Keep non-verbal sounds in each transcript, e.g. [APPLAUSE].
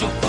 yo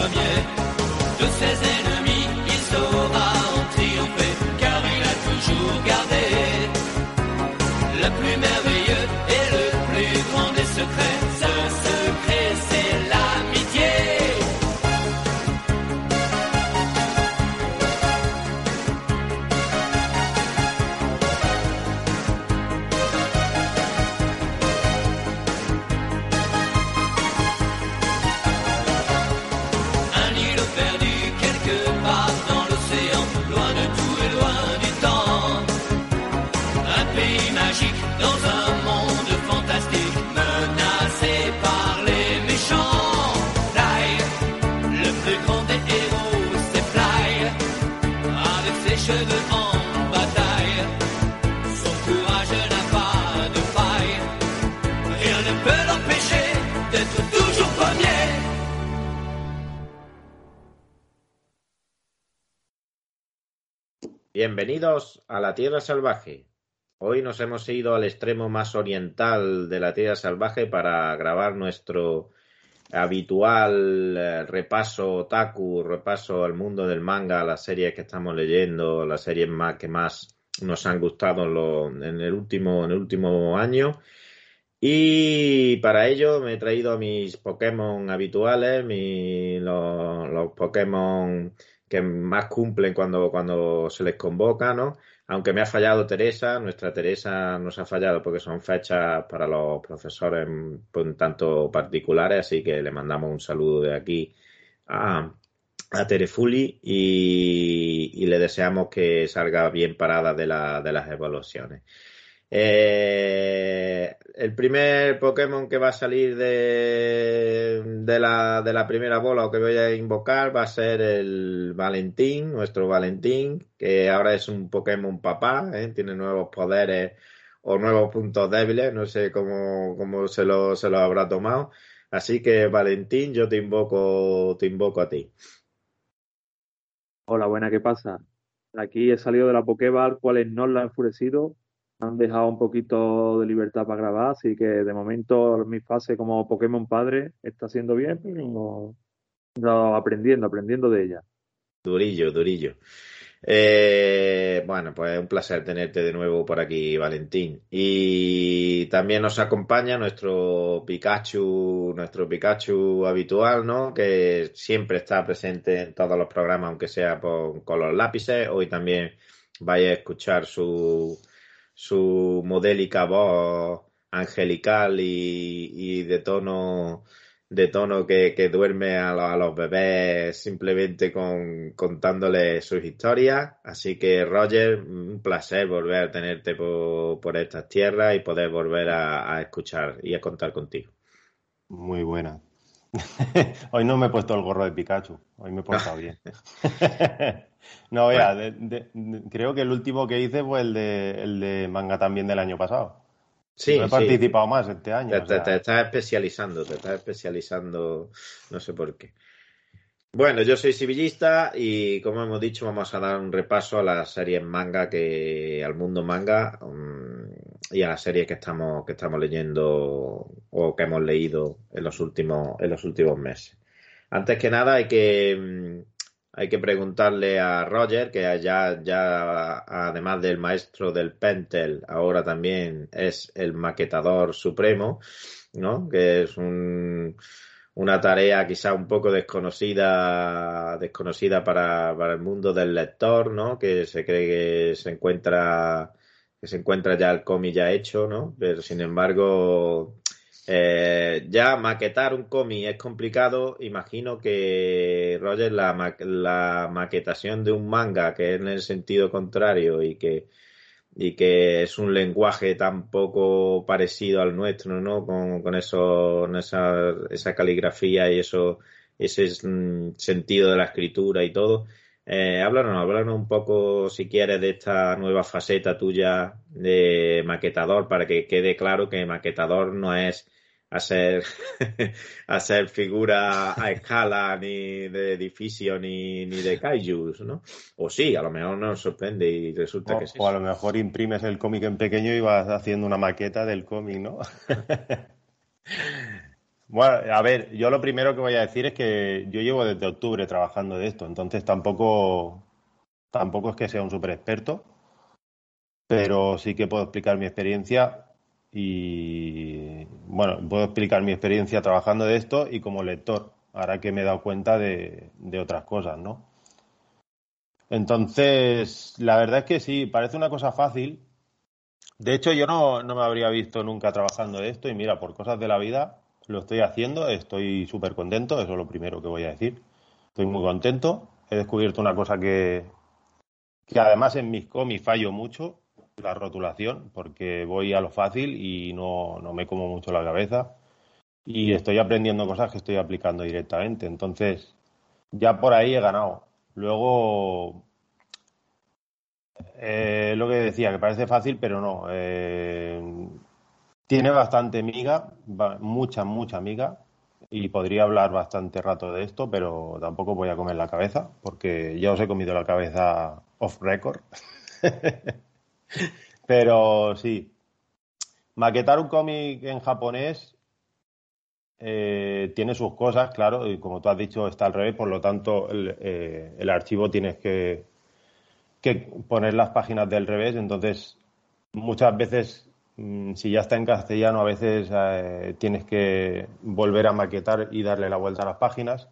Bienvenidos a la Tierra Salvaje. Hoy nos hemos ido al extremo más oriental de la Tierra Salvaje para grabar nuestro habitual eh, repaso otaku, repaso al mundo del manga, las series que estamos leyendo, las series más que más nos han gustado en, el último en el último año. Y para ello me he traído mis Pokémon habituales, mi- los Pokémon que más cumplen cuando, cuando se les convoca, ¿no? Aunque me ha fallado Teresa, nuestra Teresa nos ha fallado porque son fechas para los profesores pues, un tanto particulares, así que le mandamos un saludo de aquí a, a Terefuli y, y le deseamos que salga bien parada de, la- de las evaluaciones. Eh, el primer Pokémon que va a salir de, la, primera bola o que voy a invocar va a ser el Valentín, nuestro Valentín, que ahora es un Pokémon papá, ¿eh? tiene nuevos poderes o nuevos puntos débiles, no sé cómo, se lo, se habrá tomado. Así que Valentín, yo te invoco, te invoco a ti. Hola, buena, ¿qué pasa? Aquí he salido de la Pokéball, cuales no la han enfurecido, han dejado un poquito de libertad para grabar, así que de momento mi fase como Pokémon padre está siendo bien, pero no, aprendiendo, aprendiendo de ella. Durillo, durillo. Eh, bueno, pues un placer tenerte de nuevo por aquí, Valentín. Y también nos acompaña nuestro Pikachu, nuestro Pikachu habitual, ¿no? Que siempre está presente en todos los programas, aunque sea por- con los lápices. Hoy también vais a escuchar su, su modélica voz angelical y, y de tono de tono que, que duerme a, a los bebés simplemente con contándoles sus historias. Así que, Roger, un placer volver a tenerte por, por estas tierras y poder volver a escuchar y a contar contigo. Muy buena. [LAUGHS] Hoy no me he puesto el gorro de Pikachu, hoy me he portado bien. [LAUGHS] No, vea, de- de- de- creo que el último que hice fue el de, el de manga también del año pasado. Sí, No he sí. participado más este año. Te, o te- sea, te estás especializando, te estás especializando, no sé por qué. Bueno, yo soy civillista y como hemos dicho, vamos a dar un repaso a las series manga que, al mundo manga mm, y a las series que estamos, que estamos leyendo o que hemos leído en los últimos, en los últimos meses. Antes que nada hay que, mm, hay que preguntarle a Roger, que ya, ya además del maestro del Pentel, ahora también es el maquetador supremo, ¿no? Que es un, una tarea quizá un poco desconocida, desconocida para, para el mundo del lector, ¿no? Que se cree que se encuentra, que se encuentra ya el cómic ya hecho, ¿no? Pero sin embargo, eh, ya maquetar un cómic es complicado. Imagino que, Roger, la, ma- la maquetación de un manga, que es en el sentido contrario y que, y que es un lenguaje tan poco parecido al nuestro, ¿no? Con, con eso, con esa, esa caligrafía y eso, ese mm, sentido de la escritura y todo. Eh, háblanos, háblanos un poco, si quieres, de esta nueva faceta tuya de maquetador, para que quede claro que maquetador no es hacer, hacer [LAUGHS] figura a escala ni de edificio ni, ni de kaijus, ¿no? O sí, a lo mejor nos sorprende y resulta o, que sí. o a lo mejor imprimes el cómic en pequeño y vas haciendo una maqueta del cómic, ¿no? [LAUGHS] Bueno, a ver, yo lo primero que voy a decir es que yo llevo desde octubre trabajando de esto, entonces tampoco, tampoco es que sea un super experto, pero sí que puedo explicar mi experiencia y, bueno, puedo explicar mi experiencia trabajando de esto y como lector, ahora que me he dado cuenta de, otras cosas, ¿no? Entonces, la verdad es que sí, parece una cosa fácil. De hecho, yo no, no me habría visto nunca trabajando de esto y mira, por cosas de la vida lo estoy haciendo, estoy súper contento, eso es lo primero que voy a decir. Estoy muy contento, he descubierto una cosa que, que además en mis cómics fallo mucho, la rotulación, porque voy a lo fácil y no, no me como mucho la cabeza y estoy aprendiendo cosas que estoy aplicando directamente. Entonces, ya por ahí he ganado. Luego, eh, lo que decía, que parece fácil, pero no. Eh, tiene bastante miga, mucha, mucha miga, y podría hablar bastante rato de esto, pero tampoco voy a comer la cabeza, porque ya os he comido la cabeza off record. [LAUGHS] [LAUGHS] pero sí, maquetar un cómic en japonés eh, tiene sus cosas, claro, y como tú has dicho, está al revés, por lo tanto, el, eh, el archivo tienes que, que, poner las páginas del revés, entonces muchas veces, mmm, si ya está en castellano, a veces eh, tienes que volver a maquetar y darle la vuelta a las páginas.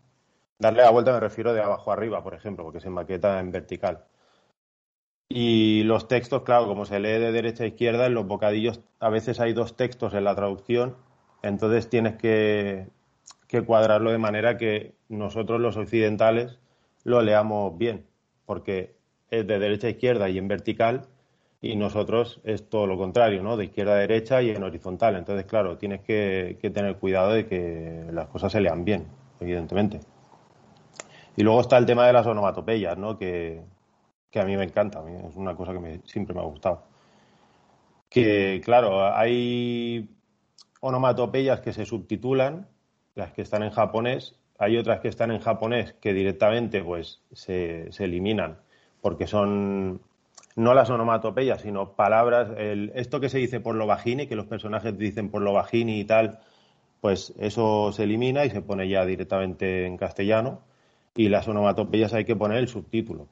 Darle la vuelta me refiero de abajo arriba, por ejemplo, porque se maqueta en vertical. Y los textos, claro, como se lee de derecha a izquierda, en los bocadillos a veces hay dos textos en la traducción entonces tienes que, que cuadrarlo de manera que nosotros los occidentales lo leamos bien, porque es de derecha a izquierda y en vertical, y nosotros es todo lo contrario, ¿no? De izquierda a derecha y en horizontal. Entonces, claro, tienes que, que, tener cuidado de que las cosas se lean bien, evidentemente. Y luego está el tema de las onomatopeyas, ¿no? Que, que a mí me encanta, a es una cosa que me, siempre me ha gustado. Que, claro, hay onomatopeyas que se subtitulan, las que están en japonés, hay otras que están en japonés que directamente pues se, se eliminan porque son no las onomatopeyas, sino palabras, el, esto que se dice por lo bajini, que los personajes dicen por lo bajini y tal, pues eso se elimina y se pone ya directamente en castellano y las onomatopeyas hay que poner el subtítulo.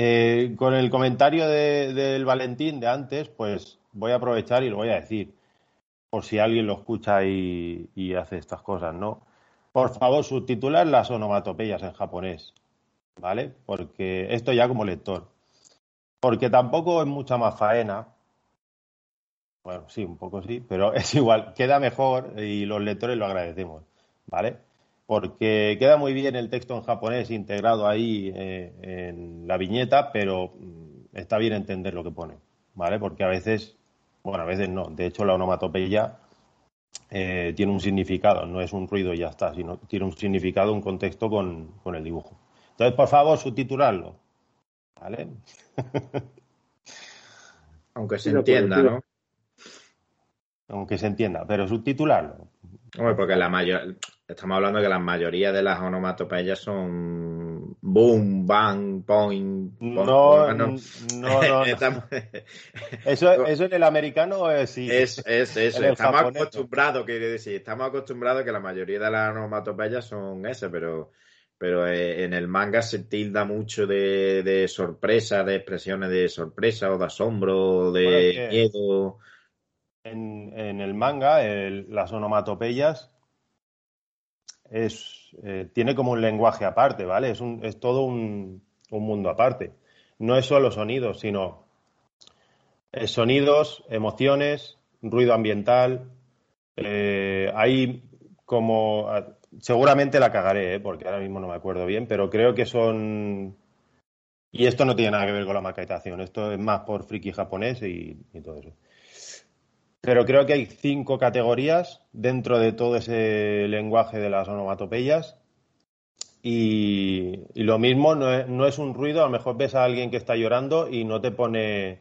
Eh, con el comentario de, del Valentín de antes, pues voy a aprovechar y lo voy a decir por si alguien lo escucha y, y, hace estas cosas, ¿no? Por favor, subtitular las onomatopeyas en japonés, ¿vale? Porque esto ya como lector. Porque tampoco es mucha más faena. Bueno, sí, un poco sí, pero [LAUGHS] es igual, queda mejor y los lectores lo agradecemos, ¿vale? Porque queda muy bien el texto en japonés integrado ahí eh, en la viñeta, pero mm, está bien entender lo que pone, ¿vale? Porque a veces bueno, a veces no. De hecho, la onomatopeya eh, tiene un significado, no es un ruido y ya está, sino tiene un significado, un contexto con, con el dibujo. Entonces, por favor, subtitularlo. ¿Vale? [LAUGHS] Aunque se entienda, ¿no? Aunque se entienda, pero subtitularlo. Hombre, porque la mayor... estamos hablando de que la mayoría de las onomatopeyas son boom, bang, point. No, no, no. no, [LAUGHS] Estamos... eso, eso en el americano es sí. Es, es eso. Estamos acostumbrados, quiere decir, estamos acostumbrados a que la mayoría de las onomatopeyas son esas, pero pero en el manga se tilda mucho de, de, sorpresa, de expresiones de sorpresa o de asombro, de bueno, miedo. En, en, el manga, el, las onomatopeyas es, eh, tiene como un lenguaje aparte, ¿vale? Es, un, es todo un, un, mundo aparte. No es solo sonidos, sino es sonidos, emociones, ruido ambiental. Eh, hay como seguramente la cagaré, ¿eh? porque ahora mismo no me acuerdo bien, pero creo que son. Y esto no tiene nada que ver con la maquetación, esto es más por friki japonés y, y todo eso. Pero creo que hay cinco categorías dentro de todo ese lenguaje de las onomatopeyas. Y, lo mismo, no es, no es, un ruido, a lo mejor ves a alguien que está llorando y no te pone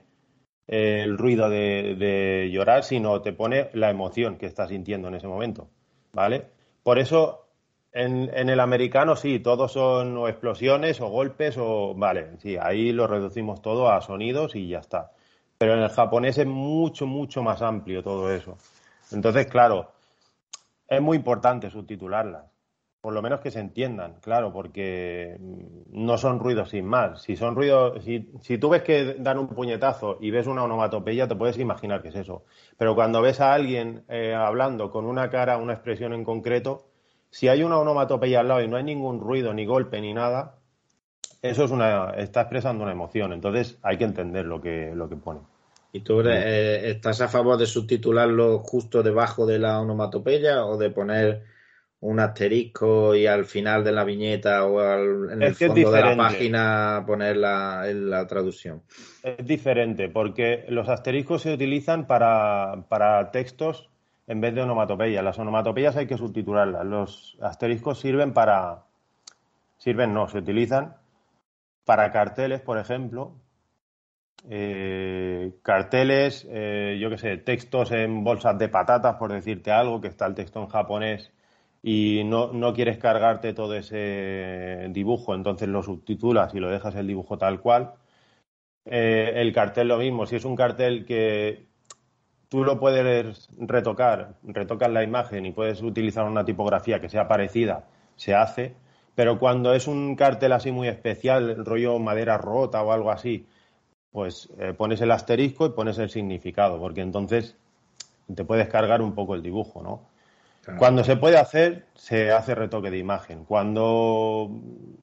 el ruido de, llorar, sino te pone la emoción que está sintiendo en ese momento. ¿Vale? Por eso, en, en, el americano sí, todos son o explosiones o golpes o... Vale, sí, ahí lo reducimos todo a sonidos y ya está. Pero en el japonés es mucho, mucho más amplio todo eso. Entonces, claro, es muy importante subtitularlas. Por lo menos que se entiendan, claro, porque no son ruidos sin más. Si son ruidos, si, si tú ves que dan un puñetazo y ves una onomatopeya, te puedes imaginar que es eso. Pero cuando ves a alguien eh, hablando con una cara, una expresión en concreto, si hay una onomatopeya al lado y no hay ningún ruido, ni golpe, ni nada, eso es una, está expresando una emoción. Entonces hay que entender lo que, lo que pone. ¿Y tú eh, estás a favor de subtitularlo justo debajo de la onomatopeya o de poner un asterisco y al final de la viñeta o al- en el Es que es fondo de la página poner la, la traducción? Es diferente, porque los asteriscos se utilizan para, para textos en vez de onomatopeyas. Las onomatopeyas hay que subtitularlas. Los asteriscos sirven para. Sirven, no, se utilizan para carteles, por ejemplo. Eh, carteles, eh, yo qué sé, textos en bolsas de patatas, por decirte algo, que está el texto en japonés y no, no quieres cargarte todo ese dibujo, entonces lo subtitulas y lo dejas el dibujo tal cual. Eh, el cartel lo mismo, si es un cartel que tú lo puedes retocar, retocas la imagen y puedes utilizar una tipografía que sea parecida, se hace, pero cuando es un cartel así muy especial, rollo madera rota o algo así, pues eh, pones el asterisco y pones el significado, porque entonces te puedes cargar un poco el dibujo, ¿no? Claro. Cuando se puede hacer, se hace retoque de imagen. Cuando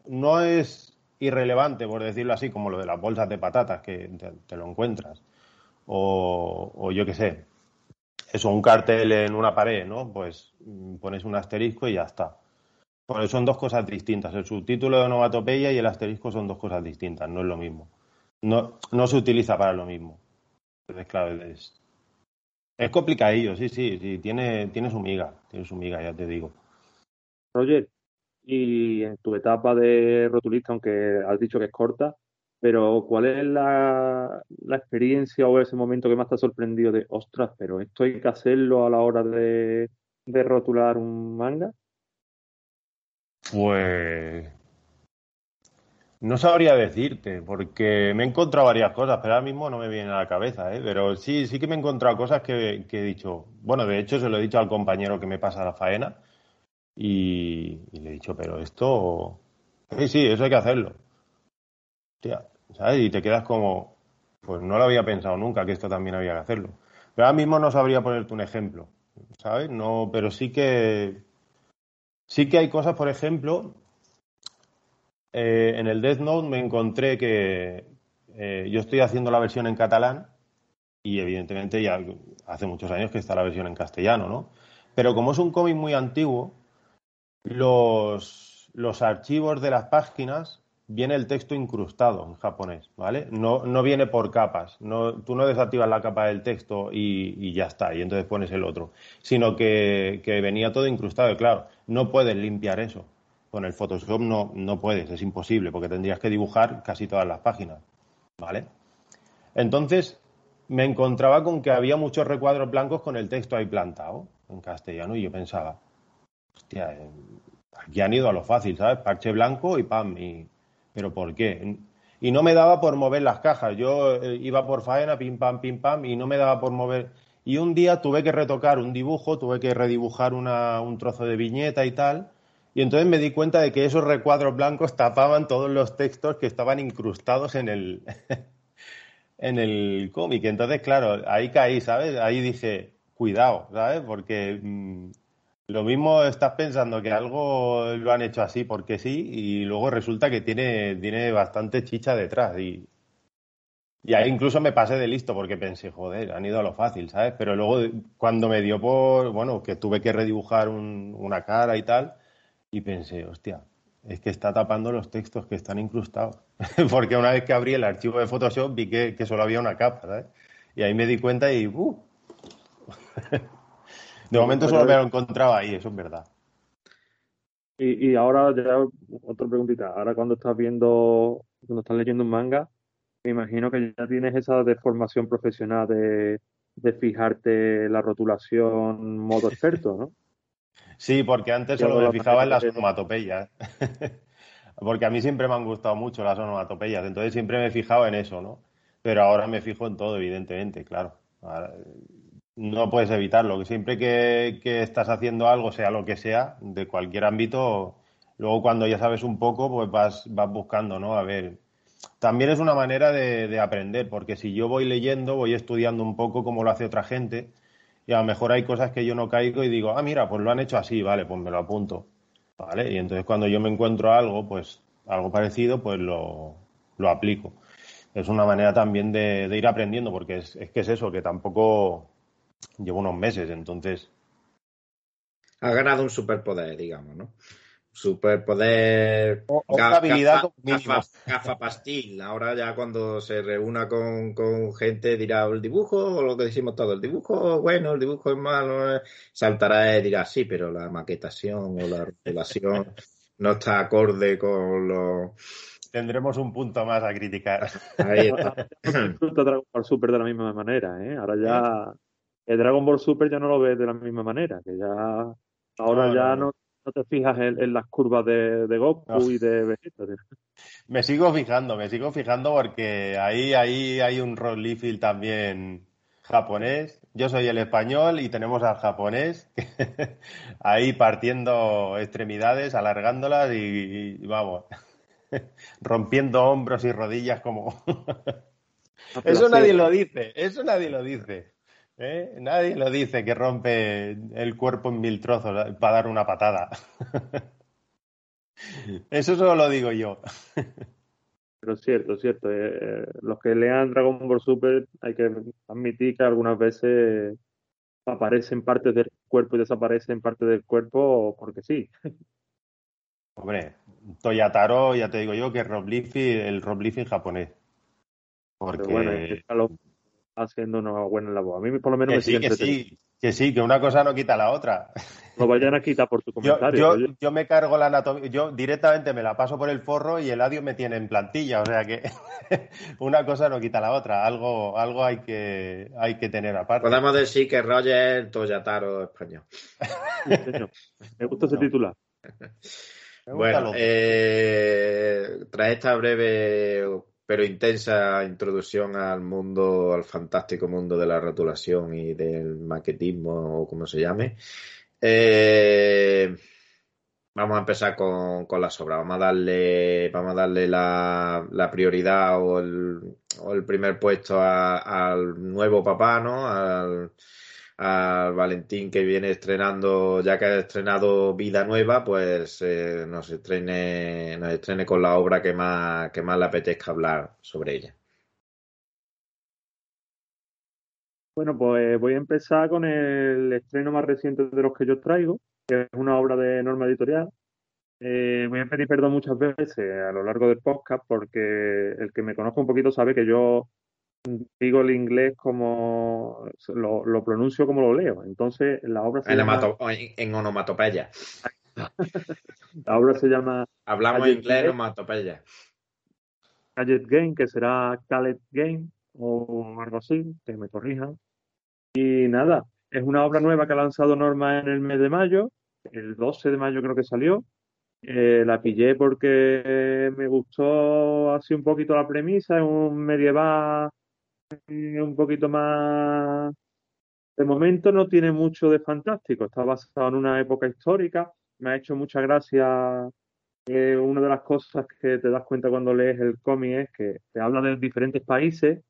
no es irrelevante, por decirlo así, como lo de las bolsas de patatas, que te, te lo encuentras, o, o yo qué sé, eso, un cartel en una pared, ¿no? Pues mm, pones un asterisco y ya está. Porque son dos cosas distintas. El subtítulo de onomatopeya y el asterisco son dos cosas distintas, no es lo mismo. No, no se utiliza para lo mismo. Entonces, claro, es, es complicadillo, sí, sí, sí, tiene, tiene su miga, tiene su miga, ya te digo. Roger, y en tu etapa de rotulista, aunque has dicho que es corta, pero ¿cuál es la, la experiencia o ese momento que más te ha sorprendido de, ostras, pero esto hay que hacerlo a la hora de, de rotular un manga? Pues no sabría decirte, porque me he encontrado varias cosas, pero ahora mismo no me viene a la cabeza, ¿eh? Pero sí, sí que me he encontrado cosas que, he dicho, bueno, de hecho se lo he dicho al compañero que me pasa la faena y, y le he dicho, pero esto, sí, sí, eso hay que hacerlo. Hostia, ¿sabes? Y te quedas como, pues no lo había pensado nunca que esto también había que hacerlo. Pero ahora mismo no sabría ponerte un ejemplo, ¿sabes? No, pero sí que Sí que hay cosas, por ejemplo, eh, en el Death Note me encontré que eh, yo estoy haciendo la versión en catalán y evidentemente ya hace muchos años que está la versión en castellano, ¿no? Pero como es un cómic muy antiguo, los, los archivos de las páginas viene el texto incrustado en japonés, ¿vale? No, no viene por capas. No, tú no desactivas la capa del texto y, ya está, y entonces pones el otro. Sino que, que venía todo incrustado. Y claro, no puedes limpiar eso. Con el Photoshop no, no puedes, es imposible, porque tendrías que dibujar casi todas las páginas, ¿vale? Entonces, me encontraba con que había muchos recuadros blancos con el texto ahí plantado en castellano y yo pensaba, hostia, eh, aquí han ido a lo fácil, ¿sabes? Parche blanco y pam, y, ¿pero por qué? Y no me daba por mover las cajas, yo eh, iba por faena, pim pam, pim pam, y no me daba por mover. Y un día tuve que retocar un dibujo, tuve que redibujar una, un trozo de viñeta y tal, y entonces me di cuenta de que esos recuadros blancos tapaban todos los textos que estaban incrustados en el, [LAUGHS] en el cómic. Entonces, claro, ahí caí, ¿sabes? Ahí dije, cuidado, ¿sabes? Porque mm, lo mismo estás pensando que algo lo han hecho así porque sí y luego resulta que tiene, tiene bastante chicha detrás. Y, y ahí incluso me pasé de listo porque pensé, joder, han ido a lo fácil, ¿sabes? Pero luego cuando me dio por, bueno, que tuve que redibujar un- una cara y tal, y pensé, hostia, es que está tapando los textos que están incrustados. [LAUGHS] Porque una vez que abrí el archivo de Photoshop vi que, que solo había una capa, ¿sabes? Y ahí me di cuenta y... ¡uh! De momento solo me lo encontraba ahí, eso es verdad. Y, y ahora ya otra preguntita. Ahora cuando estás viendo, cuando estás leyendo un manga, me imagino que ya tienes esa deformación profesional de, de fijarte la rotulación modo experto, ¿no? [LAUGHS] Sí, porque antes solo me fijaba en las onomatopeyas. [LAUGHS] Porque a mí siempre me han gustado mucho las onomatopeyas, entonces siempre me he fijado en eso, ¿no? Pero ahora me fijo en todo, evidentemente, claro. Ahora, no puedes evitarlo. Siempre que, que, estás haciendo algo, sea lo que sea, de cualquier ámbito, luego cuando ya sabes un poco, pues vas, vas buscando, ¿no? A ver. También es una manera de, de aprender, porque si yo voy leyendo, voy estudiando un poco cómo lo hace otra gente, y a lo mejor hay cosas que yo no caigo y digo, ah, mira, pues lo han hecho así, vale, pues me lo apunto. ¿Vale? Y entonces cuando yo me encuentro algo, pues algo parecido, pues lo, lo aplico. Es una manera también de, de ir aprendiendo, porque es, es, que es eso, que tampoco llevo unos meses, entonces. Ha ganado un superpoder, digamos, ¿no? Superpoder. O, habilidad gafa, gafa, gafa, pastil. Ahora ya cuando se reúna con, con, gente dirá el dibujo, o lo que decimos todo, el dibujo bueno, el dibujo es malo, saltará y dirá sí, pero la maquetación o la revelación no está acorde con los tendremos un punto más a criticar. Ahí está. [LAUGHS] Dragon Ball Super de la misma manera, ¿eh? Ahora ya el Dragon Ball Super ya no lo ves de la misma manera, que ya ahora no, ya no, no, te fijas en, en, las curvas de, de Goku y de Vegeta. Me sigo fijando, me sigo fijando porque ahí, ahí hay un Rod Liefeld también japonés. Yo soy el español y tenemos al japonés [LAUGHS] ahí partiendo extremidades, alargándolas y, y vamos. [LAUGHS] rompiendo hombros y rodillas como... [LAUGHS] eso nadie lo dice, eso nadie lo dice. ¿Eh? Nadie lo dice que rompe el cuerpo en mil trozos para dar una patada. [LAUGHS] eso solo lo digo yo. Pero es cierto, es cierto. Eh, los que lean Dragon Ball Super hay que admitir que algunas veces aparecen partes del cuerpo y desaparecen partes del cuerpo porque sí. [LAUGHS] Hombre, Toyataro, ya te digo yo, que es Rob Liefeld, el Rob Liefeld japonés. Porque... Pero bueno, está haciendo una buena labor. A mí por lo menos que me sí, que sí, que sí, que una cosa no quita la otra. No vayan a quitar por tu comentario. [LAUGHS] Yo, yo, yo, me cargo la anatomía, yo directamente me la paso por el forro y el audio me tiene en plantilla, o sea que [LAUGHS] una cosa no quita la otra, algo, algo hay que hay que tener aparte. Podemos decir que Roger Toyataro español. Sí, me gusta ese no. titular. Bueno, eh, tras esta breve pero intensa introducción al mundo, al fantástico mundo de la rotulación y del maquetismo o como se llame, eh, vamos a empezar con, con, las. Vamos a darle, vamos a darle la, la prioridad o el, o el, primer puesto al nuevo papá, ¿no? Al Valentín que viene estrenando, ya que ha estrenado Vida Nueva, pues eh, nos estrene, nos estrene con la obra que más, que más le apetezca hablar sobre ella. Bueno, pues voy a empezar con el estreno más reciente de los que yo traigo, que es una obra de norma editorial. Eh, voy a pedir perdón muchas veces a lo largo del podcast porque el que me conozca un poquito sabe que yo digo el inglés como lo, lo, pronuncio como lo leo. Entonces la obra se en, llama... en, en onomatopeya. [LAUGHS] la obra se llama Hablamos Callet inglés en onomatopeya. Gadget Game, que será Callet Game o algo así, que me corrijan. Y nada, es una obra nueva que ha lanzado Norma en el mes de mayo, el 12 de mayo creo que salió. Eh, la pillé porque me gustó así un poquito la premisa, es un medieval un poquito más... De momento no tiene mucho de fantástico, está basado en una época histórica, me ha hecho mucha gracia eh, una de las cosas que te das cuenta cuando lees el cómic es que te habla de diferentes países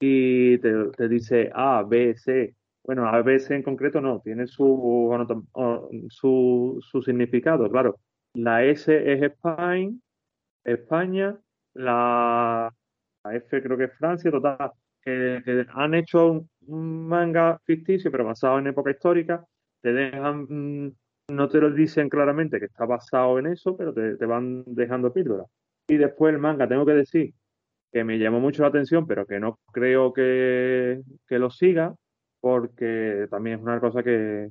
y te, te, dice A, B, C. Bueno, A, B, C en concreto no, tiene su, su, su significado, claro. La S es España, la F creo que es Francia, total, que, han hecho un, manga ficticio, pero basado en época histórica, te dejan, mmm, no te lo dicen claramente que está basado en eso, pero te, te van dejando píldoras. Y después el manga, tengo que decir que me llamó mucho la atención, pero que no creo que, que lo siga, porque también es una cosa que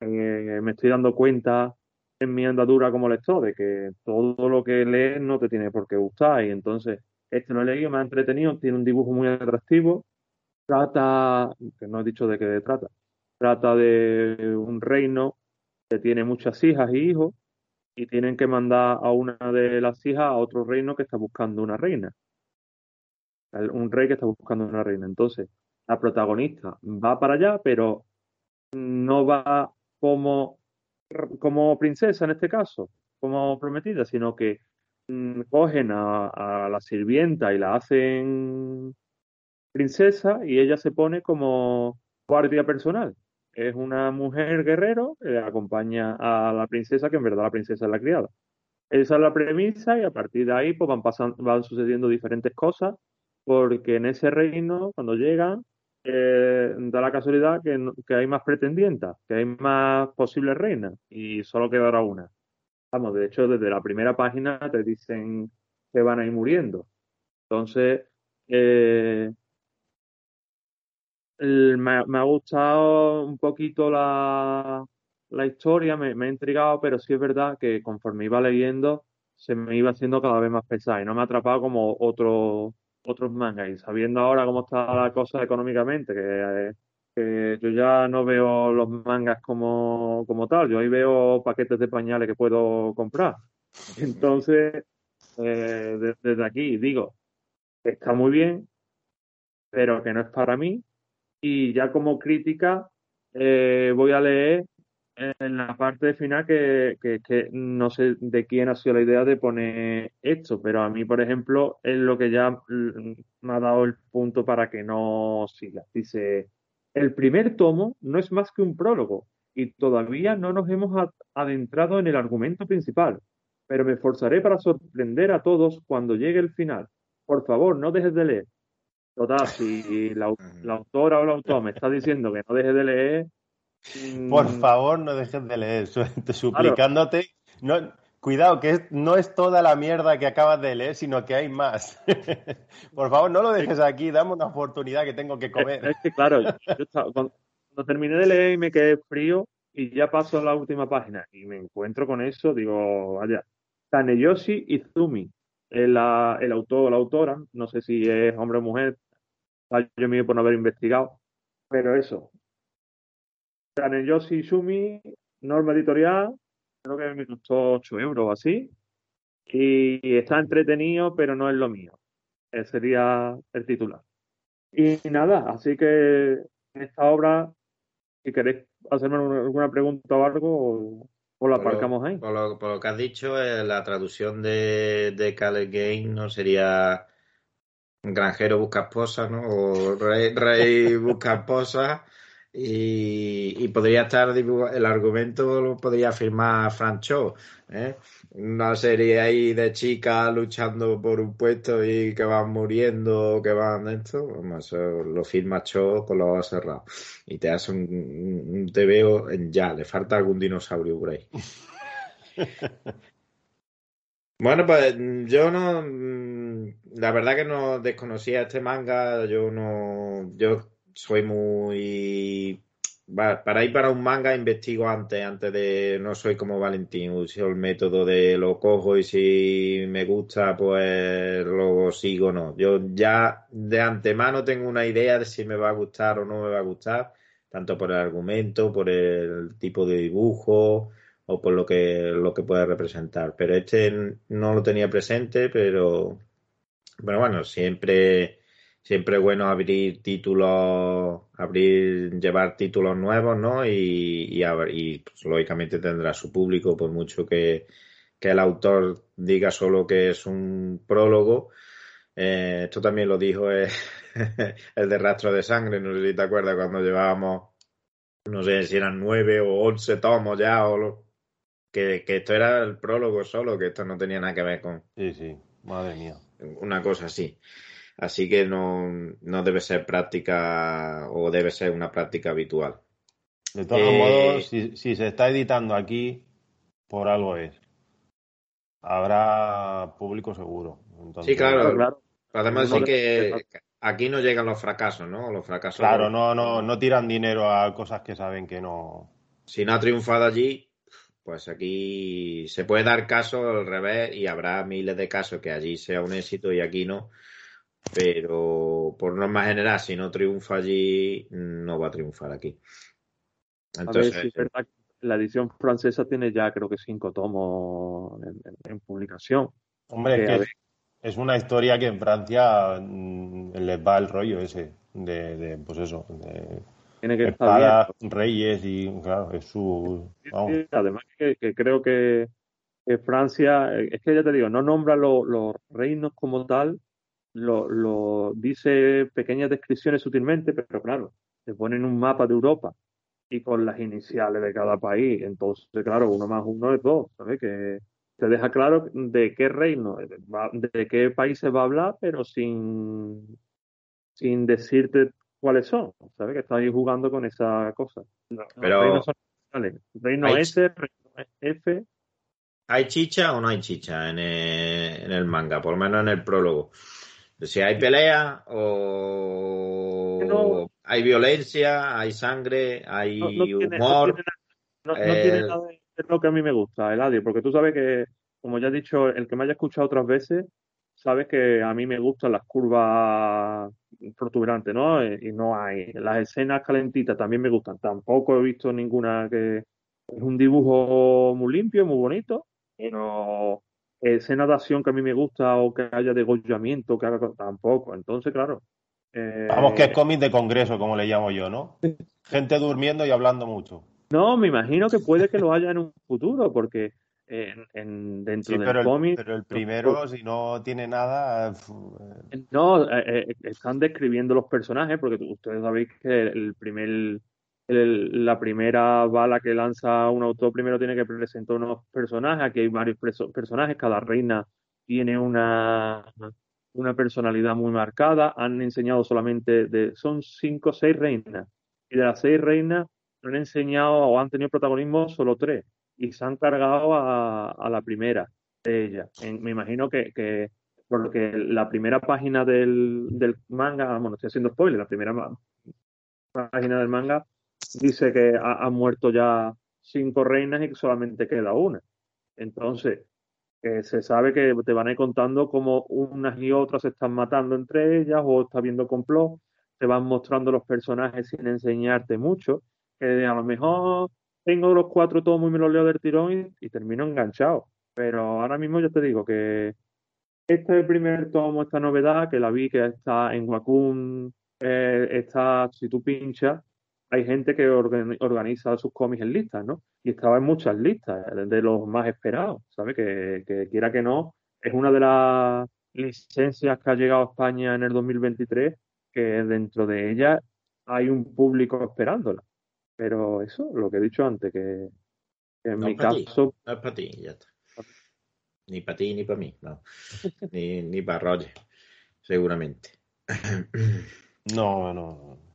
me estoy dando cuenta en mi andadura como lector, de que todo lo que lees no te tiene por qué gustar, y entonces este no he leído, me ha entretenido, tiene un dibujo muy atractivo. Trata, que no he dicho de qué trata, trata de un reino que tiene muchas hijas y hijos y tienen que mandar a una de las hijas a otro reino que está buscando una reina. Un rey que está buscando una reina. Entonces, la protagonista va para allá, pero no va como, como princesa en este caso, como prometida, sino que cogen a, la sirvienta y la hacen princesa y ella se pone como guardia personal. Es una mujer guerrero que acompaña a la princesa, que en verdad la princesa es la criada. Esa es la premisa y a partir de ahí pues van, pasando, van sucediendo diferentes cosas porque en ese reino, cuando llegan, eh, da la casualidad que, que, hay más pretendientas, que hay más posibles reinas y solo quedará una. Vamos, de hecho, desde la primera página te dicen que van a ir muriendo. Entonces, eh, me, ha gustado un poquito la, la historia, me, me, ha intrigado, pero sí es verdad que conforme iba leyendo se me iba haciendo cada vez más pesada y no me ha atrapado como otro, otros mangas. Y sabiendo ahora cómo está la cosa económicamente, que, que yo ya no veo los mangas como, como tal, yo ahí veo paquetes de pañales que puedo comprar. Entonces, eh, desde aquí digo, está muy bien, pero que no es para mí. Y ya como crítica, eh, voy a leer en la parte final que, que, que, no sé de quién ha sido la idea de poner esto, pero a mí, por ejemplo, es lo que ya me ha dado el punto para que no siga. Dice, el primer tomo no es más que un prólogo y todavía no nos hemos adentrado en el argumento principal, pero me esforzaré para sorprender a todos cuando llegue el final. Por favor, no dejes de leer. Total, si la, la autora o el autor me está diciendo que no deje de leer, por mm. favor, no dejes de leer, [LAUGHS] suplicándote. No, cuidado, que no es toda la mierda que acabas de leer, sino que hay más. [LAUGHS] Por favor, no lo dejes aquí, dame una oportunidad que tengo que comer. Es, que, claro, yo estaba, cuando, terminé de leer y me quedé frío y ya paso a la última página y me encuentro con eso, digo, vaya, Taneyoshi Izumi, el, el autor o la autora, no sé si es hombre o mujer, yo mío por no haber investigado, pero eso, Yoshi Shumi, norma editorial, creo que me costó 8 euros así. Y está entretenido, pero no es lo mío. Ese sería el titular. Y nada, así que en esta obra, si queréis hacerme alguna pregunta o algo, o, la aparcamos ahí. Por lo, por lo, que has dicho, eh, la traducción de, de Game no sería granjero busca esposa, ¿no? O rey, rey [LAUGHS] busca esposa. Y, y, podría estar el argumento lo podría firmar Francho ¿eh? una serie ahí de chicas luchando por un puesto y que van muriendo que van esto eso lo firma Cho con los ojos cerrados y te hace un, un veo en ya le falta algún dinosaurio por ahí [LAUGHS] bueno pues yo no la verdad que no desconocía este manga yo no yo soy muy... Para ir para un manga investigo antes, antes de... No soy como Valentín, uso el método de lo cojo y si me gusta, pues lo sigo no. Yo ya de antemano tengo una idea de si me va a gustar o no me va a gustar, tanto por el argumento, por el tipo de dibujo o por lo que, lo que puede representar. Pero este no lo tenía presente, pero... Pero bueno, siempre siempre es bueno abrir títulos, abrir, llevar títulos nuevos, ¿no? Y, y, y pues, lógicamente tendrá su público, por mucho que, que, el autor diga solo que es un prólogo. Eh, esto también lo dijo eh, [LAUGHS] el de Rastro de Sangre, no sé si te acuerdas cuando llevábamos, no sé si eran nueve o once tomos ya, o lo, que, que esto era el prólogo solo, que esto no tenía nada que ver con. Sí, sí, madre mía. Una cosa así. Así que no, no debe ser práctica o debe ser una práctica habitual. De todos eh, modos, si, si, se está editando aquí, por algo es. Habrá público seguro. Entonces, sí, claro. claro. Además, sí que aquí no llegan los fracasos, ¿no? Los fracasos. Claro, no, no, no tiran dinero a cosas que saben que no. Si no ha triunfado allí, pues aquí se puede dar caso al revés y habrá miles de casos que allí sea un éxito y aquí no pero por norma general, si no triunfa allí, no va a triunfar aquí. Entonces, a ver, verdad la edición francesa tiene ya creo que cinco tomos en, en, en publicación. Hombre, que es, que es una historia que en Francia mm, les va el rollo ese. de, de pues eso, de Tiene que estar reyes y claro, es su... vamos. Sí, además que, que creo que, que Francia, es que ya te digo, no nombra lo- los reinos como tal, lo, lo dice pequeñas descripciones sutilmente, pero claro, te ponen un mapa de Europa y con las iniciales de cada país, entonces claro, uno más uno es dos, ¿sabes? Que te deja claro de qué reino, de qué países va a hablar, pero sin, sin decirte cuáles son, ¿sabes? Que está ahí jugando con esa cosa. Los Pero- reinos son. Reino Hay- S, reino F, ¿Hay chicha o no hay chicha en el, en el manga? Por lo menos en el prólogo. Si hay pelea o No. hay violencia, hay sangre, hay no, no tiene, no humor. no- eh, tiene nada de de lo que a mí me gusta, Eladio, porque tú sabes que, como ya he dicho, el que me haya escuchado otras veces, sabes que a mí me gustan las curvas protuberantes, ¿no? Eh, Y no hay. Las escenas calentitas también me gustan. Tampoco he visto ninguna que es un dibujo muy limpio, muy bonito, pero escenas de acción que a mí me gusta o que haya degollamiento, que haga tampoco. Entonces, claro. eh, Vamos que es cómic de congreso, como le llamo yo, ¿no? Gente durmiendo y hablando mucho. No, me imagino que puede que lo haya en un futuro, porque en, en- dentro Sí, del pero el, cómic, pero el primero, si no tiene nada, eh, no, eh, están describiendo los personajes, porque ustedes sabéis que el primer, la primera bala que lanza un autor primero tiene que presentar unos personajes, aquí hay varios personajes, cada reina tiene una, una personalidad muy marcada, han enseñado solamente de, son cinco o seis reinas, y de las seis reinas han enseñado o han tenido protagonismo solo tres, y se han cargado a, a la primera de ellas. En- me imagino que, que porque la primera página del, del manga, bueno, estoy haciendo spoiler, la primera página del manga dice que ha- han muerto ya cinco reinas y que solamente queda una. Entonces, eh, se sabe que te van a ir contando cómo unas y otras se están matando entre ellas o está habiendo complot, te van mostrando los personajes sin enseñarte mucho, que a lo mejor tengo los cuatro tomos y me los leo del tirón y, termino enganchado. Pero ahora mismo ya te digo que este es el primer tomo, esta novedad, que la vi que está en Wacom, eh, está, si tú pinchas, hay gente que organi- organiza sus cómics en listas, ¿no? Y estaba en muchas listas, eh, de los más esperados, ¿sabes? Que, que quiera que no, es una de las licencias que ha llegado a España en el 2023, que dentro de ella hay un público esperándola. Pero eso, lo que he dicho antes, que, que en No mi ti, caso, no es para ti, ya está. Ni para ti ni para mí, no. [LAUGHS] Ni, ni para Roger, seguramente. [CLEARS THROAT] no, no.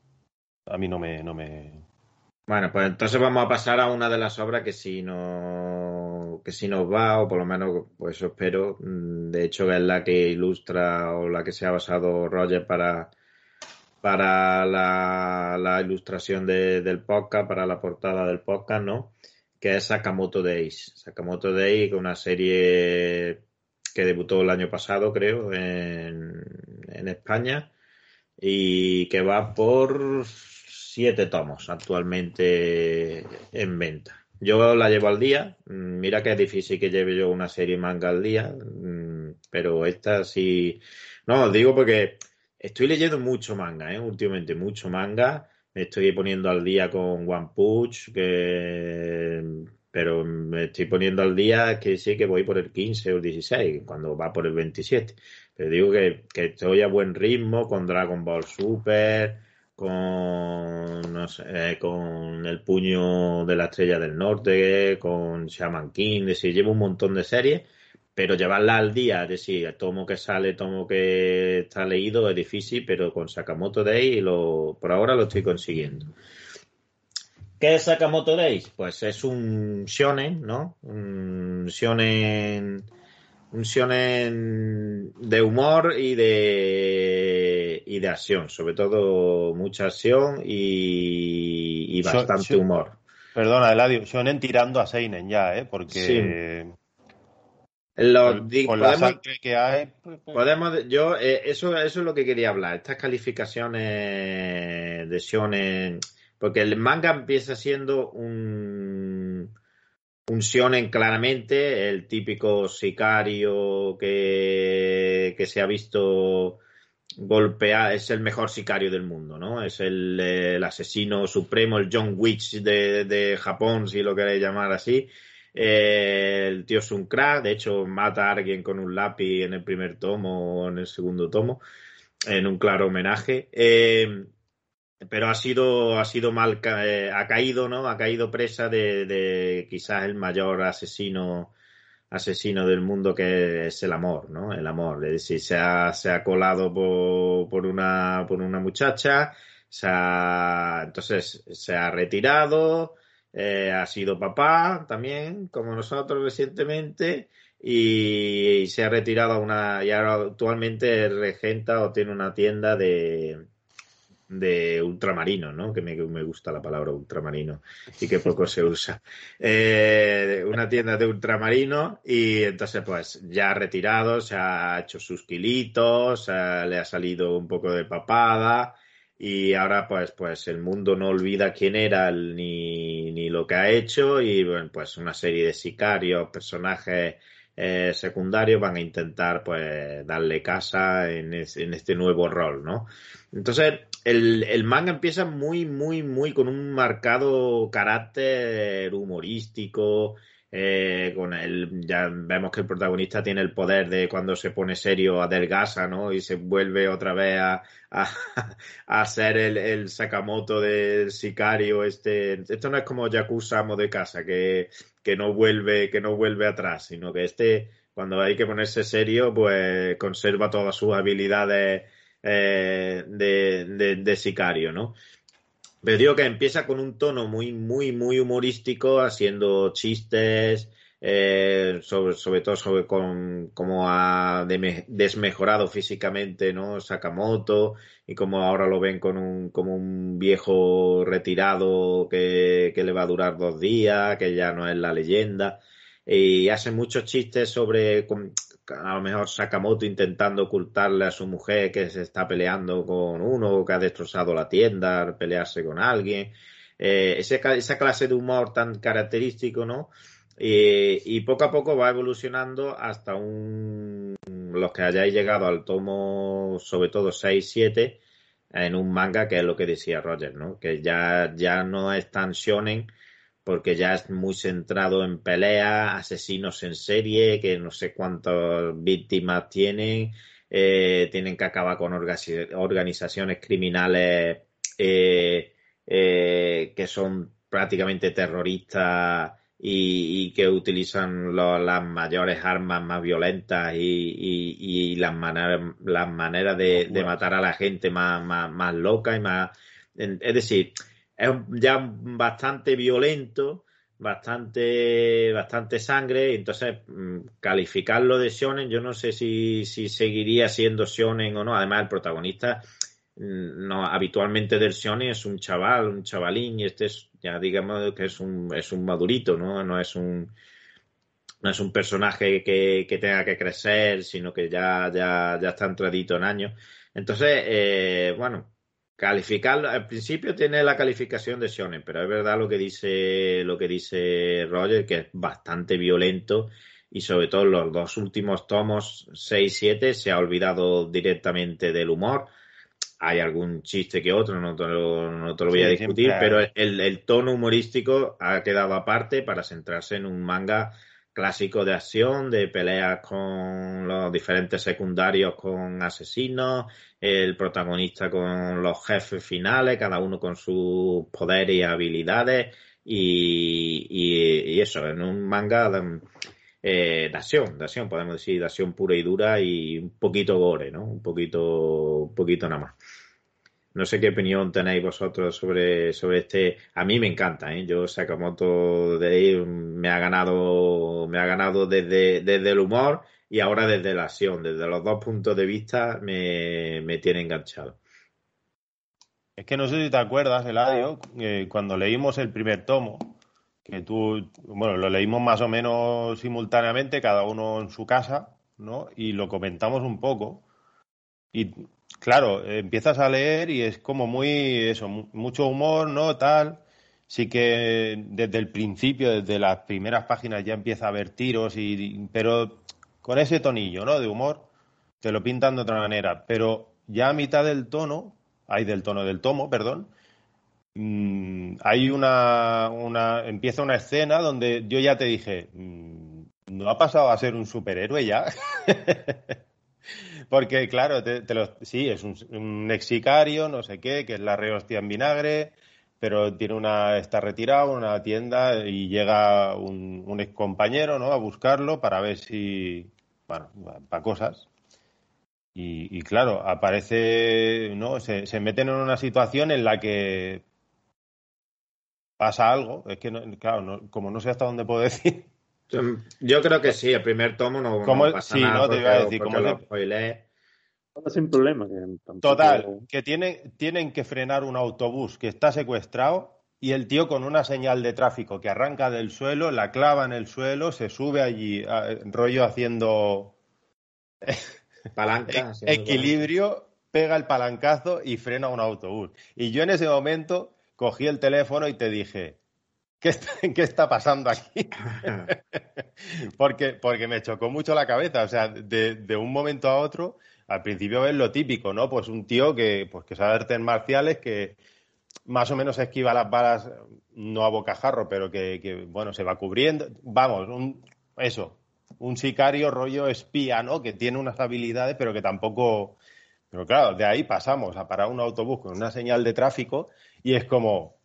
A mí no me, no me. Bueno, pues entonces vamos a pasar a una de las obras que sí no, que sí nos va, o por lo menos, pues eso espero. Mm, De hecho, es la que ilustra o la que se ha basado Roger para, para la, la ilustración de- del podcast, para la portada del podcast, ¿no? Que es Sakamoto Days. Sakamoto Days, una serie que debutó el año pasado, creo, en, en España y que va por siete tomos actualmente en venta. Yo la llevo al día. Mm, Mira que es difícil que lleve yo una serie manga al día, mm, pero esta sí. No, os digo porque estoy leyendo mucho manga, ¿eh? Últimamente, mucho manga. Me estoy poniendo al día con One Punch, que... pero me estoy poniendo al día que sí que voy por el 15 o el 16, cuando va por el 27. Pero digo que, que estoy a buen ritmo con Dragon Ball Super, con, no sé, eh, con El Puño de la Estrella del Norte, con Shaman King, es decir, llevo un montón de series, pero llevarla al día, es decir, tomo que sale, tomo que está leído, es difícil, pero con Sakamoto Day lo, por ahora lo estoy consiguiendo. ¿Qué es Sakamoto Days? Pues es un shonen, ¿no? Un shonen, un shonen de humor y de y de acción, sobre todo mucha acción y, bastante humor. Perdona, Eladio, Shonen tirando a Seinen ya, ¿eh? Porque Los con, con podemos, que hay. pues, pues, podemos, yo eh, eso eso es lo que quería hablar. Estas calificaciones de shonen, porque el manga empieza siendo un un shonen claramente, el típico sicario que, que se ha visto golpea, es el mejor sicario del mundo, ¿no? Es el, eh, el asesino supremo, el John Witch de, de, Japón, si lo queréis llamar así. Eh, el tío es un de hecho mata a alguien con un lápiz en el primer tomo o en el segundo tomo, en un claro homenaje. Eh, pero ha sido, ha sido mal, eh, ha caído, ¿no? Ha caído presa de, quizás el mayor asesino asesino del mundo que es el amor, ¿no? El amor. Es decir, se ha, se ha colado por, por, una, por una muchacha, se ha, entonces se ha retirado, eh, ha sido papá también, como nosotros recientemente, y, y, se ha retirado a una, y ahora actualmente regenta o tiene una tienda de, de ultramarino, ¿no? Que me, me, gusta la palabra ultramarino y que poco se usa. [LAUGHS] Eh, una tienda de ultramarino y entonces pues ya retirado, se ha hecho sus kilitos, eh, le ha salido un poco de papada y ahora pues pues el mundo no olvida quién era ni, ni lo que ha hecho y bueno, pues una serie de sicarios, personajes eh, secundarios van a intentar pues darle casa en, es, en este nuevo rol, ¿no? Entonces, el, el, manga empieza muy, muy, muy con un marcado carácter humorístico. Eh, con el, ya vemos que el protagonista tiene el poder de cuando se pone serio adelgaza, ¿no? Y se vuelve otra vez a, a, a ser el, el, Sakamoto del sicario. Este, esto no es como Yakuza amo de casa, que, que no vuelve, que no vuelve atrás, sino que este, cuando hay que ponerse serio, pues conserva todas sus habilidades eh, de, sicario, ¿no? Pero digo que empieza con un tono muy, muy, muy humorístico, haciendo chistes, eh, sobre, sobre todo sobre con, cómo ha desmejorado físicamente, ¿no? Sakamoto, y como ahora lo ven con un, como un viejo retirado que, que le va a durar dos días, que ya no es la leyenda y hace muchos chistes sobre a lo mejor Sakamoto intentando ocultarle a su mujer que se está peleando con uno, que ha destrozado la tienda, pelearse con alguien. Eh, ese, esa clase de humor tan característico, ¿no? Y, poco a poco va evolucionando hasta un los que hayáis llegado al tomo, sobre todo 6, 7, en un manga que es lo que decía Roger, ¿no? Que ya, ya no es tan shonen, porque ya es muy centrado en pelea, asesinos en serie, que no sé cuántas víctimas tienen, eh, tienen que acabar con organizaciones criminales eh, eh, que son prácticamente terroristas y, y que utilizan lo, las mayores armas más violentas y, y, y las, maneras, las maneras de, de, matar a la gente más, más, más loca y más... Es decir, es ya bastante violento, bastante, bastante sangre, entonces mm, calificarlo de shonen, yo no sé si, si seguiría siendo shonen o no. Además, el protagonista mm, no habitualmente del shonen es un chaval, un chavalín, y este es, ya digamos que es un, es un madurito, ¿no? No es un no es un personaje que, que tenga que crecer, sino que ya, ya, ya está entradito en años. Entonces, eh, bueno, Calificarlo, al principio tiene la calificación de Shonen, pero es verdad lo que dice, lo que dice Roger, que es bastante violento y sobre todo los dos últimos tomos, 6 y 7, se ha olvidado directamente del humor. Hay algún chiste que otro, no te lo, no te lo voy sí, a discutir, pero el, el tono humorístico ha quedado aparte para centrarse en un manga clásico de acción, de peleas con los diferentes secundarios con asesinos, el protagonista con los jefes finales, cada uno con sus poderes y habilidades, y, y, y eso, en un manga de, eh, de, acción, de acción, podemos decir, de acción pura y dura y un poquito gore, ¿no? Un poquito, un poquito nada más. No sé qué opinión tenéis vosotros sobre, sobre este. A mí me encanta, ¿eh? Yo Sakamoto de ahí me ha ganado, me ha ganado desde, desde el humor y ahora desde la acción. Desde los dos puntos de vista me, me tiene enganchado. Es que no sé si te acuerdas, Eladio, cuando leímos el primer tomo, que tú, bueno, lo leímos más o menos simultáneamente, cada uno en su casa, ¿no? Y lo comentamos un poco. Y claro, empiezas a leer y es como muy, eso, mucho humor, ¿no? Tal. Sí que desde el principio, desde las primeras páginas ya empieza a haber tiros, y, pero con ese tonillo, ¿no? De humor, te lo pintan de otra manera. Pero ya a mitad del tono, hay del tono del tomo, perdón, mm, hay una, una, empieza una escena donde yo ya te dije, mm, ¿no ha pasado a ser un superhéroe ya? [LAUGHS] Porque, claro, te, sí, es un, un ex sicario, no sé qué, que es la rehostia en vinagre, pero tiene una, está retirado en una tienda y llega un, un ex compañero, ¿no? A buscarlo para ver si, bueno, para cosas. Y, claro, aparece, ¿no? Se, se, meten en una situación en la que pasa algo. Es que, claro, como no sé hasta dónde puedo decir. Yo creo que sí, el primer tomo no, pasa nada. no te iba a decir, como lo sin problema. Total, que tienen, tienen que frenar un autobús que está secuestrado y el tío con una señal de tráfico que arranca del suelo, la clava en el suelo, se sube allí, rollo haciendo [LAUGHS] palanca, equilibrio, pega el palancazo y frena un autobús. Y yo en ese momento cogí el teléfono y te dije, ¿qué está, ¿qué está pasando aquí? [LAUGHS] [LAUGHS] porque, porque me chocó mucho la cabeza, o sea, de, de un momento a otro al principio es lo típico, ¿no? Pues un tío que, pues que sabe artes marciales, que más o menos esquiva las balas, no a bocajarro, pero que, bueno, se va cubriendo. Vamos, un, eso, un sicario rollo espía, ¿no? Que tiene unas habilidades, pero que tampoco. Pero claro, de ahí pasamos a parar un autobús con una señal de tráfico y es como.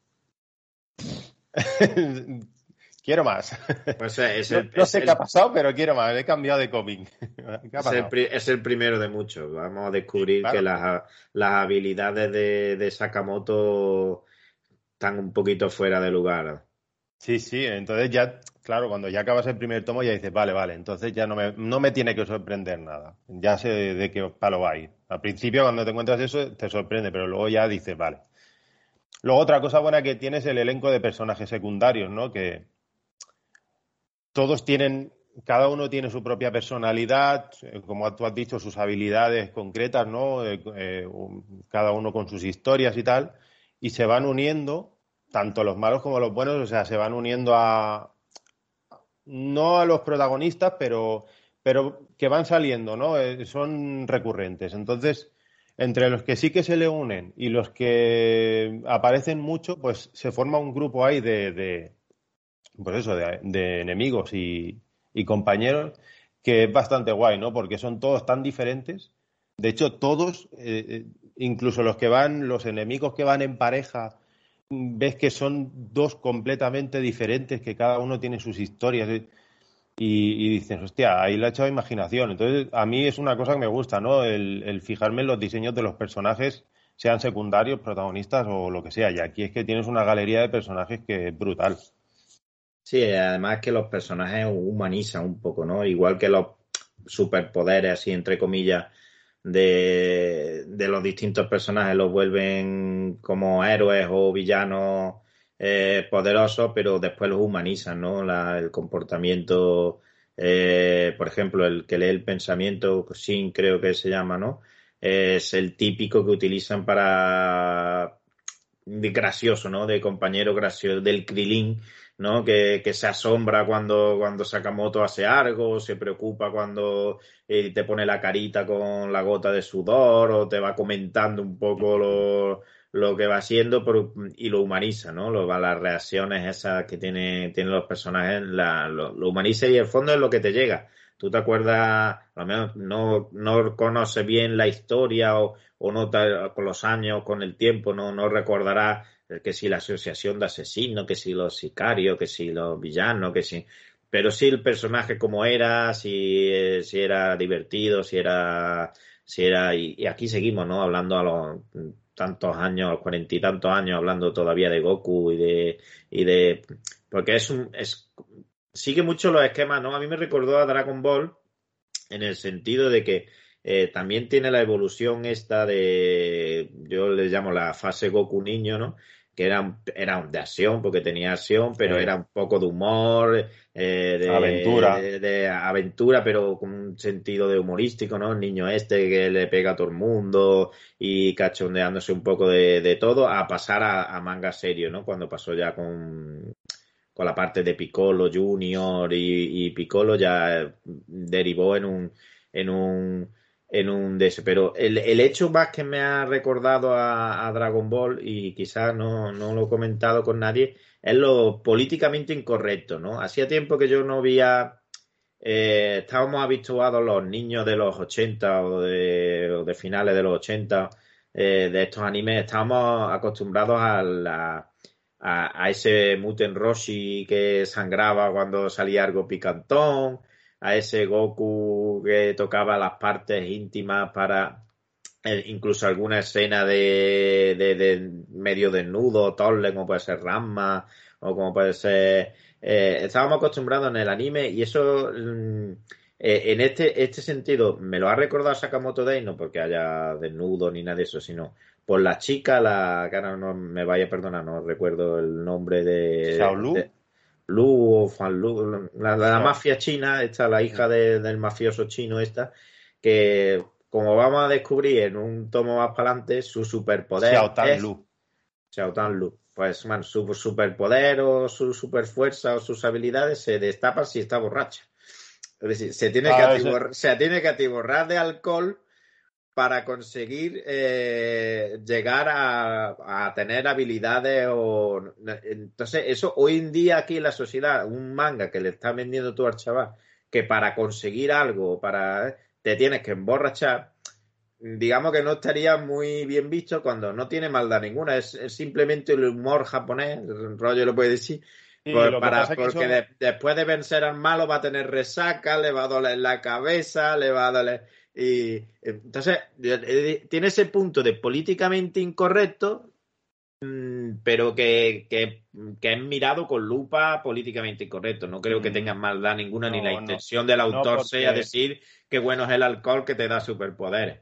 [LAUGHS] quiero más. Pues es no, sé qué ha pasado, pero quiero más. He cambiado de cómic. [LAUGHS] Es el, primero de muchos. Vamos a descubrir que las, habilidades de, Sakamoto están un poquito fuera de lugar. Sí, sí. Entonces ya, claro, cuando ya acabas el primer tomo ya dices, vale, vale, entonces ya no me, no me tiene que sorprender nada. Ya sé de qué palo va a ir. Al principio cuando te encuentras eso te sorprende, pero luego ya dices, vale. Luego otra cosa buena que tienes es el elenco de personajes secundarios, ¿no? Que, todos tienen, cada uno tiene su propia personalidad, eh, como tú has dicho, sus habilidades concretas, ¿no? Eh, eh, cada uno con sus historias y tal, y se van uniendo, tanto los malos como los buenos, o sea, se van uniendo a, no a los protagonistas, pero, pero que van saliendo, ¿no? son recurrentes. Entonces, entre los que sí que se le unen y los que aparecen mucho, pues se forma un grupo ahí de pues eso, de, enemigos y, compañeros, que es bastante guay, ¿no? Porque son todos tan diferentes. De hecho, todos, eh, eh, incluso los que van, los enemigos que van en pareja, ves que son dos completamente diferentes, que cada uno tiene sus historias. Y, y dices, hostia, ahí le ha echado imaginación. Entonces, a mí es una cosa que me gusta, ¿no? El, el fijarme en los diseños de los personajes, sean secundarios, protagonistas o lo que sea. Y aquí es que tienes una galería de personajes que es brutal. Sí, además que los personajes humanizan un poco, ¿no? Igual que los superpoderes, así entre comillas, de, los distintos personajes los vuelven como héroes o villanos eh, poderosos, pero después los humanizan, ¿no? el comportamiento, eh, por ejemplo, el que lee el pensamiento, sin creo que se llama, ¿no? Es el típico que utilizan para gracioso, ¿no? De compañero gracioso, del Krilin ¿no? Que, que, se asombra cuando, cuando Sakamoto hace algo, se preocupa cuando eh, te pone la carita con la gota de sudor o te va comentando un poco lo, lo que va haciendo y lo humaniza, ¿no? Lo, las reacciones esas que tiene, tienen los personajes, la, lo, humaniza y el fondo es lo que te llega. Tú te acuerdas, lo no, no conoces bien la historia o, o no con los años, con el tiempo, no, no recordarás que si la asociación de asesinos, que si los sicarios, que si los villanos, que si... Pero si el personaje como era, si, eh, si era divertido, si era... Si era y, aquí seguimos, ¿no? Hablando a los tantos años, cuarenta y tantos años, hablando todavía de Goku y de... Y de porque es un... Es, sigue mucho los esquemas, ¿no? A mí me recordó a Dragon Ball en el sentido de que eh, también tiene la evolución esta de, yo le llamo la fase Goku niño, ¿no? Que era, era de acción, porque tenía acción, pero era un poco de humor, eh, de aventura. De, aventura, pero con un sentido de humorístico, ¿no? El niño este que le pega a todo el mundo y cachondeándose un poco de, todo, a pasar a, manga serio, ¿no? Cuando pasó ya con, con la parte de Piccolo Junior y, y Piccolo ya derivó en un, en un en un DS. Pero el, el hecho más que me ha recordado a, Dragon Ball, y quizás no, no lo he comentado con nadie, es lo políticamente incorrecto, ¿no? Hacía tiempo que yo no veía. eh, estábamos habituados los niños de los 80 o de, finales de los 80 eh, de estos animes, estábamos acostumbrados a, la, a ese Muten Roshi que sangraba cuando salía algo picantón, a ese Goku que tocaba las partes íntimas para eh, incluso alguna escena de, de, de medio desnudo, Tolle, como puede ser Ranma, o como puede ser. eh, estábamos acostumbrados en el anime y eso. mm, eh, en este, este sentido, me lo ha recordado Sakamoto Day, no porque haya desnudo ni nada de eso, sino por la chica, la ahora no me vaya a perdonar, no recuerdo el nombre de. Xiaolu. de- Lu o Fan Lu, la, mafia china, esta, la hija de- del mafioso chino, esta, que como vamos a descubrir en un tomo más para adelante, su superpoder Xiao Tan es Lu. Xiao Tan Lu. Pues, man, su superpoder o su superfuerza o sus habilidades se destapan si está borracha. Es decir, se tiene, que Ah, atiborrar, se tiene que atiborrar de alcohol para conseguir eh, llegar a, a tener habilidades o entonces eso hoy en día aquí en la sociedad un manga que le estás vendiendo tú al chaval que para conseguir algo para te tienes que emborrachar digamos que no estaría muy bien visto cuando no tiene maldad ninguna es, es simplemente el humor japonés el rollo lo puede decir por- para- porque son- de- después de vencer al malo va a tener resaca, le va a doler la cabeza, le va a doler. Y entonces eh, tiene ese punto de políticamente incorrecto, mm, pero que, que, que es mirado con lupa políticamente incorrecto. No creo que tengan maldad ninguna ni la no. intención del No, autor porque- sea decir que bueno es el alcohol que te da superpoderes.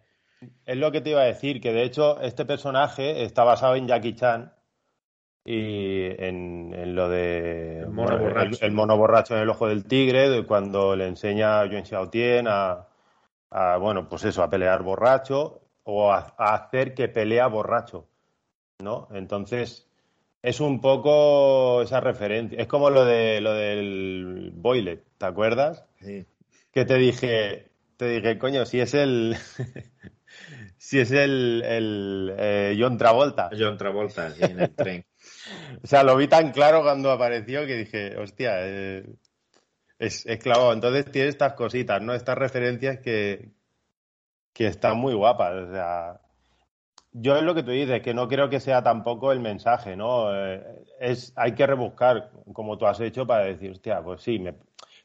Es lo que te iba a decir, que de hecho este personaje está basado en Jackie Chan y en, en lo de El mono borracho. el, el mono borracho en el ojo del tigre, de cuando le enseña a Yuan Xiaotien a, a, bueno, pues eso, a pelear borracho o a, a hacer que pelea borracho, ¿no? Entonces es un poco esa referencia, es como lo de lo del Boilet, ¿te acuerdas? que te dije, te dije, coño, si es el, [LAUGHS] si es el, el eh, John Travolta. John Travolta sí, en el tren. [LAUGHS] O sea, lo vi tan claro cuando apareció que dije, hostia, eh, es, es clavado. Entonces tiene estas cositas, ¿no? Estas referencias que, que están muy guapas. O sea, yo es lo que tú dices, que no creo que sea tampoco el mensaje, ¿no? Eh, es, hay que rebuscar, como tú has hecho, para decir, hostia, pues sí, me...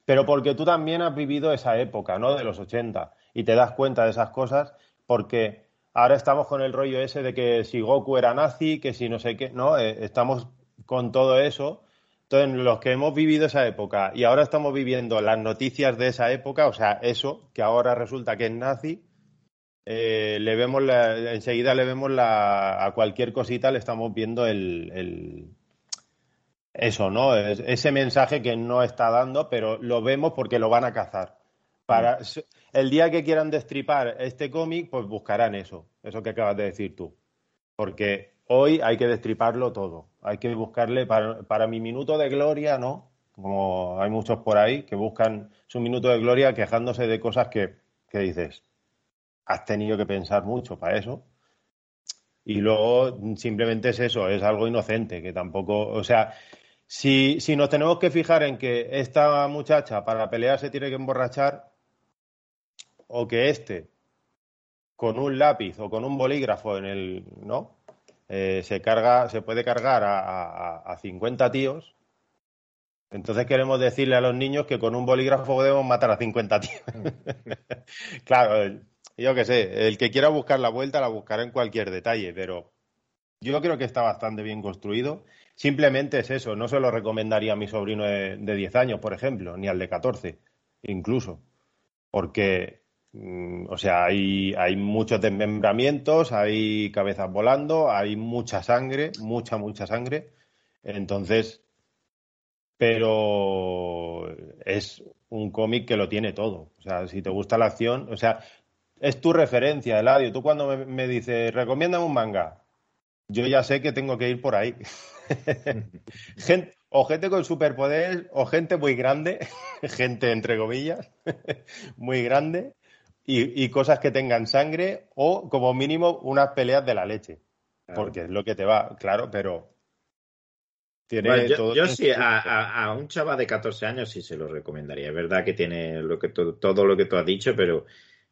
pero porque tú también has vivido esa época, ¿no? De los 80 y te das cuenta de esas cosas porque ahora estamos con el rollo ese de que si Goku era nazi, que si no sé qué, ¿no? Eh, estamos con todo eso. Entonces, los que hemos vivido esa época y ahora estamos viviendo las noticias de esa época, o sea, eso, que ahora resulta que es nazi, eh, le vemos la- enseguida le vemos la, a cualquier cosita le estamos viendo el, el- eso, ¿no? Es- ese mensaje que no está dando, pero lo vemos porque lo van a cazar. Para, el día que quieran destripar este cómic, pues buscarán eso, eso que acabas de decir tú. Porque hoy hay que destriparlo todo. Hay que buscarle para, para mi minuto de gloria, ¿no? Como hay muchos por ahí que buscan su minuto de gloria quejándose de cosas que, que dices, has tenido que pensar mucho para eso. Y luego simplemente es eso, es algo inocente, que tampoco, o sea, si, si nos tenemos que fijar en que esta muchacha para pelear se tiene que emborrachar, o que este con un lápiz o con un bolígrafo en el, ¿no? Eh, se carga, se puede cargar a, a, a 50 tíos. Entonces queremos decirle a los niños que con un bolígrafo podemos matar a 50 tíos. [LAUGHS] claro, yo qué sé, el que quiera buscar la vuelta la buscará en cualquier detalle, pero yo creo que está bastante bien construido. Simplemente es eso, no se lo recomendaría a mi sobrino de, de 10 años, por ejemplo, ni al de 14, incluso. Porque, o sea, hay, hay muchos desmembramientos, hay cabezas volando, hay mucha sangre, mucha, mucha sangre. Entonces, pero es un cómic que lo tiene todo. O sea, si te gusta la acción, o sea, es tu referencia, Eladio. Tú cuando me, me dices, recomiéndame un manga, yo ya sé que tengo que ir por ahí. [LAUGHS] gente, o gente con superpoderes, o gente muy grande, [LAUGHS] gente entre comillas, [LAUGHS] muy grande, y, y cosas que tengan sangre o como mínimo unas peleas de la leche. Claro. Porque es lo que te va, claro, pero tiene Bueno, yo, todo yo sí, a, gusto. a- a un chaval de 14 años sí se lo recomendaría. Es verdad que tiene lo que to- todo lo que tú has dicho, pero,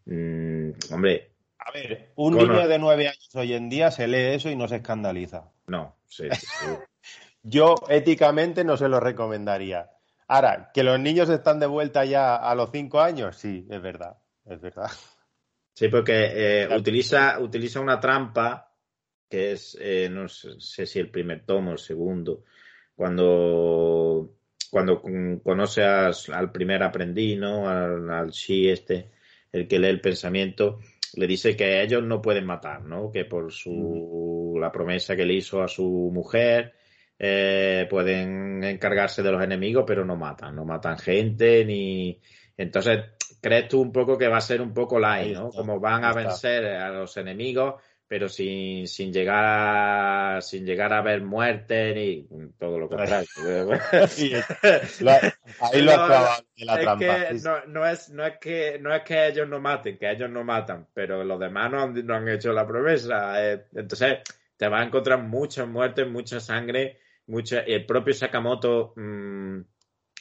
mm, hombre, A ver, un niño de nueve años hoy en día se lee eso y no se escandaliza. no. sí, sí, sí. [LAUGHS] Yo éticamente no se lo recomendaría. Ahora, que los niños están de vuelta ya a los cinco años, sí, es verdad, es verdad. Sí, porque eh, utiliza, utiliza una trampa que es, eh, no sé, si el primer tomo el segundo, cuando, cuando con- conoce a- al primer aprendiz, ¿no? Al, al Shi este, el que lee el pensamiento, le dice que ellos no pueden matar, ¿no? Que por su, la promesa que le hizo a su mujer, eh, pueden encargarse de los enemigos, pero no matan, no matan gente, ni... Entonces, crees tú un poco que va a ser un poco light, ¿no? Como van a vencer a los enemigos, pero sin, sin llegar a, sin llegar a ver muerte ni todo lo contrario. [LAUGHS] Sí, lo ahí lo has No, clavado de la es trampa. que no, no es, no, es que, no es que ellos no maten, que ellos no matan, pero los demás no han, no han hecho la promesa. eh, entonces, te vas a encontrar muchas muertes, mucha sangre, mucha, el propio Sakamoto mm,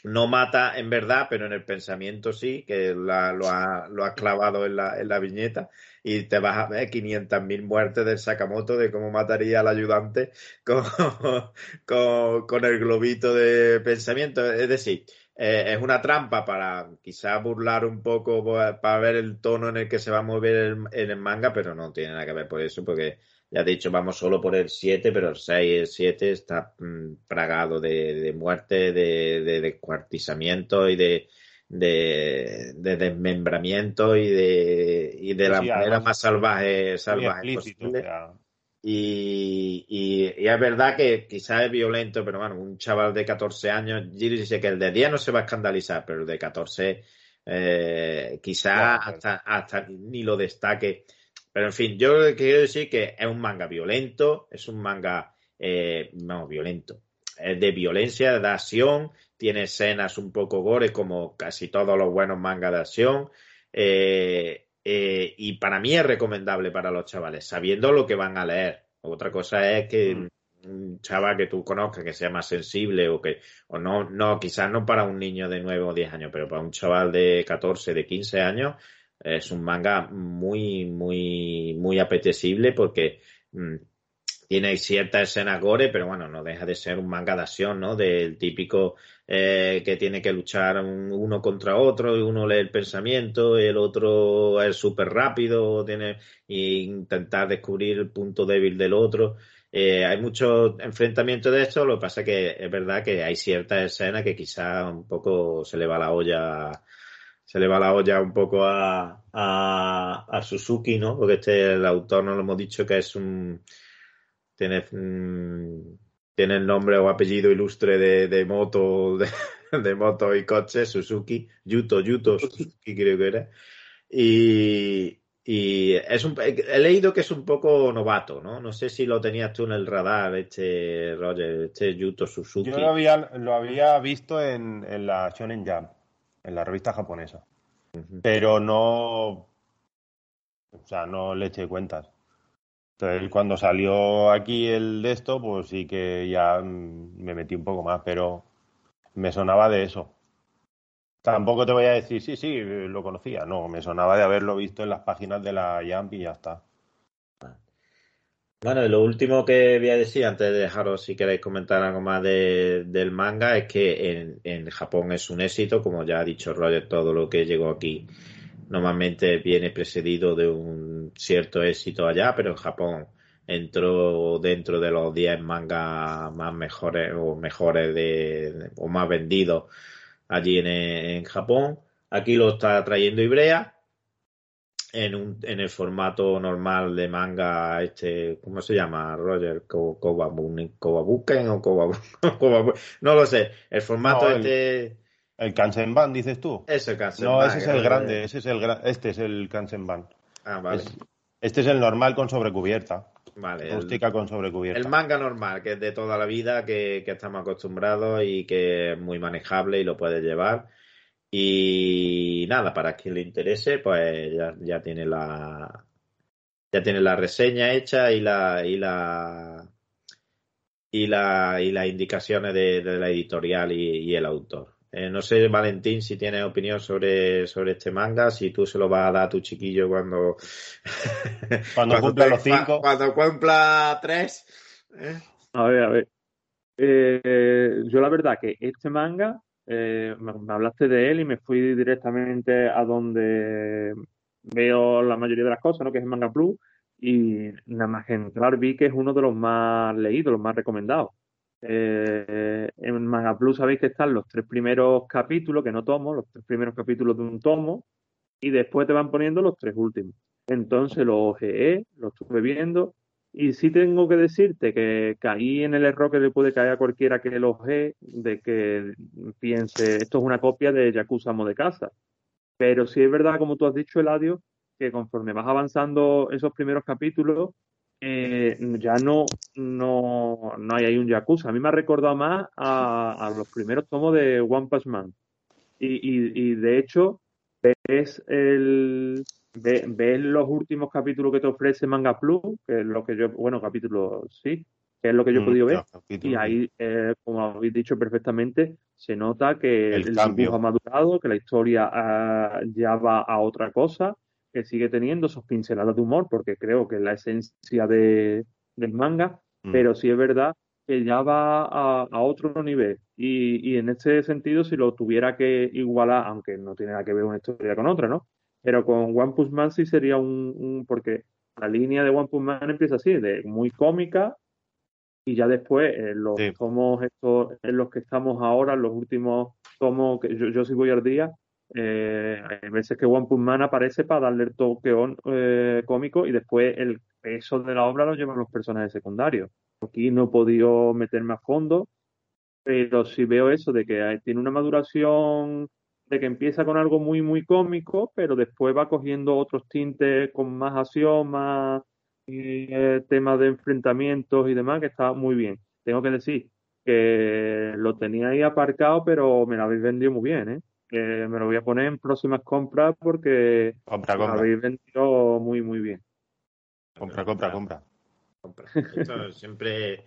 no mata en verdad, pero en el pensamiento sí, que la- lo, ha, lo clavado en la, en la viñeta, y te vas a ver 500.000 muertes del Sakamoto de cómo mataría al ayudante [LAUGHS] con, el globito de pensamiento. Es decir, eh, es una trampa para quizás burlar un poco pa- para ver el tono en el que se va a mover el, en el manga, pero no tiene nada que ver por eso, porque ya he dicho, vamos solo por el 7, pero el 6 y el 7 está mm, plagado de, de muerte, de, de descuartizamiento y de, de, de desmembramiento y de, y de Sí, la sí, manera más salvaje, salvaje posible. Y, y- y es verdad que quizás es violento, pero bueno, un chaval de 14 años, Giri dice que el de 10 no se va a escandalizar, pero el de 14 eh, quizás Bueno, pero- hasta, hasta ni lo destaque. Pero en fin, yo quiero decir que es un manga violento, es un manga, eh, no, violento, es de violencia, de acción, tiene escenas un poco gore como casi todos los buenos mangas de acción. eh, eh, y para mí es recomendable para los chavales, sabiendo lo que van a leer. Otra cosa es que Mm. un chaval que tú conozcas que sea más sensible o que, o no, no, quizás no para un niño de 9 o 10 años, pero para un chaval de 14, de 15 años, es un manga muy, muy, muy apetecible porque mm, tiene cierta escena gore, pero bueno, no deja de ser un manga de acción, ¿no? Del típico eh, que tiene que luchar un- uno contra otro y uno lee el pensamiento, el otro es súper rápido, tiene e intentar descubrir el punto débil del otro. Eh, hay muchos enfrentamientos de esto, lo que pasa que es verdad que hay ciertas escenas que quizá un poco se le va la olla se le va la olla un poco a, a, a Suzuki, ¿no? Porque este, el autor, no lo hemos dicho, que es un... Tiene, mm, tiene el nombre o apellido ilustre de, de moto, de, [LAUGHS] de moto y coche, Suzuki, Yuto, Yuto, Suzuki creo que era. Y, y es un, he leído que es un poco novato, ¿no? No sé si lo tenías tú en el radar, este Roger, este Yuto Suzuki. Yo lo había, lo había visto en, en la Shonen Jump, en la revista japonesa, pero no, o sea, no le eché cuentas. Entonces, cuando salió aquí el de esto, pues sí que ya mm, me metí un poco más, pero me sonaba de eso. Tampoco te voy a decir, sí, sí, lo conocía. No, me sonaba de haberlo visto en las páginas de la Jump y ya está. Bueno, lo último que voy a decir, antes de dejaros si queréis comentar algo más de- del manga, es que en, en Japón es un éxito, como ya ha dicho Roger, todo lo que llegó aquí normalmente viene precedido de un cierto éxito allá, pero en Japón entró dentro de los 10 mangas más mejores o mejores de, o más vendidos allí en, en Japón. Aquí lo está trayendo Ibrea en, un, en el formato normal de manga, este, ¿cómo se llama, Roger? Ko- Kobabu- Kobabuken o Kobabu, [LAUGHS] Kobabu- no lo sé. El formato No, el- este, ¿El Kansenban, dices tú? eso, Kansen No, Ban, ese es el no- grande, ese es el este es el Kansenban. Ah, vale, Es- este es el normal con sobrecubierta, vale. El, con sobrecubierta. el manga normal, que es de toda la vida, que, que estamos acostumbrados y que es muy manejable y lo puedes llevar. Y nada, para quien le interese, pues ya, ya tiene la ya tiene la reseña hecha y la y la y la y las indicaciones de, de la editorial y, y el autor. Eh, no sé, Valentín, si tienes opinión sobre, sobre este manga, si tú se lo vas a dar a tu chiquillo cuando. [LAUGHS] Cuando cumpla los cinco. Cuando cumpla tres. ¿eh? A ver, a ver. Eh, yo la verdad que este manga, eh, me, hablaste de él y me fui directamente a donde veo la mayoría de las cosas, ¿no? Que es el Manga Plus. Y nada más entrar vi que es uno de los más leídos, los más recomendados. Eh, en Manga Plus sabéis que están los tres primeros capítulos, que no tomo, los tres primeros capítulos de un tomo, y después te van poniendo los tres últimos. Entonces los OGE, los estuve viendo, y sí tengo que decirte que caí en el error que le puede caer a cualquiera que OGE, de que piense, esto es una copia de Yakuza Amo de Casa. Pero sí es verdad, como tú has dicho, Eladio, que conforme vas avanzando esos primeros capítulos, eh, ya no, no, no hay ahí un Yakuza. A mí me ha recordado más a, los primeros tomos de One Punch Man. Y, y, y de hecho, ves, el, ve- ves los últimos capítulos que te ofrece Manga Plus, que es lo que yo, bueno, capítulos sí, que es lo que yo he Mm, podido ver. Y ahí, eh, como habéis dicho perfectamente, se nota que El el, cambio. ha madurado, que la historia ah, ya va a otra cosa, que sigue teniendo sus pinceladas de humor, porque creo que es la esencia de, del manga, Mm. pero sí es verdad que ya va a, a otro nivel. Y, y en este sentido, si lo tuviera que igualar, aunque no tiene nada que ver una historia con otra, ¿no? Pero con One Punch Man sí sería un, un- porque la línea de One Punch Man empieza así, de muy cómica, y ya después en los Sí. tomos estos en los que estamos ahora, los últimos tomos que yo, yo sí voy al día, eh, hay veces que One Punch Man aparece para darle el toque on- eh, cómico y después el peso de la obra lo llevan los personajes secundarios. Aquí no he podido meterme a fondo, pero sí veo eso de que tiene una maduración de que empieza con algo muy, muy cómico, pero después va cogiendo otros tintes con más acción, más eh, temas de enfrentamientos y demás, que está muy bien. Tengo que decir que lo tenía ahí aparcado, pero me lo habéis vendido muy bien, ¿eh? Que me lo voy a poner en próximas compras porque Compra, lo habéis vendido muy, muy bien. compra, compra, compra. compra. Esto siempre,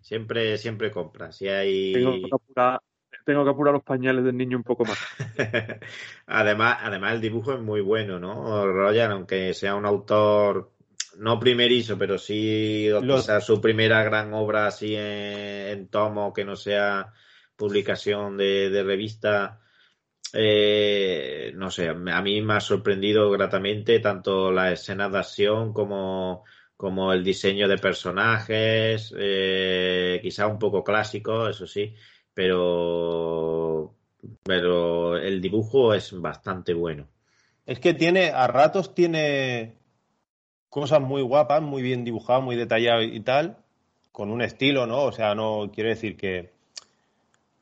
siempre, siempre compra. Si hay. Tengo que apurar, tengo que apurar los pañales del niño un poco más. [LAUGHS] además, además el dibujo es muy bueno, ¿no? Roger, aunque sea un autor no primerizo, pero sí Los- quizás su primera gran obra así en, en tomo, que no sea publicación de, de revista. eh, no sé, a mí me ha sorprendido gratamente tanto las escenas de acción como, como el diseño de personajes, eh, quizá un poco clásico, eso sí, pero, pero el dibujo es bastante bueno. Es que tiene, a ratos tiene cosas muy guapas, muy bien dibujadas, muy detalladas y tal, con un estilo, ¿no? O sea, no quiero decir que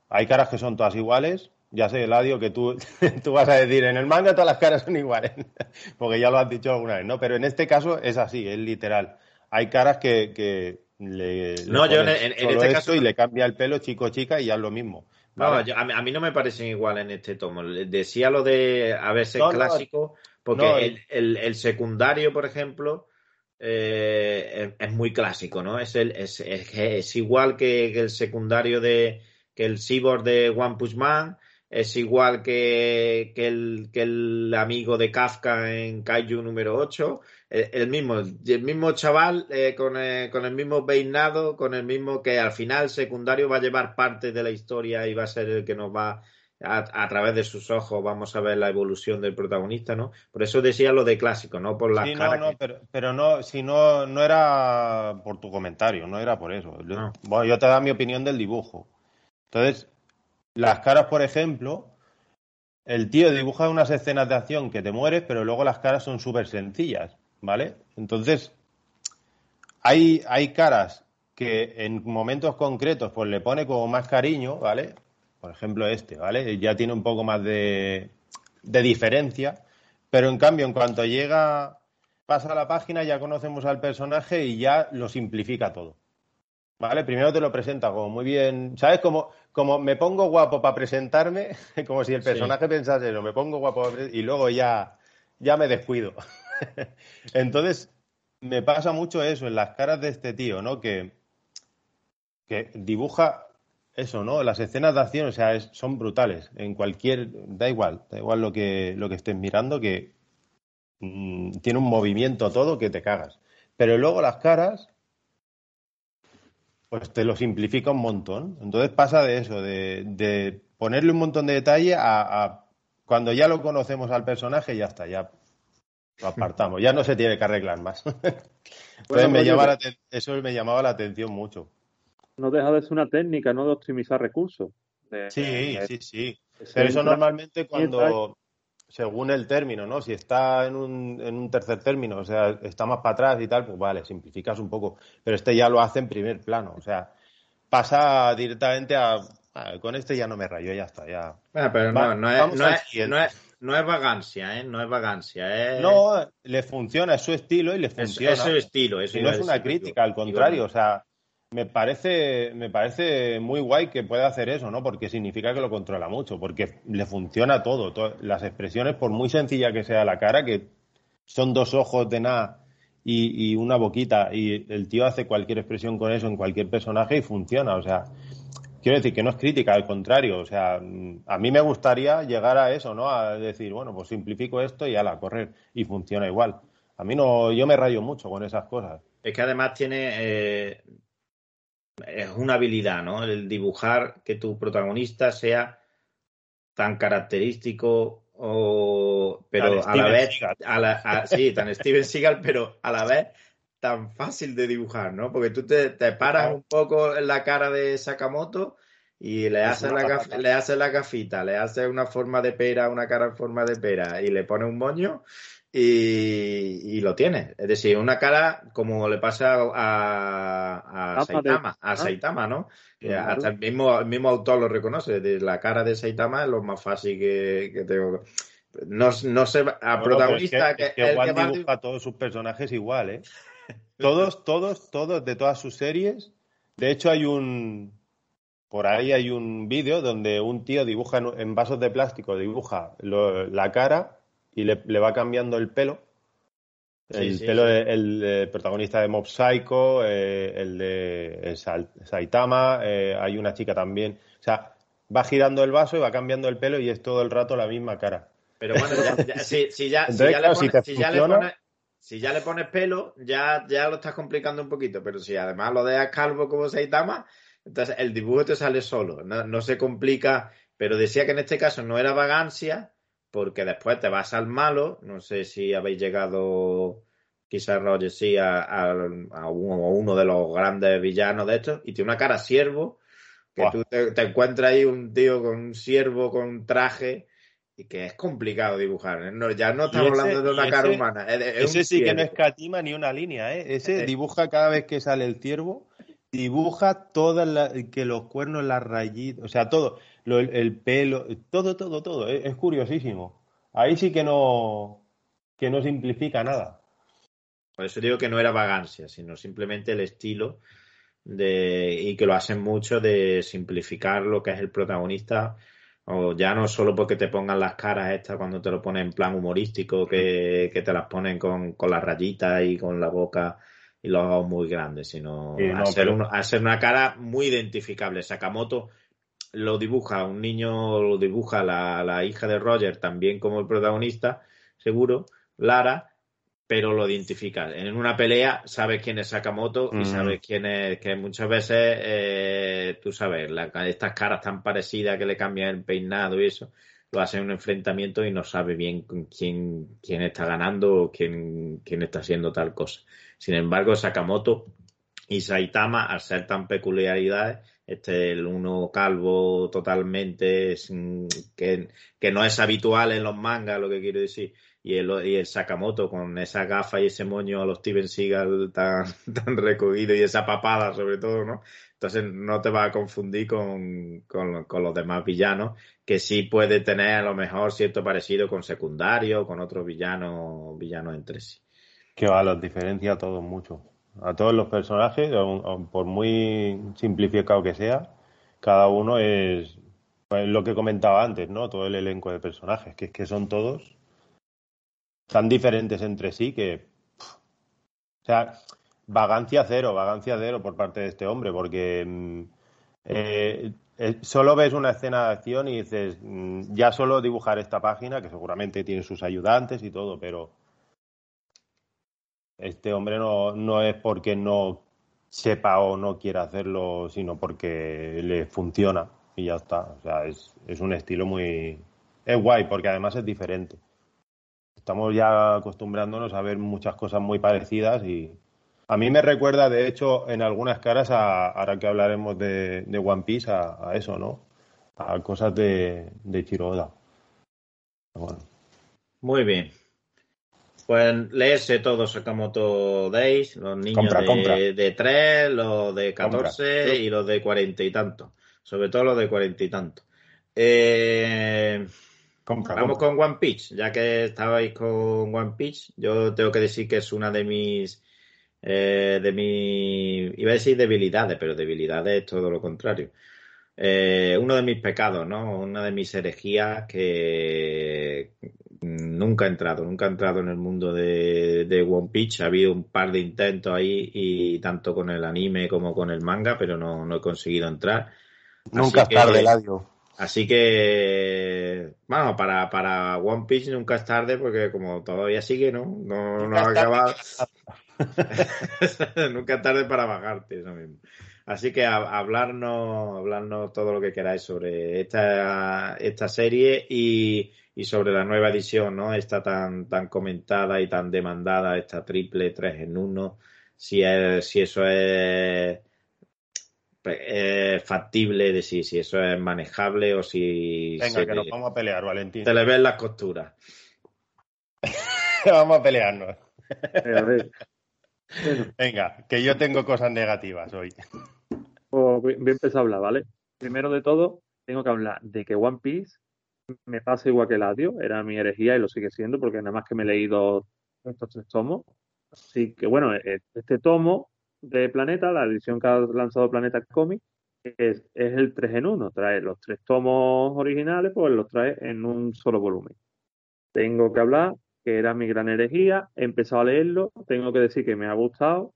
hay caras que son todas iguales. Ya sé, Eladio, que tú, [LAUGHS] tú vas a decir, en el manga todas las caras son iguales, [LAUGHS] porque ya lo has dicho alguna vez, ¿no? Pero en este caso es así, es literal. Hay caras que, que le, le No, yo en- en- este caso y le cambia el pelo chico-chica y ya es lo mismo. No, ¿vale? yo- a, mí, a mí no me parecen igual en este tomo. Decía lo de a veces No, clásico, porque no, el, el- el secundario, por ejemplo, eh, es, es muy clásico, ¿no? Es, el, es, es, es igual que, que el secundario de que el cyborg de One Punch Man, es igual que, que, el, que el amigo de Kafka en Kaiju número 8, el, el mismo, el mismo chaval eh, con, eh, con el mismo peinado, con el mismo que al final secundario va a llevar parte de la historia y va a ser el que nos va a, a través de sus ojos vamos a ver la evolución del protagonista, ¿no? Por eso decía lo de clásico, ¿no? Por las Sí, no, no, que- pero, pero no, si no, no era por tu comentario, no era por eso. No. Bueno, yo te da mi opinión del dibujo. Entonces, las caras, por ejemplo, el tío dibuja unas escenas de acción que te mueres, pero luego las caras son súper sencillas, ¿vale? Entonces, hay, hay caras que en momentos concretos pues le pone como más cariño, ¿vale? Por ejemplo este, ¿vale? Ya tiene un poco más de, de diferencia, pero en cambio en cuanto llega, pasa la página, ya conocemos al personaje y ya lo simplifica todo. ¿Vale? Primero te lo presenta como muy bien, ¿sabes? Como, como me pongo guapo para presentarme, [LAUGHS] como si el personaje pensase eso, me pongo guapo y luego ya, ya me descuido. [LAUGHS] Entonces, me pasa mucho eso en las caras de este tío, ¿no? Que, que dibuja eso, ¿no? Las escenas de acción, o sea, son brutales. En cualquier, da igual, da igual lo que, lo que estés mirando, que mm, tiene un movimiento todo que te cagas. Pero luego las caras, pues te lo simplifica un montón. Entonces pasa de eso, de, ponerle un montón de detalle a, cuando ya lo conocemos al personaje, ya está, ya lo apartamos, ya no se tiene que arreglar más. [LAUGHS] Entonces me pues eso me llamaba la atención mucho no deja de ser una técnica, ¿no? De optimizar recursos. sí, sí, sí. Pero eso normalmente cuando, según el término, ¿no? Si está en un, en un tercer término, o sea, está más para atrás y tal, pues vale, simplificas un poco. Pero este ya lo hace en primer plano, o sea, pasa directamente a, con este ya no me rayo, ya está, ya. Bueno, pero no, no, es, no, es, no, es, vagancia, ¿eh? No es vagancia, ¿eh? No, le funciona, es su estilo y le funciona. Es, su estilo, eso y no es una crítica, al contrario, o sea, me parece, me parece muy guay que pueda hacer eso, ¿no? Porque significa que lo controla mucho, porque le funciona todo, las expresiones, por muy sencilla que sea la cara, que son dos ojos de nada y, una boquita, y el tío hace cualquier expresión con eso en cualquier personaje y funciona, o sea, quiero decir que no es crítica, al contrario, o sea, a mí me gustaría llegar a eso, ¿no? A decir, bueno, pues simplifico esto y ala, correr, y funciona igual. A mí no, yo me rayo mucho con esas cosas. Es que además tiene, eh, es una habilidad, ¿no? El dibujar que tu protagonista sea tan característico o pero a la vez sí, tan Steven Seagal, pero a la vez tan fácil de dibujar, ¿no? Porque tú te, paras un poco en la cara de Sakamoto y le haces, la le haces la gafita, le haces una forma de pera, una cara en forma de pera y le pones un moño y, lo tiene. Es decir, una cara como le pasa a, a, Saitama, a Saitama, ¿no? Hasta el mismo, el mismo autor lo reconoce. La cara de Saitama es lo más fácil que, tengo. No, no sé, a protagonista que, que, dibuja a todos sus personajes igual, ¿eh? Todos, todos, todos de todas sus series. De hecho, hay un. Por ahí hay un vídeo donde un tío dibuja en, vasos de plástico, dibuja la cara y le, va cambiando el pelo. El pelo el, protagonista de Mob Psycho, eh, el de Saitama, eh, hay una chica también. O sea, va girando el vaso y va cambiando el pelo y es todo el rato la misma cara. Pero bueno, si, ya, le pones, pelo, ya, ya lo estás complicando un poquito. Pero si además lo dejas calvo como Saitama, entonces el dibujo te sale solo. No, no se complica. Pero decía que en este caso no era vagancia, porque después te vas al malo, no sé si habéis llegado, quizás Roger sí, a, uno, de los grandes villanos de estos, y tiene una cara siervo, que tú te, encuentras ahí un tío con un siervo con traje, y que es complicado dibujar. ¿eh? ya no estamos hablando de una cara humana. ese sí que no escatima ni una línea, ¿eh? Ese eh. dibuja cada vez que sale el ciervo, dibuja todas que los cuernos, las rayitas, o sea, todo el, pelo, todo, todo, todo. Es, curiosísimo. Ahí sí que no, que no simplifica nada. Por eso digo que no era vagancia, sino simplemente el estilo de, y que lo hacen mucho de simplificar lo que es el protagonista. O ya no solo porque te pongan las caras estas cuando te lo ponen en plan humorístico, que, te las ponen con, con las rayitas y con la boca y los ojos muy grandes, sino hacer, hacer, una cara muy identificable. Sakamoto lo dibuja un niño, lo dibuja la, la hija de Roger también como el protagonista, seguro, Lara, pero lo identifica. En una pelea sabes quién es Sakamoto y sabes quién es, que muchas veces, eh, tú sabes, estas caras tan parecidas que le cambian el peinado y eso, lo hace en un enfrentamiento y no sabe bien quién, quién está ganando o quién, quién está haciendo tal cosa. Sin embargo, Sakamoto y Saitama, al ser tan peculiaridades, este el uno calvo totalmente, que, que, no es habitual en los mangas, lo que quiero decir, y el, y el Sakamoto con esa gafa y ese moño a los Steven Seagal tan, [LAUGHS] tan recogido y esa papada sobre todo, ¿no? Entonces no te vas a confundir con, con, con, los demás villanos, que sí puede tener a lo mejor cierto parecido con secundario, con otros villanos, villanos entre sí. Que va, los diferencia a todos mucho a todos los personajes, por muy simplificado que sea, cada uno es pues, lo que comentaba antes, ¿no? Todo el elenco de personajes, que es que son todos tan diferentes entre sí que. O sea, vagancia cero, vagancia cero por parte de este hombre, porque mm, eh, eh, solo ves una escena de acción y dices, mm, ya solo dibujar esta página, que seguramente tiene sus ayudantes y todo, pero este hombre no, no es porque no sepa o no quiera hacerlo, sino porque le funciona y ya está. O sea, es, es un estilo muy... Es guay porque además es diferente. Estamos ya acostumbrándonos a ver muchas cosas muy parecidas y a mí me recuerda, de hecho, en algunas caras, a, ahora que hablaremos de, de One Piece, a, eso, ¿no? A cosas de, de Chiroda. Bueno. Muy bien. Pues léese todo Sakamoto Days, los niños de, de 3, los de 14 y los de cuarenta y tantos. Sobre todo los de cuarenta y tantos. Eh, vamos con One Piece, ya que estabais con One Piece. Yo tengo que decir que es una de mis. Eh, de mi. Iba a decir debilidades, pero debilidades es todo lo contrario. Eh, uno de mis pecados, ¿no? Una de mis herejías que nunca he entrado, nunca he entrado en el mundo de, de, One Piece. Ha habido un par de intentos ahí, y tanto con el anime como con el manga, pero no, no he conseguido entrar. Nunca es tarde, Ladio. Así que, bueno, para, para One Piece nunca es tarde porque como todavía sigue, ¿no? No, no ha acabado. [LAUGHS] nunca es tarde para bajarte, eso mismo. Así que hablarnos, hablarnos todo lo que queráis sobre esta, esta serie y, y sobre la nueva edición, ¿no? Esta tan, tan comentada y tan demandada, esta triple 3 en 1, si, es, si eso es, factible, de si, si eso es manejable o si... Venga, que nos vamos a pelear, Valentín. Te le ven las costuras. [LAUGHS] vamos a pelearnos. Venga, que yo tengo cosas negativas hoy. Pues voy a empezar a hablar, ¿vale? Primero de todo, tengo que hablar de que One Piece me pasa igual que el Adio, era mi herejía y lo sigue siendo porque nada más que me he leído estos tres tomos. Así que bueno, e, este tomo de Planeta, la edición que ha lanzado Planeta Comics, es, es, el 3 en 1, trae los tres tomos originales, pues los trae en un solo volumen. Tengo que hablar que era mi gran herejía, he empezado a leerlo, tengo que decir que me ha gustado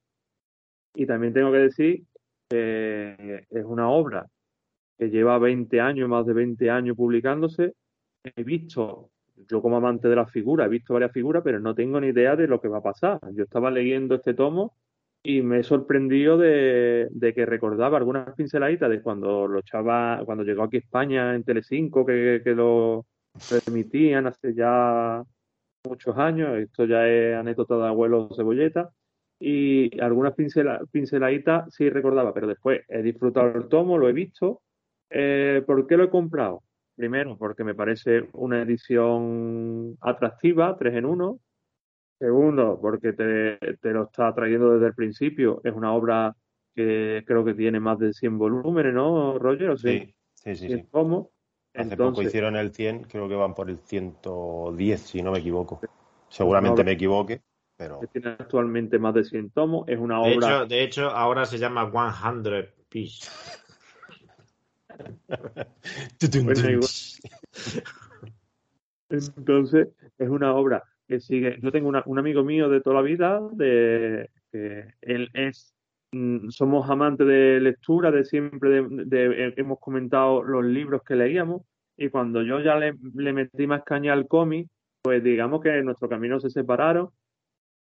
y también tengo que decir que es una obra que lleva 20 años, más de 20 años publicándose he visto, yo como amante de la figura, he visto varias figuras, pero no tengo ni idea de lo que va a pasar. Yo estaba leyendo este tomo y me he sorprendido de, que recordaba algunas pinceladitas de cuando lo echaba, cuando llegó aquí a España en Telecinco, que, que lo permitían hace ya muchos años. Esto ya es anécdota de abuelo cebolleta. Y algunas pinceladitas sí recordaba, pero después he disfrutado el tomo, lo he visto. Eh, ¿Por qué lo he comprado? Primero, porque me parece una edición atractiva, tres en uno. Segundo, porque te, lo está trayendo desde el principio. Es una obra que creo que tiene más de 100 volúmenes, ¿no, Roger? sí, sí, sí. sí. ¿Cómo? Hace poco hicieron el 100, creo que van por el 110, si no me equivoco. Seguramente me equivoque, pero... Tiene actualmente más de 100 tomos. Es una obra... de hecho ahora se llama 100 Piece. [LAUGHS] Entonces, es una obra que sigue. Yo tengo un amigo mío de toda la vida, de que él es. Mm, somos amantes de lectura, de siempre de, hemos comentado los libros que leíamos, y cuando yo ya le, le metí más caña al cómic, pues digamos que nuestros caminos se separaron.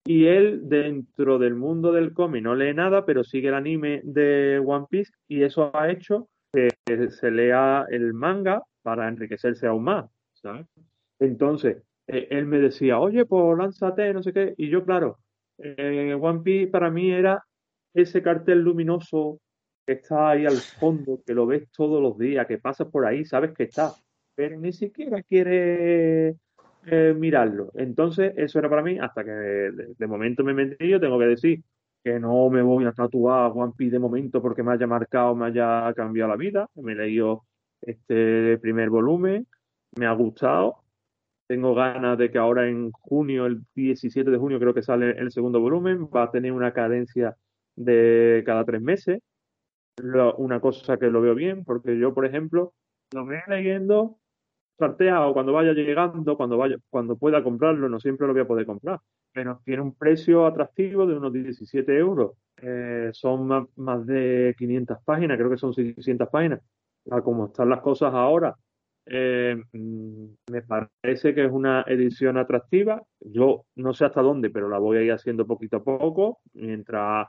Y él, dentro del mundo del cómic, no lee nada, pero sigue el anime de One Piece, y eso ha hecho que se lea el manga para enriquecerse aún más, ¿sabes? Entonces, eh, él me decía, oye, pues lánzate, no sé qué, y yo, claro, eh, One Piece para mí era ese cartel luminoso que está ahí al fondo, que lo ves todos los días, que pasas por ahí, sabes que está, pero ni siquiera quiere eh, mirarlo. Entonces, eso era para mí, hasta que de, momento me metí, yo tengo que decir, que no me voy a tatuar One Piece de momento porque me haya marcado, me haya cambiado la vida. Me he leído este primer volumen, me ha gustado. Tengo ganas de que ahora en junio, el 17 de junio creo que sale el segundo volumen, va a tener una cadencia de cada tres meses. una cosa que lo veo bien, porque yo, por ejemplo, lo veo leyendo sorteado cuando vaya llegando, cuando vaya, cuando pueda comprarlo, no siempre lo voy a poder comprar, pero tiene un precio atractivo de unos 17 euros. Eh, son más, más de 500 páginas, creo que son 600 páginas. A como están las cosas ahora, eh, mm, me parece que es una edición atractiva. Yo no sé hasta dónde, pero la voy a ir haciendo poquito a poco, mientras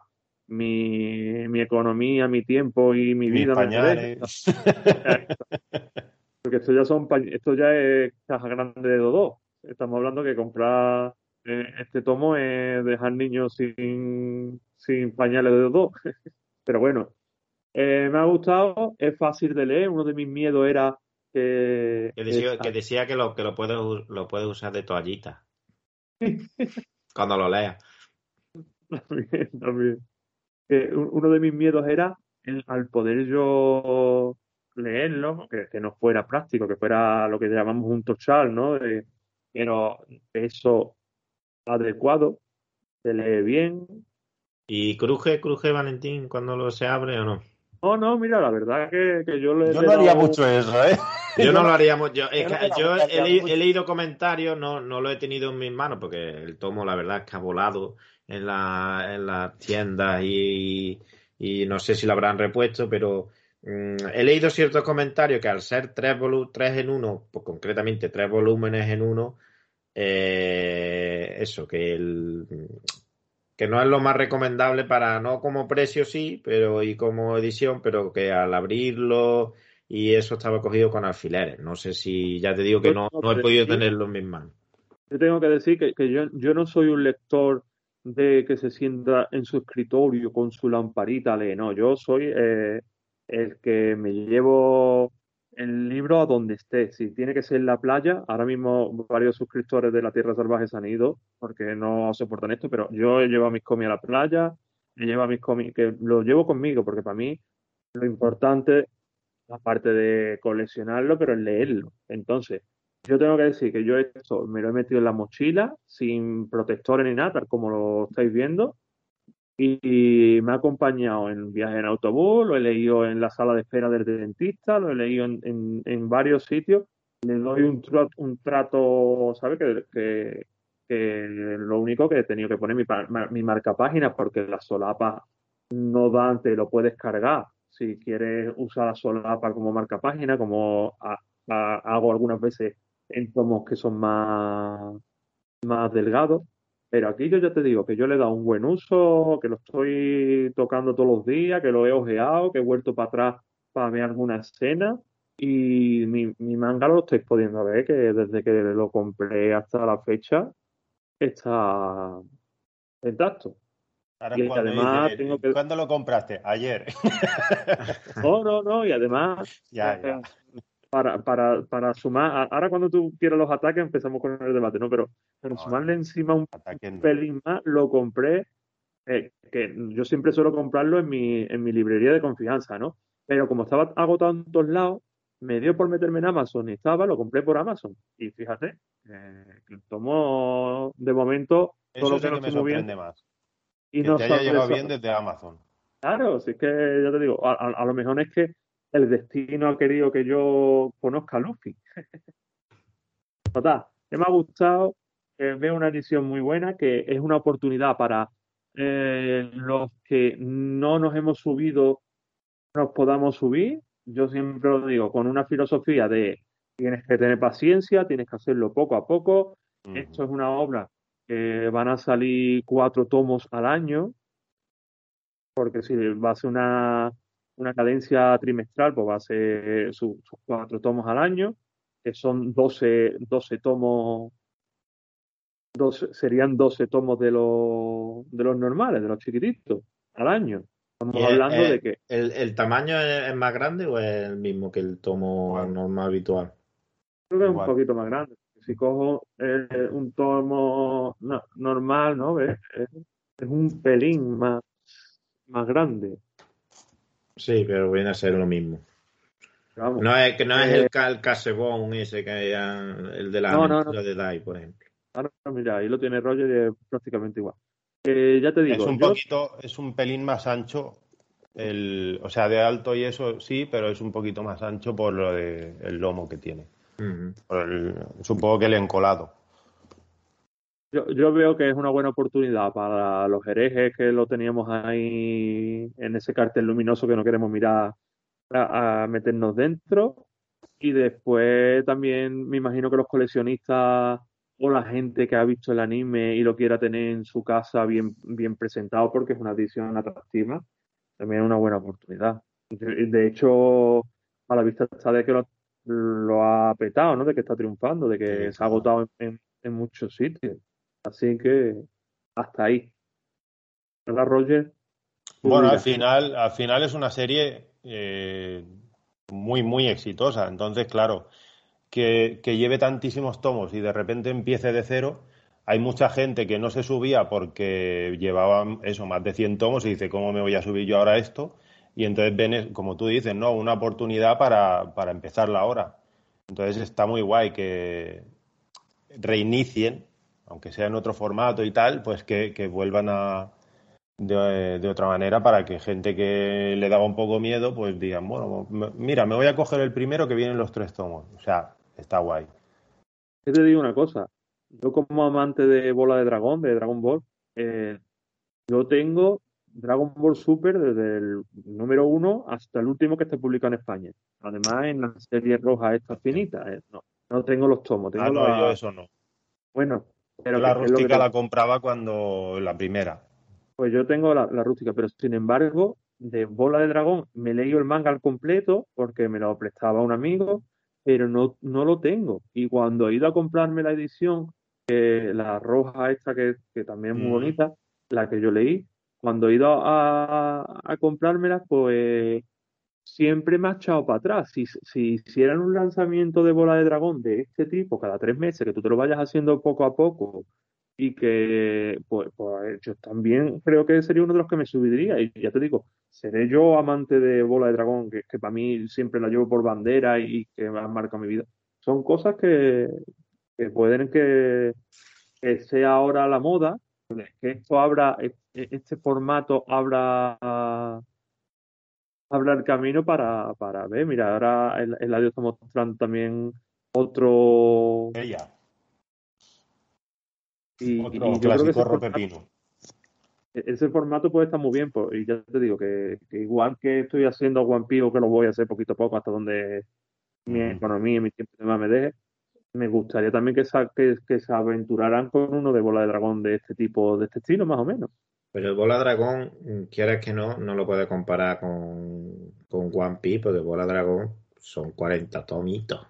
mi, mi economía, mi tiempo y mi Mis vida me pañales. [LAUGHS] Porque esto ya son esto ya es caja grande de Dodó. Estamos hablando que comprar eh, este tomo es dejar niños sin, sin pañales de Dodó. [LAUGHS] Pero bueno, eh, me ha gustado, es fácil de leer. Uno de mis miedos era que, Que decía, que, decía que lo, que lo puedes lo puedes usar de toallita. Cuando lo leas. También, también. Uno de mis miedos era el- al poder yo leerlo, que, que no fuera práctico, que fuera lo que llamamos un tochal, ¿no? De, pero peso adecuado, se lee bien. ¿Y cruje, cruje Valentín cuando lo se abre o no? No, no, mira, la verdad que, que yo le, Yo le no haría mucho eso, ¿eh? [LAUGHS] Yo no lo haríamos. Yo, es que he, le- mucho. he leído comentarios, no, no lo he tenido en mis manos porque el tomo, la verdad, es que ha volado en, la, en las tiendas y, y no sé si lo habrán repuesto, pero mm, he leído ciertos comentarios que al ser tres, volu- tres en uno, pues concretamente tres volúmenes en uno, eh, eso, que el, que no es lo más recomendable para, no como precio sí, pero y como edición, pero que al abrirlo y eso estaba cogido con alfileres. No sé si, ya te digo que no, no he podido tenerlo en mis manos. Yo tengo que decir que, que yo, yo no soy un lector de que se sienta en su escritorio con su lamparita a leer, no, yo soy eh, el que me llevo el libro a donde esté. Si tiene que ser en la playa, ahora mismo varios suscriptores de la Tierra Salvaje se han ido porque no soportan esto, pero yo he llevado mis cómics a la playa, he llevado mis cómics, que lo llevo conmigo, porque para mí lo importante, aparte de coleccionarlo, pero es leerlo. Entonces, yo tengo que decir que yo esto me lo he metido en la mochila sin protectores ni nada, como lo estáis viendo. Y, me ha acompañado en viajes en autobús, lo he leído en la sala de espera del dentista, lo he leído en, en- varios sitios. Le doy un, tra- un trato, ¿sabes? Que, que, que lo único que he tenido que poner mi, mi marca página porque las solapas no dan, te lo puedes cargar. Si quieres usar la solapa como marca página, como hago algunas veces en tomos que son más, más delgados. Pero aquí yo ya te digo que yo le he dado un buen uso, que lo estoy tocando todos los días, que lo he ojeado, que he vuelto para atrás para ver alguna escena. Y mi, mi manga lo estáis pudiendo ver, que desde que lo compré hasta la fecha está intacto. Ahora Y cuando además dice, tengo que- ¿cuándo lo compraste? Ayer. [LAUGHS] No, no, no, y además [LAUGHS] ya, ya. para, para, para sumar, ahora cuando tú quieras los ataques empezamos con el debate, ¿no? Pero, pero No, sumarle encima un no. pelín más, lo compré, eh, que yo siempre suelo comprarlo en mi, en mi librería de confianza, ¿no? Pero como estaba agotado en todos lados, me dio por meterme en Amazon y estaba, lo compré por Amazon. Y fíjate, eh, tomo de momento todo Eso lo sí que no que me estoy moviendo sorprende más. Y Que no te haya llegado bien desde Amazon. Claro, si es que ya te digo, a, a- a lo mejor es que el destino ha querido que yo conozca a Luffy. [LAUGHS] Total, que me ha gustado, eh, veo una edición muy buena, que es una oportunidad para eh, los que no nos hemos subido, nos podamos subir. Yo siempre lo digo, con una filosofía de tienes que tener paciencia, tienes que hacerlo poco a poco. Esto es una obra que van a salir cuatro tomos al año, porque si va a ser una, una cadencia trimestral, pues va a ser su- sus cuatro tomos al año, que son 12, 12 tomos, 12 serían 12 tomos de los, de los normales, de los chiquititos, al año. Estamos eh, hablando eh, de que ¿El, el tamaño es, es más grande o es el mismo que el tomo normal habitual? creo que es un poquito más grande. Si cojo eh, un tomo no- normal, ¿no? ¿Ves? Es, es un pelín más, más grande. Sí, pero viene a ser lo mismo. Vamos. No es que no es Eh, el, el casebón ese que ya- el de la No, no, de Dai, por ejemplo. Ahora, mira, ahí lo tiene Roger y es prácticamente igual. Eh, ya te Es digo, un yo- poquito, es un pelín más ancho El, o sea, de alto y eso sí, pero es un poquito más ancho por lo de el lomo que tiene. Por el- supongo que le he encolado. Yo, yo veo que es una buena oportunidad para los herejes que lo teníamos ahí en ese cartel luminoso que no queremos mirar a, a meternos dentro. Y después también me imagino que los coleccionistas o la gente que ha visto el anime y lo quiera tener en su casa bien, bien presentado porque es una edición atractiva, también es una buena oportunidad. De, de hecho, a la vista está de que lo, lo ha petado, ¿no? De que está triunfando, de que Sí, se ha agotado en, en- en muchos sitios. Así que hasta ahí. ¿Verdad, Roger? Bueno, al final, al final es una serie eh, muy, muy exitosa. Entonces, claro, que, que lleve tantísimos tomos y de repente empiece de cero, hay mucha gente que no se subía porque llevaban eso, más de 100 tomos y dice, ¿cómo me voy a subir yo ahora esto? Y entonces ven, es- como tú dices, ¿no? Una oportunidad para, para empezarla ahora. Entonces está muy guay que reinicien, aunque sea en otro formato y tal, pues que, que vuelvan a, de, de otra manera para que gente que le daba un poco miedo, pues digan, bueno, mira, me voy a coger el primero que vienen los tres tomos. O sea, está guay. Yo te digo una cosa. Yo como amante de Bola de Dragón, de Dragon Ball, eh, yo tengo Dragon Ball Super desde el número uno hasta el último que esté publicado en España. Además, en la serie roja esta finita. eh, no, no tengo los tomos. Tengo Ah, no, la- yo eso no. Bueno, pero Yo la que rústica la compraba cuando la primera. Pues yo tengo la, la rústica, pero sin embargo, de Bola de Dragón me leí el manga al completo porque me lo prestaba un amigo, pero no, no lo tengo. Y cuando he ido a comprarme la edición, la roja esta que, que también es muy Mm. bonita, la que yo leí, cuando he ido a, a comprármela, pues siempre me ha echado para atrás. Si, si hicieran un lanzamiento de Bola de Dragón de este tipo cada tres meses, que tú te lo vayas haciendo poco a poco y que pues, pues yo también creo que sería uno de los que me subiría y ya te digo, seré yo amante de Bola de Dragón, que, para mí siempre la llevo por bandera y, que me han marcado mi vida. Son cosas que, que pueden que sea ahora la moda, que esto abra, e- este formato abra abra el camino para, para ver, mira, ahora el, el audio está mostrando también otro Ella, y, y otro yo creo que clásico ese formato- ropepino. ese formato puede estar muy bien, pues, y ya te digo que, que igual que estoy haciendo One Piece que lo voy a hacer poquito a poco hasta donde mi economía y mi tiempo me deje, me gustaría también que, que, se aventuraran con uno de bola de dragón de este tipo, de este estilo, más o menos. Pero el Bola Dragón, quieras que no, no lo puedes comparar con, con One Piece, porque Bola Dragón son 40 tomitos.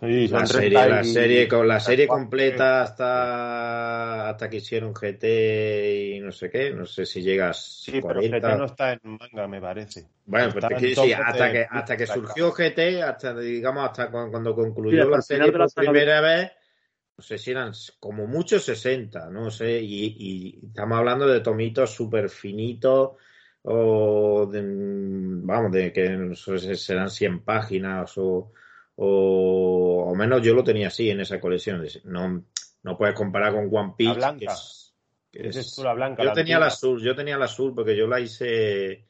Sí, La 30 serie, la y- serie, con la serie completa hasta, hasta que hicieron GT y no sé qué, no sé si llegas Sí, pero 40. GT no está en manga, me parece. Bueno, pero te quiero decir, de- hasta que, hasta que surgió GT, hasta digamos, hasta cu- cuando concluyó la serie por primera vez, no sé si eran como mucho 60, no sé, y, y estamos hablando de tomitos súper finitos, o de, vamos, de que no sé, serán 100 páginas, o, o, o menos yo lo tenía así en esa colección. No, no puedes comparar con One Piece. blanca. que es- que es- la blanca, yo la tenía la antigua. azul, yo tenía la azul porque yo la hice,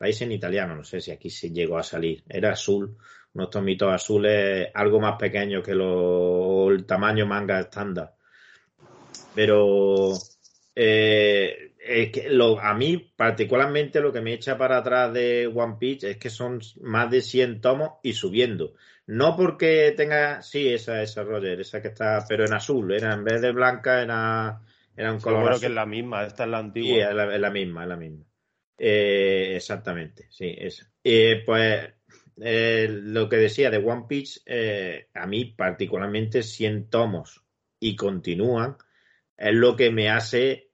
la hice en italiano, no sé si aquí se llegó a salir. Era azul, unos tomitos azules algo más pequeños que lo, el tamaño manga estándar. Pero eh, es que lo, a mí particularmente lo que me echa para atrás de One Piece es que son más de 100 tomos y subiendo. No porque tenga, sí, esa, esa Roger, esa que está, pero en azul, era en vez de blanca, era, era un color Seguro azul. que es la misma, esta es la antigua. Sí, es la, es la misma, es la misma. Eh, exactamente, sí, esa. Eh, pues eh, lo que decía de One Piece, eh, a mí particularmente 100 tomos y continúan, es lo que me hace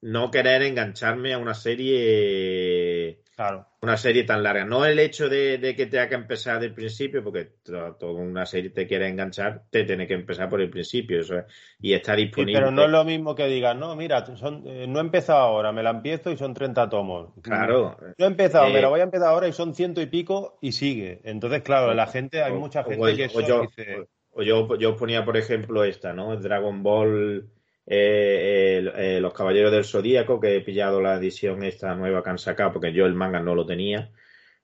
no querer engancharme a una serie Claro. una serie tan larga. No el hecho de, de que tenga que empezar del principio, porque to- toda una serie te quiere enganchar, te tiene que empezar por el principio. Eso es, y está Sí, disponible. pero no es lo mismo que digan, no, mira, son, eh, no he empezado ahora, me la empiezo y son 30 tomos. Claro. No he empezado, Eh, me la voy a empezar ahora y son ciento y pico y sigue. Entonces, claro, la gente, hay mucha gente o- que o yo, dice, o yo, yo ponía, por ejemplo, esta, ¿no? Dragon Ball eh, eh, Los Caballeros del Zodíaco, que he pillado la edición esta nueva que han sacado, porque yo el manga no lo tenía.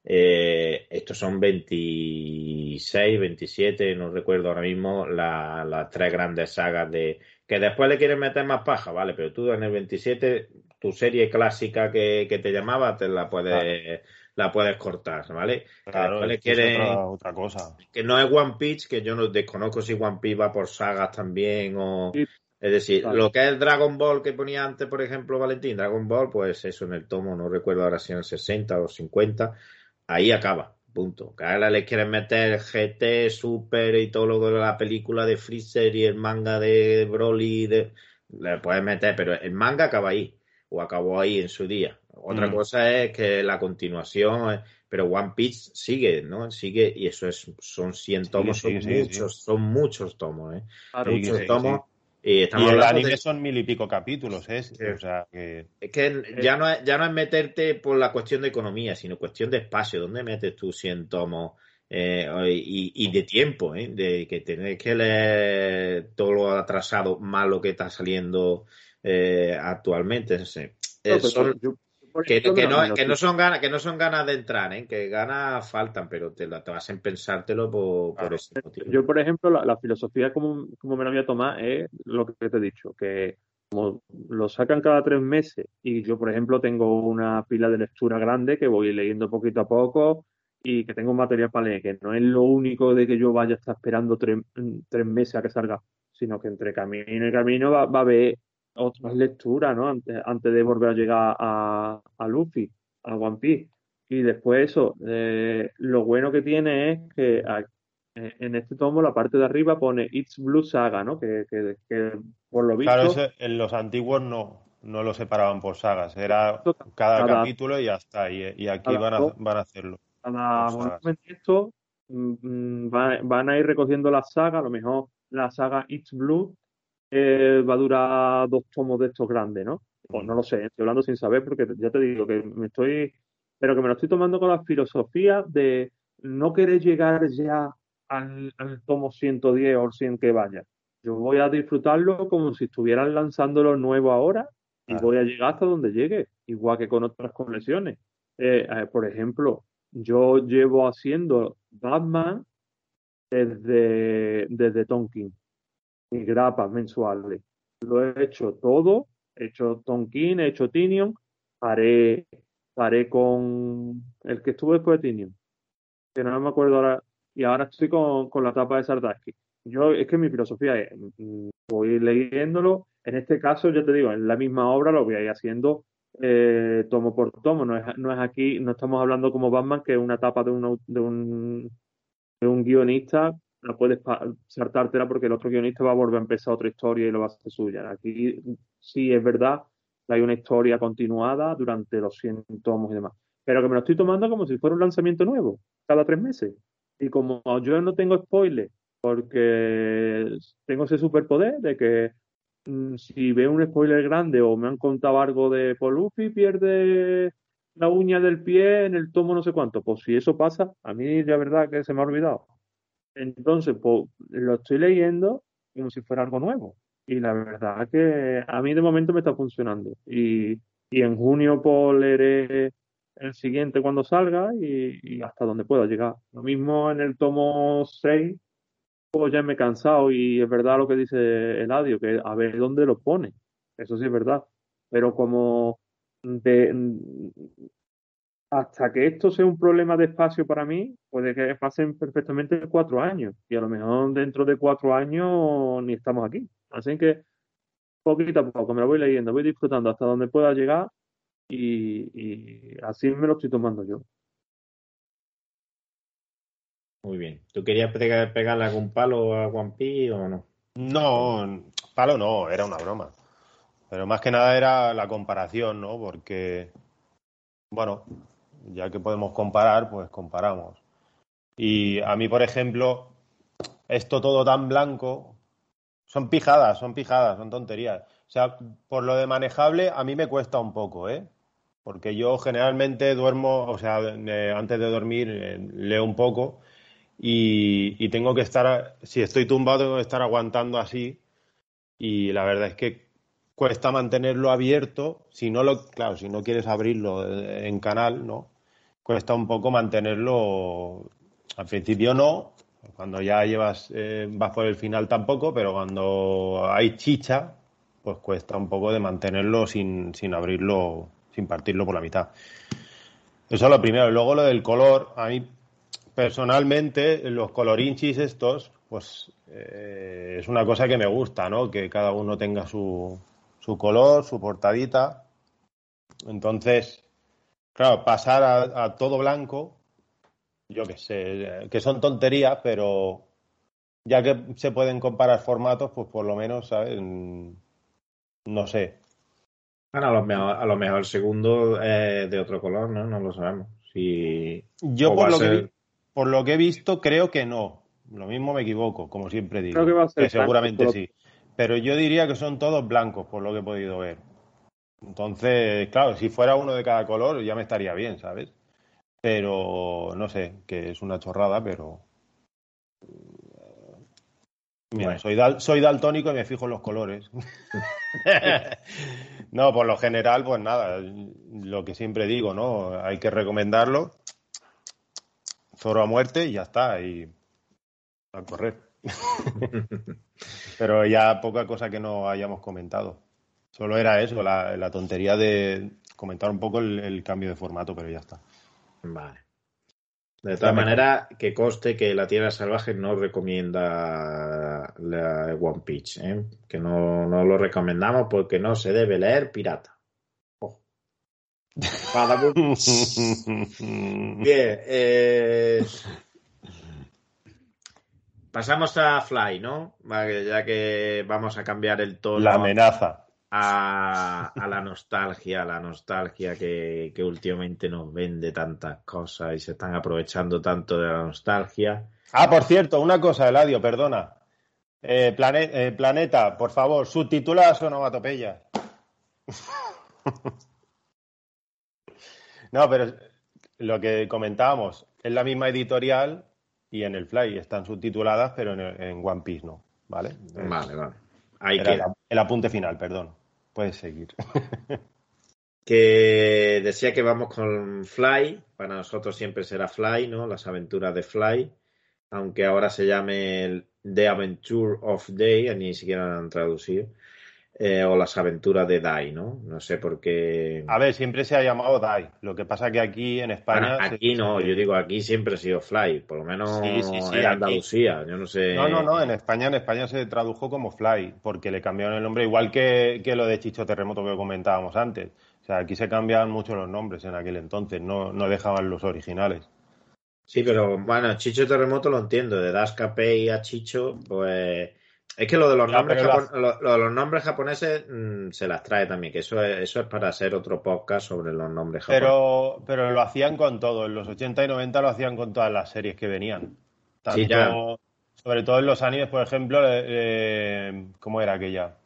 Eh, estos son 26, 27, no recuerdo ahora mismo, la- las tres grandes sagas de... Que después le quieren meter más paja, ¿vale? Pero tú en el 27, tu serie clásica que, que te llamaba, te la puedes, la puedes cortar, ¿vale? Que Claro, después le es quieren- otra, otra cosa. que no es One Piece, que yo no desconozco si One Piece va por sagas también o... Sí. Es decir, lo que es Dragon Ball que ponía antes, por ejemplo, Valentín, Dragon Ball, pues eso en el tomo, no recuerdo ahora si en el 60 o 50, ahí acaba, punto. Que ahora les quieren meter GT, Super y todo lo de la película de Freezer y el manga de Broly, de... le puedes meter, pero el manga acaba ahí, o acabó ahí en su día. Otra Mm. cosa es que la continuación, eh, pero One Piece sigue, ¿no? Sigue, y eso es, son 100 tomos, sigue, son sigue, muchos, son muchos tomos, ¿eh? Claro, muchos tomos. Y estamos Y el anime de- son mil y pico capítulos, ¿eh? Sí. O sea que. es que ya no es, ya no es meterte por la cuestión de economía, sino cuestión de espacio. ¿Dónde metes tú 100 tomos eh, y, y de tiempo? ¿eh? De que tenés que leer todo lo atrasado más lo que está saliendo eh, actualmente. No sé. Eh, pero son- yo, que, no, imagino que no son ganas, que no son ganas de entrar, ¿eh? que ganas faltan, pero te, la- te vas a pensártelo por, por ese motivo. Yo, por ejemplo, la, la filosofía como, como me la voy a tomar es lo que te he dicho, que como lo sacan cada tres meses y yo, por ejemplo, tengo una pila de lectura grande que voy leyendo poquito a poco y que tengo material para leer, que no es lo único de que yo vaya a estar esperando tres, tres meses a que salga, sino que entre camino y camino va, va a haber otras lecturas, ¿no? Antes, antes de volver a llegar a, a Luffy, a One Piece. Y después eso, eh, lo bueno que tiene es que eh, en este tomo la parte de arriba pone It's Blue Saga, ¿no? Que, que- que por lo visto Claro, eso en los antiguos no, no lo separaban por sagas. Era cada, Cada- capítulo y ya está. Y, y aquí van a, van a hacerlo. cada sagas. esto mm, mm, va- van a ir recogiendo la saga, a lo mejor la saga It's Blue eh, va a durar dos tomos de estos grandes, ¿no? Pues no lo sé, estoy hablando sin saber porque ya te digo que me estoy, pero que me lo estoy tomando con la filosofía de no querer llegar ya al, al tomo 110 o 100 que vaya. Yo voy a disfrutarlo como si estuvieran lanzando lo nuevo ahora y voy a llegar hasta donde llegue, igual que con otras colecciones. Eh, eh, por ejemplo, yo llevo haciendo Batman desde, desde Tonkin, mis grapas mensuales. Lo he hecho todo, he hecho Tonkin, he hecho Tinion, paré, paré con el que estuvo después de Tinion, que no me acuerdo ahora, y ahora estoy con, con la tapa de Sardaski. Yo, es que mi filosofía es, voy leyéndolo, en este caso, ya te digo, en la misma obra lo voy a ir haciendo eh, tomo por tomo, no es, no es aquí, no estamos hablando como Batman, que es una tapa de un, de un, de un guionista, no puedes saltártela porque el otro guionista va a volver a empezar otra historia y lo va a hacer suya. Aquí sí es verdad que hay una historia continuada durante los 100 tomos y demás, pero que me lo estoy tomando como si fuera un lanzamiento nuevo, cada tres meses. Y como yo no tengo spoiler, porque tengo ese superpoder de que mm, si veo un spoiler grande o me han contado algo de por Luffy pierde la uña del pie en el tomo no sé cuánto, pues si eso pasa, a mí la verdad que se me ha olvidado. Entonces, pues lo estoy leyendo como si fuera algo nuevo. Y la verdad que a mí de momento me está funcionando. Y, y en junio pues leeré el siguiente cuando salga y, hasta donde pueda llegar. Lo mismo en el tomo 6, pues ya me he cansado y es verdad lo que dice Eladio, que a ver dónde lo pone. Eso sí es verdad. Pero como de, hasta que esto sea un problema de espacio para mí, puede que pasen perfectamente cuatro años. Y a lo mejor dentro de cuatro años ni estamos aquí. Así que poquito a poco me lo voy leyendo, voy disfrutando hasta donde pueda llegar y, y así me lo estoy tomando yo. Muy bien. ¿Tú querías pegar- pegarle algún palo a One Piece o no? No, palo no, era una broma. Pero más que nada era la comparación, ¿no? Porque, bueno, ya que podemos comparar, pues comparamos. Y a mí, por ejemplo, esto todo tan blanco, son pijadas, son pijadas, son tonterías. O sea, por lo de manejable, a mí me cuesta un poco, ¿eh? Porque yo generalmente duermo, o sea, eh, antes de dormir eh, leo un poco y, y tengo que estar, si estoy tumbado, tengo que estar aguantando así. Y la verdad es que cuesta mantenerlo abierto. Si no lo, claro, si no quieres abrirlo en canal, ¿no? Cuesta un poco mantenerlo. Al principio no, cuando ya llevas, eh, vas por el final tampoco, pero cuando hay chicha, pues cuesta un poco de mantenerlo sin, sin abrirlo, sin partirlo por la mitad. Eso es lo primero. Luego lo del color, a mí personalmente, los colorinchis estos, pues eh, es una cosa que me gusta, ¿no? Que cada uno tenga su, su color, su portadita. Entonces, claro, pasar a, todo blanco, yo qué sé, que son tonterías, pero ya que se pueden comparar formatos, pues por lo menos, ¿sabes? No sé. Bueno, a lo mejor, a lo mejor el segundo es de otro color, ¿no? No lo sabemos. Si... Yo por lo, que por lo que he visto creo que no. Lo mismo me equivoco, como siempre digo. Creo que va a ser seguramente sí. Pero yo diría que son todos blancos, por lo que he podido ver. Entonces, claro, si fuera uno de cada color ya me estaría bien, ¿sabes? Pero no sé, que es una chorrada, pero. Mira, soy, soy daltónico y me fijo en los colores. [LAUGHS] no, por lo general, pues nada, lo que siempre digo, ¿no? Hay que recomendarlo. Zoro a muerte y ya está, y a correr. [LAUGHS] [LAUGHS] Pero ya poca cosa que no hayamos comentado. Solo era eso, la, tontería de comentar un poco el, cambio de formato, pero ya está. Vale. De todas maneras, que coste que la Tierra Salvaje no recomienda la One Piece, ¿eh? que no, no, lo recomendamos porque no se debe leer pirata. [LAUGHS] Bien, eh, Pasamos a Fly, ¿no? Ya que vamos a cambiar el tono. La amenaza. A, la nostalgia, la nostalgia que, últimamente nos vende tantas cosas y se están aprovechando tanto de la nostalgia. Ah, por cierto, una cosa, Eladio, perdona. Eh, eh, planeta, por favor, subtitula su onomatopeyas. [LAUGHS] no, pero lo que comentábamos, es la misma editorial y en el Fly están subtituladas, pero en, One Piece no, ¿vale? Vale, vale. Ahí queda. El, apunte final, perdón. Puedes seguir. [LAUGHS] que decía que vamos con Fly, para nosotros siempre será Fly, ¿no? Las aventuras de Fly, aunque ahora se llame The Adventure of Day, ni siquiera lo han traducido. Eh, o las aventuras de Dai, ¿no? No sé por qué. A ver, siempre se ha llamado Dai. Lo que pasa que aquí en España. aquí no, yo digo aquí siempre ha sido Fly, por lo menos en Andalucía, yo no sé. No, no, no, en España, en España se tradujo como Fly, porque le cambiaron el nombre, igual que, que lo de Chicho Terremoto que comentábamos antes. O sea, aquí se cambian mucho los nombres en aquel entonces, no, no dejaban los originales. Sí, pero bueno, Chicho Terremoto lo entiendo, de Daskape a Chicho, pues es que lo de los, nombres, los nombres japoneses mm, se las trae también, que eso es, eso es para hacer otro podcast sobre los nombres japoneses. Pero, pero lo hacían con todo, en los 80 y 90 lo hacían con todas las series que venían. Sobre todo en los animes, por ejemplo, eh, ¿cómo era aquella?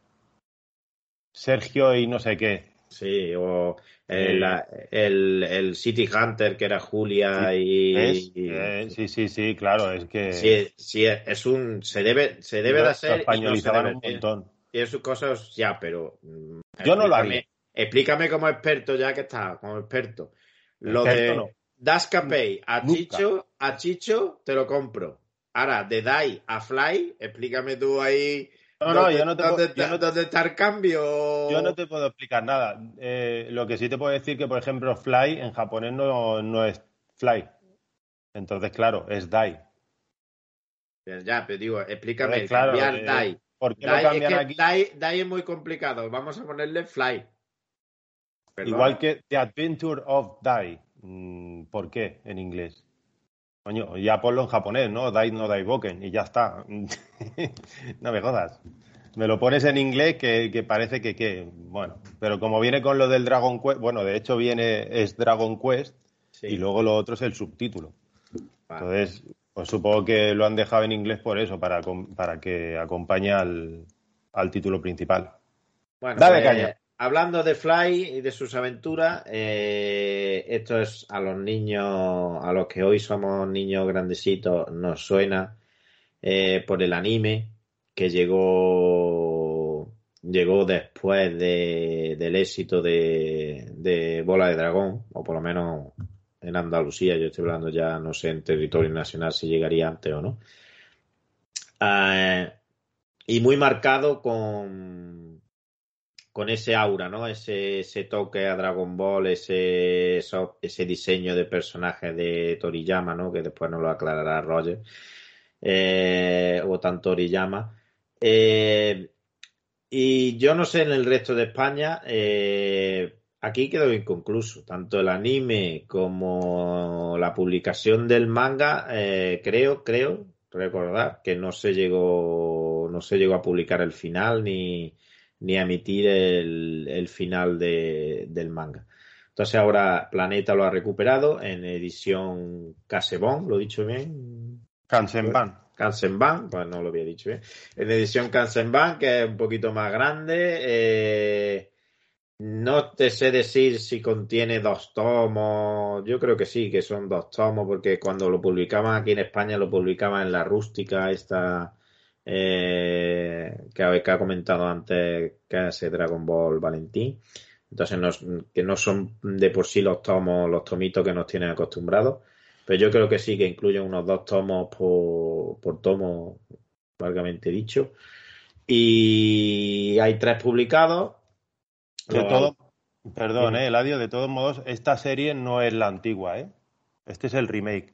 Sergio y no sé qué. Sí, o el, el, City Hunter que era Julia y, eh, sí, sí, sí, claro, es que sí, sí es un se debe se debe de hacer españolizaban un montón. Tiene sus cosas ya, pero mm, yo no lo haría. Explícame como experto ya que está, como experto. Lo de no. Dascapay a Chicho, a Chicho te lo compro. Ahora, de Dai a Fly, explícame tú ahí no, no, yo no te puedo. Yo cambio? Yo no te puedo explicar nada. Eh, lo que sí te puedo decir que, por ejemplo, fly en japonés no, no es fly. Entonces, claro, es dai. Ya, pero digo, explícame, claro, cambiar eh, dai. ¿Por qué dai, cambian es aquí? Dai, es muy complicado. Vamos a ponerle fly. Igual que The Adventure of Dai. Mm, ¿Por qué en inglés? Coño, ya ponlo en japonés, ¿no? Dai no Dai Boken y ya está. [LAUGHS] no me jodas. Me lo pones en inglés que, parece que, que, bueno, pero como viene con lo del Dragon Quest, bueno, de hecho viene, es Dragon Quest y luego lo otro es el subtítulo. Entonces, pues supongo que lo han dejado en inglés por eso, para, para que acompañe al, título principal. Bueno, Dale pues, caña hablando de Fly y de sus aventuras, eh, esto es a los niños, a los que hoy somos niños grandecitos, nos suena eh, por el anime que llegó llegó después de, del éxito de, Bola de Dragón, o por lo menos en Andalucía, yo estoy hablando ya, no sé, en territorio nacional si llegaría antes o no. Eh, y muy marcado con, con ese aura, ¿no? Ese, ese toque a Dragon Ball, ese, eso- ese diseño de personaje de Toriyama, ¿no? Que después nos lo aclarará Roger. Eh, o tan Toriyama. Eh, y yo no sé en el resto de España, eh, aquí quedó inconcluso. Tanto el anime como la publicación del manga, creo, creo recordar que no se llegó, no se llegó a publicar el final ni, ni a emitir el, el final de- del manga. Entonces ahora Planeta lo ha recuperado en edición Casebón, lo he dicho bien, Kansenban. Kansenban, pues no lo había dicho bien. En edición Kansenban, que es un poquito más grande. eh, no te sé decir si contiene dos tomos. Yo creo que sí, que son dos tomos, porque cuando lo publicaban aquí en España, lo publicaban en la rústica, esta eh, que, que ha comentado antes, que es Dragon Ball Valentín. Entonces, no- que no son de por sí los tomos, los tomitos que nos tienen acostumbrados. Pero yo creo que sí, que incluyen unos dos tomos por, por tomo, largamente dicho. Y hay tres publicados. De Los- todo, perdón, eh, Eladio, de todos modos, esta serie no es la antigua, ¿eh? Este es el remake.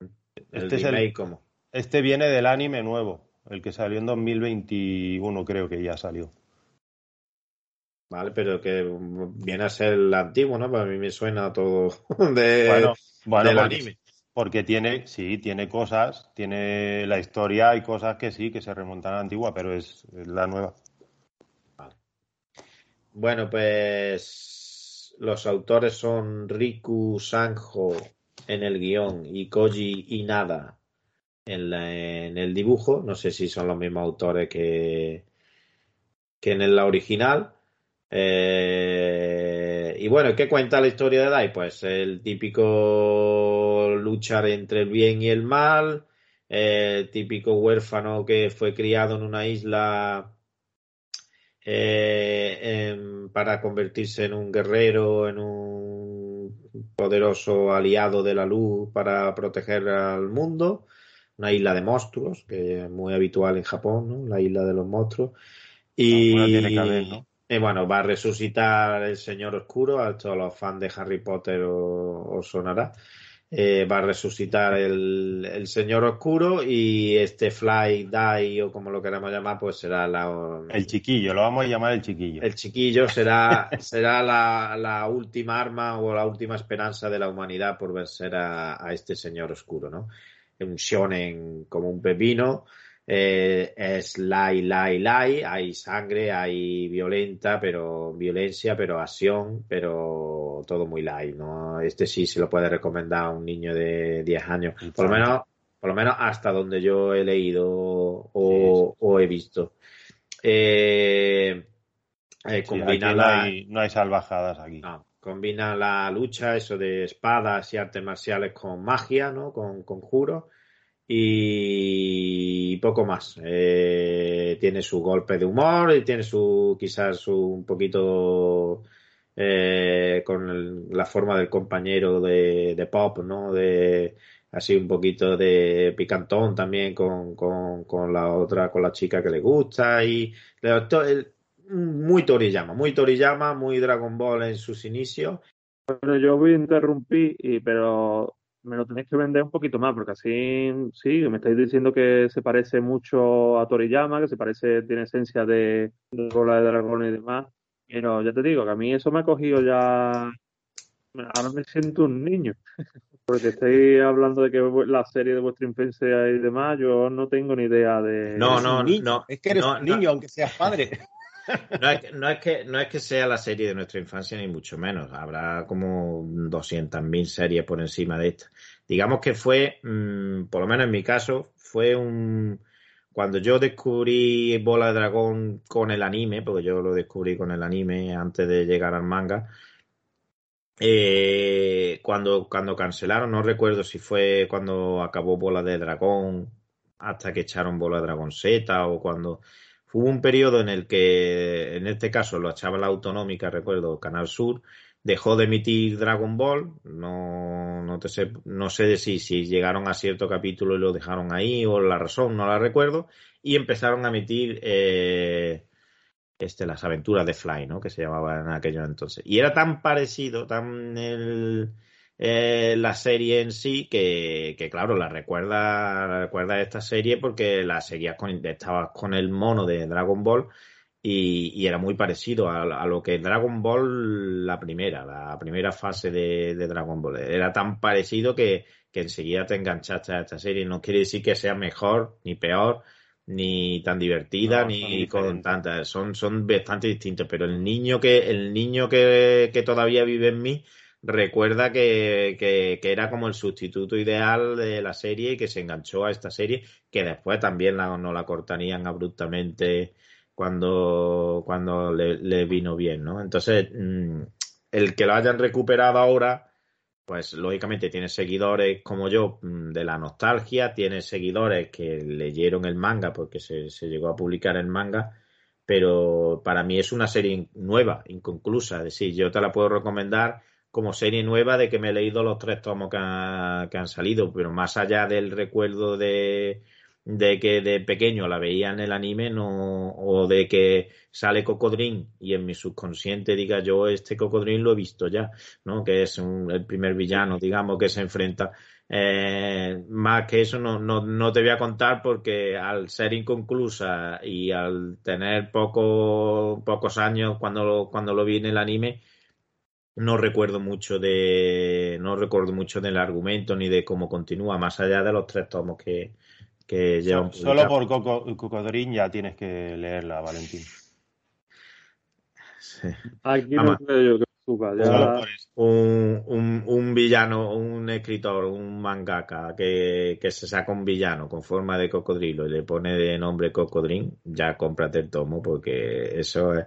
el Este es el- remake, ¿cómo? Este viene del anime nuevo, el que salió en 2021, creo que ya salió. Vale, pero que viene a ser el antiguo, ¿no? Para mí me suena todo [LAUGHS] de, Bueno, bueno, del porque, anime. porque tiene, sí, tiene cosas, tiene la historia, hay cosas que sí, que se remontan a la antigua, pero es, es la nueva. Bueno, pues los autores son Riku Sanjo en el guion y Koji Inada en, el dibujo. No sé si son los mismos autores que, que en la original. Eh, y bueno, ¿qué cuenta la historia de Dai? Pues el típico luchar entre el bien y el mal, el típico huérfano que fue criado en una isla eh, para convertirse en un guerrero, en un poderoso aliado de la luz para proteger al mundo. Una isla de monstruos, que es muy habitual en Japón, ¿no? La isla de los monstruos. Y, tiene que haber, ¿no? y bueno, va a resucitar el Señor Oscuro, a todos los fans de Harry Potter os, os sonará. Eh, va a resucitar el, el Señor Oscuro y este Fly Die o como lo queramos llamar, pues será la, El chiquillo, lo vamos a llamar el chiquillo. el chiquillo será, [LAUGHS] será la, la última arma o la última esperanza de la humanidad por vencer a, a este señor oscuro, ¿no? Un shonen como un pepino, eh, es lai, lai, lai, hay sangre, hay violenta, pero violencia, pero acción, pero todo muy light, ¿no? Este sí se lo puede recomendar a un niño de 10 años, por lo menos, por lo menos hasta donde yo he leído o, o he visto. Eh, eh, Sí, no hay, no hay salvajadas aquí. no, combina la lucha, eso de espadas y artes marciales con magia, ¿no? Con conjuros y poco más. Eh, tiene su golpe de humor y tiene su quizás su, un poquito eh, con el- la forma del compañero de, pop, ¿no? De así un poquito de picantón también con, con, la otra, con la chica que le gusta y muy Toriyama, muy Toriyama, muy Dragon Ball en sus inicios. Bueno, yo voy a interrumpir, y, pero me lo tenéis que vender un poquito más, porque así, sí, me estáis diciendo que se parece mucho a Toriyama, que se parece, tiene esencia de, de bola de dragón y demás. Pero ya te digo que a mí eso me ha cogido ya. Ahora me siento un niño. [LAUGHS] Porque estáis hablando de que la serie de vuestra infancia y demás, yo no tengo ni idea de. No, no, niño. no, Es que eres no, un no. niño, aunque seas padre. No es, que- no, es que, no es que sea la serie de nuestra infancia, ni mucho menos. Habrá como 200.000 series por encima de esta. Digamos que fue, mm, por lo menos en mi caso, fue un... Cuando yo descubrí Bola de Dragón con el anime, porque yo lo descubrí con el anime antes de llegar al manga, eh, cuando, cuando cancelaron, no recuerdo si fue cuando acabó Bola de Dragón, hasta que echaron Bola de Dragón Z, o cuando hubo un periodo en el que, en este caso, lo echaba la autonómica, recuerdo, Canal Sur, dejó de emitir Dragon Ball, no, no, te sé, no sé si, si llegaron a cierto capítulo y lo dejaron ahí o la razón, no la recuerdo, y empezaron a emitir eh, este, las aventuras de Fly, ¿no? Que se llamaba en aquello entonces. Y era tan parecido, tan el, eh, la serie en sí, que, que claro, la recuerda, recuerda esta serie porque la seguías con, estabas con el mono de Dragon Ball y, y era muy parecido a, a, lo que Dragon Ball, la primera, la primera fase de, de Dragon Ball. Era tan parecido que, que enseguida te enganchaste a esta serie. No quiere decir que sea mejor ni peor, ni tan divertida, No, ni con tantas. Son, son bastante distintos. Pero el niño que, el niño que, que todavía vive en mí recuerda que, que, era como el sustituto ideal de la serie y que se enganchó a esta serie, que después también no la cortarían abruptamente cuando, cuando le, le vino bien, ¿no? Entonces, mm, el que lo hayan recuperado ahora, pues lógicamente tiene seguidores como yo mm, de la nostalgia, tiene seguidores que leyeron el manga porque se, se llegó a publicar el manga, pero para mí es una serie nueva, inconclusa. Es decir, yo te la puedo recomendar como serie nueva de que me he leído los tres tomos que, ha- que han salido, pero más allá del recuerdo de, de que de pequeño la veía en el anime no, o de que sale Cocodrín y en mi subconsciente diga yo este Cocodrín lo he visto ya, ¿no? Que es un- el primer villano, digamos, que se enfrenta. Eh, más que eso no, no, no te voy a contar porque al ser inconclusa y al tener poco, pocos años cuando lo, cuando lo vi en el anime, no recuerdo mucho de no recuerdo mucho del argumento ni de cómo continúa, más allá de los tres tomos que, que llevan So- Solo publicados. por Coco- Cocodrín ya tienes que leerla, Valentín. Sí. Aquí Vamos. no creo yo que suba. Ya, Solo un, un, un villano, un escritor, un mangaka que, que se saca un villano con forma de cocodrilo y le pone de nombre cocodrín, ya cómprate el tomo porque eso es...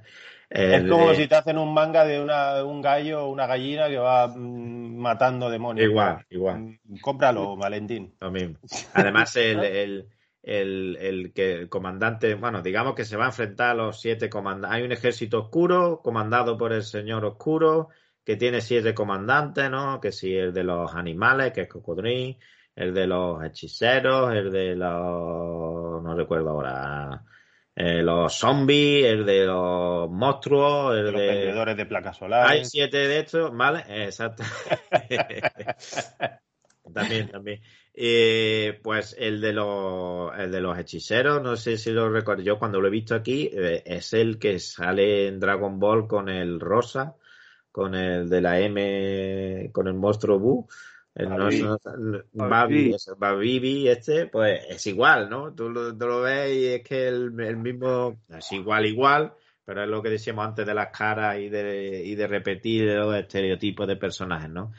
Es como si te hacen un manga de una, un gallo o una gallina que va mm, matando demonios. Igual, igual. Mm, Cómpralo, Valentín. Lo mismo. Además, el, el, el, el que el comandante, bueno, digamos que se va a enfrentar a los siete comandantes. Hay un ejército oscuro comandado por el señor oscuro que tiene siete comandantes, ¿no? Que si el de los animales, que es Cocodrín, el de los hechiceros, el de los, no recuerdo ahora, eh, los zombies, el de los monstruos, el De los de... vendedores de placas Hay solares. siete de estos, ¿vale? Exacto. [LAUGHS] también, también. Eh, pues el de los el de los hechiceros, no sé si lo recuerdo. Yo cuando lo he visto aquí, eh, es el que sale en Dragon Ball con el rosa, con el de la M, con el monstruo Bu. Babibi, este, pues es igual, ¿no? Tú lo, tú lo ves y es que el, el mismo, es igual, igual, pero es lo que decíamos antes de las caras y de, y de repetir los estereotipos de personajes, ¿no?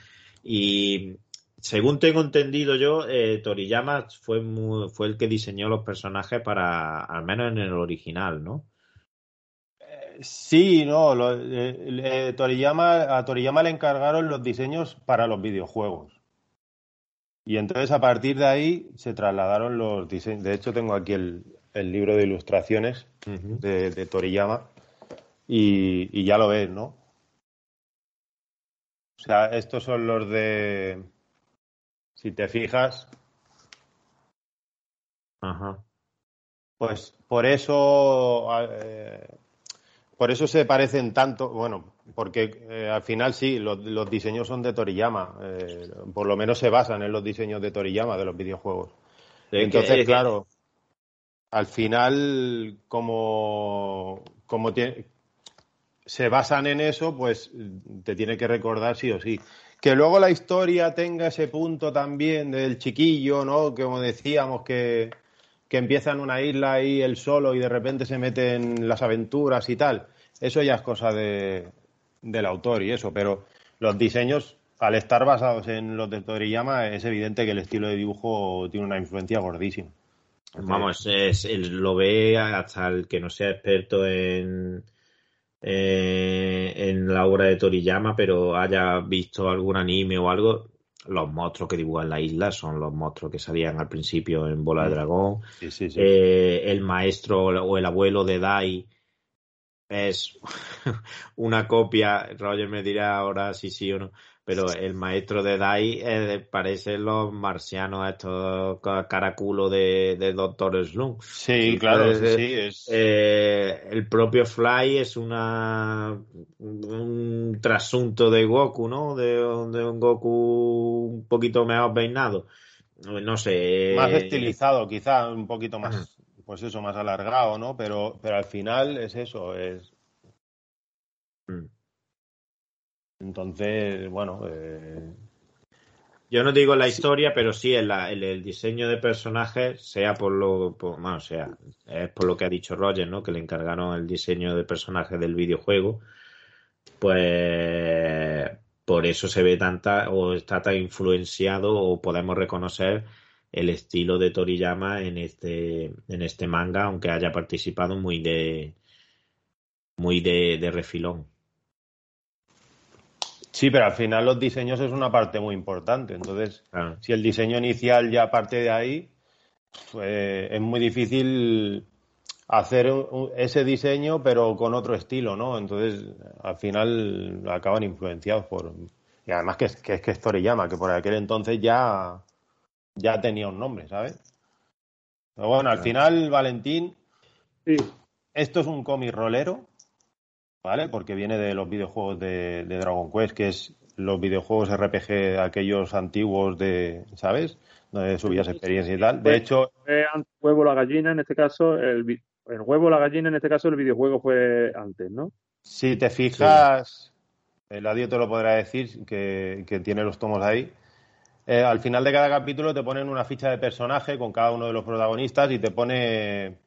Y según tengo entendido yo, eh, Toriyama fue, muy- fue el que diseñó los personajes para, al menos en el original, ¿no? Sí, no, lo- eh, eh, Toriyama, a Toriyama le encargaron los diseños para los videojuegos. Y entonces a partir de ahí se trasladaron los diseños. De hecho, tengo aquí el, el libro de ilustraciones de, de Toriyama y, y ya lo ves, ¿no? O sea, estos son los de... Si te fijas, Ajá. Pues por eso, eh, por eso se parecen tanto, bueno, porque eh, al final sí, los, los diseños son de Toriyama, eh, por lo menos se basan en los diseños de Toriyama de los videojuegos. Entonces, que- claro, al final, como, como tie- se basan en eso, pues te tiene que recordar sí o sí. Que luego la historia tenga ese punto también del chiquillo, ¿no? Que como decíamos, que, que empieza en una isla y él solo y de repente se mete en las aventuras y tal. Eso ya es cosa de, del autor y eso, pero los diseños, al estar basados en los de Toriyama, es evidente que el estilo de dibujo tiene una influencia gordísima. Vamos, es, lo ve hasta el que no sea experto en, eh, en la obra de Toriyama, pero haya visto algún anime o algo, los monstruos que dibujan la isla son los monstruos que salían al principio en Bola de Mm. Dragón. Sí, sí, sí. Eh, el maestro o el abuelo de Dai es [LAUGHS] una copia, Roger me dirá ahora si sí o no, pero el maestro de Dai eh, parece los marcianos estos ca- caraculo de, de Doctor Slum. sí, claro, parece- sí, es... Eh, el propio Fly es una un trasunto de Goku, ¿no? De, de un Goku un poquito mejor peinado. No sé. más eh, estilizado, quizá un poquito más, pues eso, más alargado, ¿no? Pero, pero al final es eso, es... Mm. Entonces, bueno, eh, Yo no digo la historia, pero sí en, la- en el diseño de personajes, sea por lo, por- bueno, sea, es por lo que ha dicho Roger, ¿no? Que le encargaron el diseño de personajes del videojuego, pues por eso se ve tanta o está tan influenciado o podemos reconocer el estilo de Toriyama en este, en este manga, aunque haya participado muy de, muy de, de refilón. sí, pero al final los diseños es una parte muy importante. Entonces, si el diseño inicial ya parte de ahí, pues es muy difícil hacer ese diseño pero con otro estilo, ¿no? Entonces, al final acaban influenciados por... Y además que es que, es que es Toriyama, que por aquel entonces ya, ya tenía un nombre, ¿sabes? Pero bueno, al Claro. final, Valentín, Sí, esto es un cómic rolero, ¿vale? Porque viene de los videojuegos de, de Dragon Quest, que es los videojuegos RPG aquellos antiguos de, ¿sabes? Donde subías experiencia y tal. De Pues- hecho, huevo la gallina, en este caso, el, el huevo la gallina, en este caso, el videojuego fue antes, ¿no? si te fijas, Eladio te lo podrá decir, que, que tiene los tomos ahí. Eh, al final de cada capítulo te ponen una ficha de personaje con cada uno de los protagonistas y te pone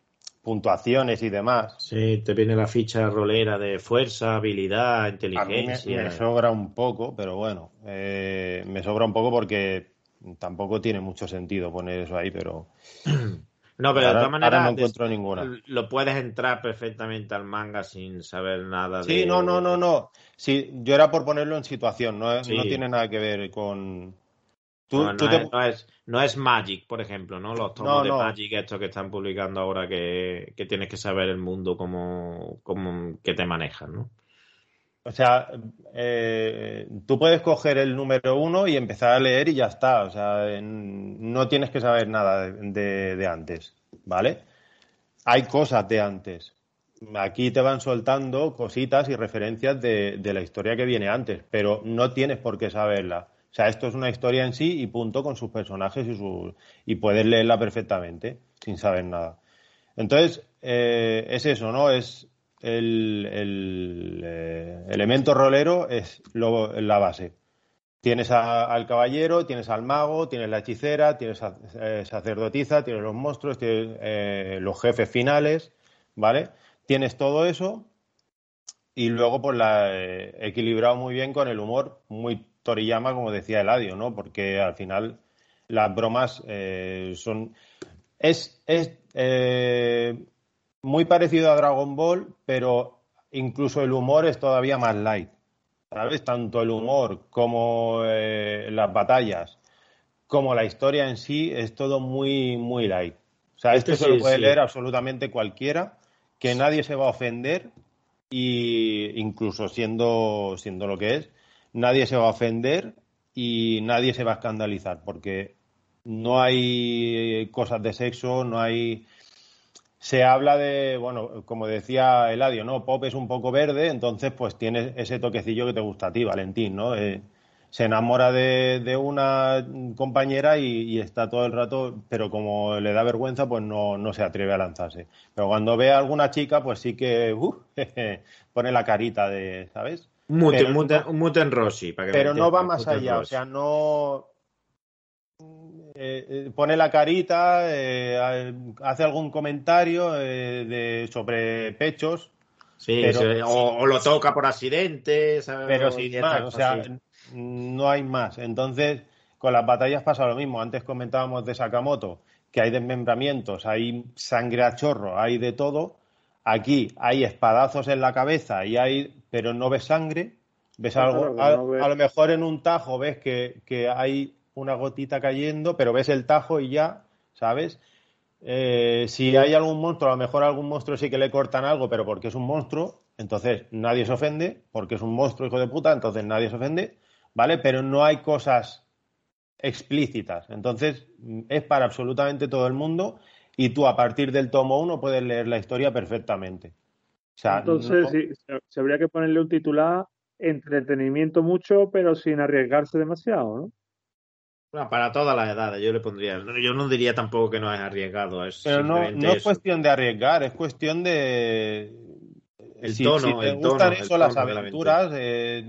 puntuaciones y demás. Sí, te viene la ficha rolera de fuerza, habilidad, A mí me, inteligencia. me sobra un poco, pero bueno, eh, me sobra un poco porque tampoco tiene mucho sentido poner eso ahí, pero [CLEARS THROAT] No, pero de todas maneras no des- encuentro ninguna. lo puedes entrar perfectamente al manga sin saber nada Sí, de... no, no, no, no. Sí, yo era por ponerlo en situación, no, Sí. no tiene nada que ver con... Tú, No, tú no te- es, no, es, no es Magic, por ejemplo, ¿no? Los tomos de. Magic estos que están publicando ahora que, que tienes que saber el mundo como, como que te manejan, ¿no? O sea, eh, tú puedes coger el número uno y empezar a leer y ya está. O sea, en- no tienes que saber nada de, de- de antes, ¿vale? Hay cosas de antes. Aquí te van soltando cositas y referencias de, de la historia que viene antes, pero no tienes por qué saberla. O sea, esto es una historia en sí y punto con sus personajes y, sus, y puedes leerla perfectamente sin saber nada. Entonces, eh, es eso, ¿no? Es el, el, eh, elemento rolero es lo- la base. Tienes al caballero, tienes al mago, tienes la hechicera, tienes a, eh, sacerdotisa, tienes los monstruos, tienes eh, los jefes finales, ¿vale? Tienes todo eso y luego pues la eh, equilibrado muy bien con el humor muy Toriyama, como decía Eladio, ¿no? Porque al final las bromas eh, son es, es eh, muy parecido a Dragon Ball, pero incluso el humor es todavía más light. ¿Sabes? Tanto el humor como eh, las batallas, como la historia en sí, es todo muy, muy light. O sea, Este esto se lo puede sí. leer absolutamente cualquiera, que nadie se va a ofender, y incluso siendo, siendo lo que es, nadie se va a ofender y nadie se va a escandalizar, porque no hay cosas de sexo, no hay. Se habla de, bueno, como decía Eladio, ¿no? Pop es un poco verde, entonces pues tiene ese toquecillo que te gusta a ti, Valentín, ¿no? Eh, se enamora de, de una compañera y, y está todo el rato, pero como le da vergüenza, pues no, no se atreve a lanzarse. Pero cuando ve a alguna chica, pues sí que uh, [LAUGHS] pone la carita de, ¿sabes? Muten, muten- muten Rossi, para que pero no va más allá, o sea, no eh, eh, pone la carita, eh, hace algún comentario eh, de, sobre pechos, Sí, pero- o, o lo toca por accidente, ¿sabes? pero sin más, o sea, no hay más. Entonces, con las batallas pasa lo mismo. Antes comentábamos de Sakamoto, que hay desmembramientos, hay sangre a chorro, hay de todo. Aquí hay espadazos en la cabeza y hay, pero no ves sangre, Ves algo, a, no ves- a lo mejor en un tajo ves que, que hay una gotita cayendo, pero ves el tajo y ya, ¿sabes? Eh, si hay algún monstruo, a lo mejor a algún monstruo sí que le cortan algo, pero porque es un monstruo, entonces nadie se ofende, porque es un monstruo, hijo de puta, entonces nadie se ofende, ¿vale? Pero no hay cosas explícitas. Entonces, mm, es para absolutamente todo el mundo y tú a partir del tomo 1 puedes leer la historia perfectamente. O sea, Entonces, no- sí, se, habría que ponerle un titular entretenimiento mucho, pero sin arriesgarse demasiado, ¿no? Bueno, para todas las edades, yo le pondría. Yo no diría tampoco que no es arriesgado. Es Pero no, no es eso. cuestión de arriesgar, es cuestión de... El si, tono, si te el gustan tono, el eso, las tono aventuras, eh,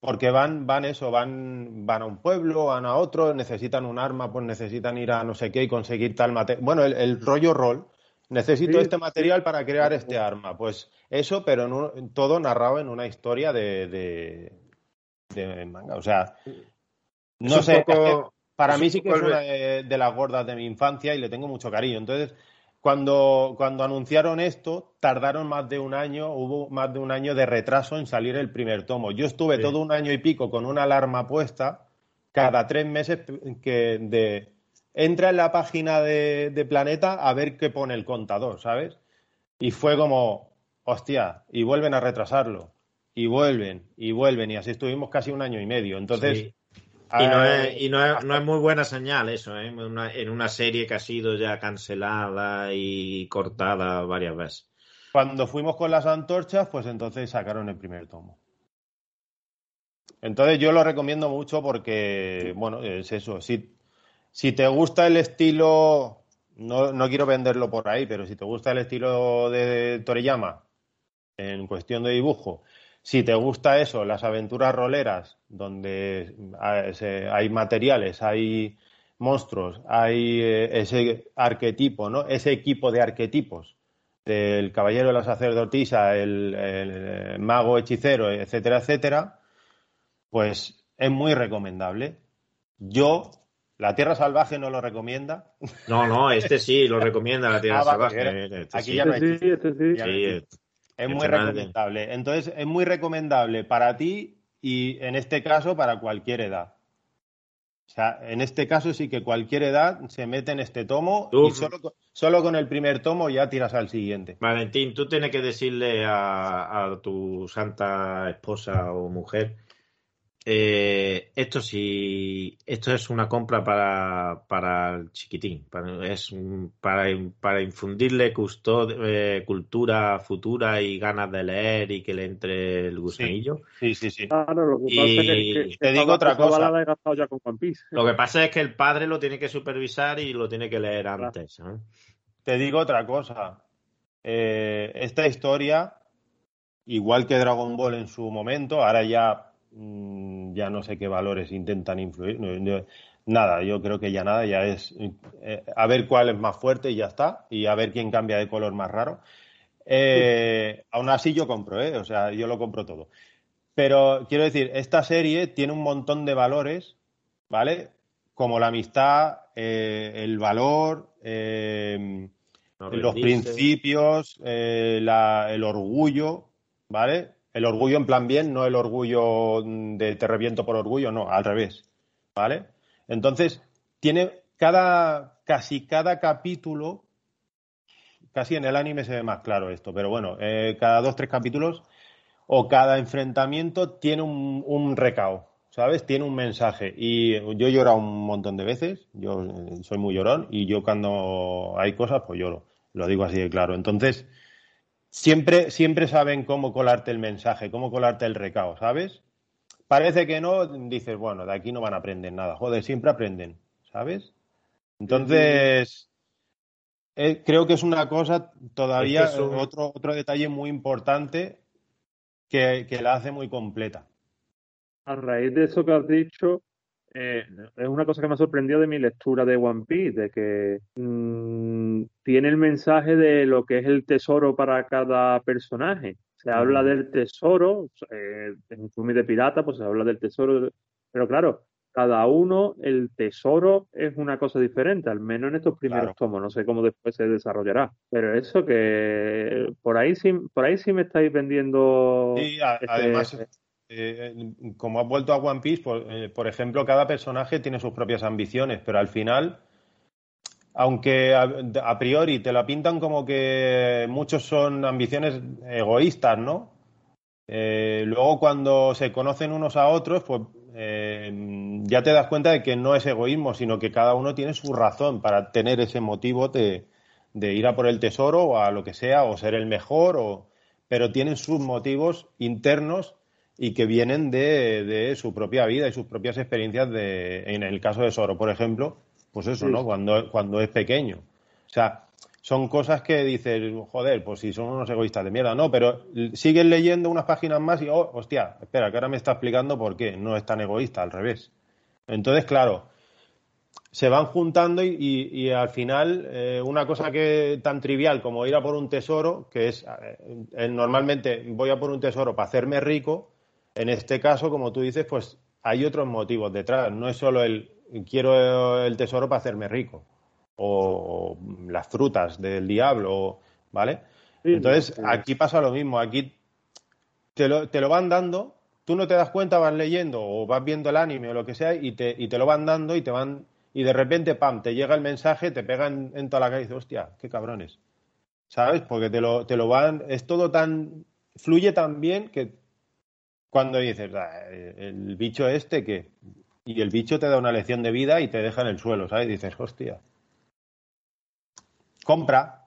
porque van, van eso, van, van a un pueblo, van a otro, necesitan un arma, pues necesitan ir a no sé qué y conseguir tal material. Bueno, el, el rollo rol. Necesito Sí, este material para crear este arma. Pues eso, pero en un- todo narrado en una historia de, de, de manga. O sea, no sé, es que poco- para es mí sí que es una de, de las gordas de mi infancia y le tengo mucho cariño. Entonces, cuando, cuando anunciaron esto, tardaron más de un año, hubo más de un año de retraso en salir el primer tomo. Yo estuve Sí. todo un año y pico con una alarma puesta cada tres meses que de entra en la página de, de Planeta a ver qué pone el contador, ¿sabes? Y fue como, hostia, y vuelven a retrasarlo, y vuelven, y vuelven, y así estuvimos casi un año y medio. Entonces, Sí. Y, no es, y no, es, no es muy buena señal eso, ¿eh? Una- en una serie que ha sido ya cancelada y cortada varias veces. Cuando fuimos con las antorchas, pues entonces sacaron el primer tomo. Entonces yo lo recomiendo mucho porque, bueno, es eso. Si, si te gusta el estilo, no, no quiero venderlo por ahí, pero si te gusta el estilo de Toriyama en cuestión de dibujo, si te gusta eso, las aventuras roleras, donde ah, hay materiales, hay monstruos, hay eh, ese arquetipo, ¿no? Ese equipo de arquetipos del caballero de la sacerdotisa, el, el mago hechicero, etcétera, etcétera, pues es muy recomendable. Yo, la Tierra Salvaje no lo recomienda. No, no, este sí, lo recomienda la Tierra Ah, Salvaje. este aquí sí. ya no hay Este sí, este sí. Ya Sí, ves. eh, Es muy recomendable. Entonces, es muy recomendable para ti y en este caso para cualquier edad. O sea, en este caso sí que cualquier edad se mete en este tomo y solo, con- solo con el primer tomo ya tiras al siguiente. Valentín, tú tienes que decirle a, a tu santa esposa o mujer, eh, esto sí, esto es una compra para, para el chiquitín, para, es para, para infundirle custo- eh, cultura futura y ganas de leer y que le entre el gusanillo. Sí, sí, sí. Claro, lo que Y pasa es que, que- te digo otra cosa. bala la he gastado ya con One Piece. Lo que pasa es que el padre lo tiene que supervisar y lo tiene que leer antes. ¿eh? Te digo otra cosa. Eh, esta historia, igual que Dragon Ball en su momento, ahora ya, mm, ya no sé qué valores intentan influir. No, yo- nada, yo creo que ya nada, ya es eh, a ver cuál es más fuerte y ya está, y a ver quién cambia de color más raro. Eh, aún así yo compro, ¿eh? O sea, yo lo compro todo. Pero quiero decir, esta serie tiene un montón de valores, ¿vale? Como la amistad, eh, el valor, No los principios, la- el orgullo, ¿vale? El orgullo en plan bien, no el orgullo de te reviento por orgullo, no, al revés, ¿vale? Entonces, tiene cada, casi cada capítulo, casi en el anime se ve más claro esto, pero bueno, eh, cada dos, tres capítulos o cada enfrentamiento tiene un, un recao, ¿sabes? Tiene un mensaje. Y yo he llorado un montón de veces, yo eh, soy muy llorón y yo cuando hay cosas, pues lloro, lo digo así de claro. Entonces, siempre, siempre saben cómo colarte el mensaje, cómo colarte el recao, ¿sabes? Parece que no, dices, bueno, de aquí no van a aprender nada. Joder, siempre aprenden, ¿sabes? Entonces, eh, creo que es una cosa todavía, Es que otro, otro detalle muy importante que, que la hace muy completa. A raíz de eso que has dicho, eh, es una cosa que me ha sorprendido de mi lectura de One Piece, de que mm, tiene el mensaje de lo que es el tesoro para cada personaje. Se habla del tesoro, eh, en Fumi de Pirata, pues se habla del tesoro, pero claro, cada uno, el tesoro es una cosa diferente, al menos en estos primeros Claro. tomos, no sé cómo después se desarrollará. Pero eso que por ahí sí, por ahí sí me estáis vendiendo a- este- además, eh, como has vuelto a One Piece, por, eh, por ejemplo, cada personaje tiene sus propias ambiciones, pero al final, aunque a, priori te la pintan como que muchos son ambiciones egoístas, ¿no? Eh, luego cuando se conocen unos a otros, pues ya te das cuenta de que no es egoísmo, sino que cada uno tiene su razón para tener ese motivo de, de ir a por el tesoro o a lo que sea, o ser el mejor, o, pero tienen sus motivos internos y que vienen de, de su propia vida y sus propias experiencias de, en el caso de Soro, por ejemplo, pues eso, Sí. ¿no? Cuando, cuando es pequeño. O sea, son cosas que dices, joder, pues si son unos egoístas de mierda, no, pero sigues leyendo unas páginas más y, oh, hostia, espera, que ahora me está explicando por qué no es tan egoísta, al revés. Entonces, claro, se van juntando y, y- y al final eh, una cosa que tan trivial como ir a por un tesoro, que es eh, eh, normalmente voy a por un tesoro para hacerme rico, en este caso, como tú dices, pues hay otros motivos detrás, no es solo el quiero el tesoro para hacerme rico o, o las frutas del diablo, ¿vale? Sí, Entonces, sí. aquí pasa lo mismo, aquí te lo, te lo van dando, tú no te das cuenta, vas leyendo o vas viendo el anime o lo que sea y te, y te lo van dando y te van y de repente, pam, te llega el mensaje, te pegan en toda la cara y dices, hostia, qué cabrones. ¿Sabes? Porque te lo, te lo van, es todo tan, fluye tan bien que cuando dices, "Ah, el bicho este que, y el bicho te da una lección de vida y te deja en el suelo, ¿sabes? Y dices, hostia. Compra.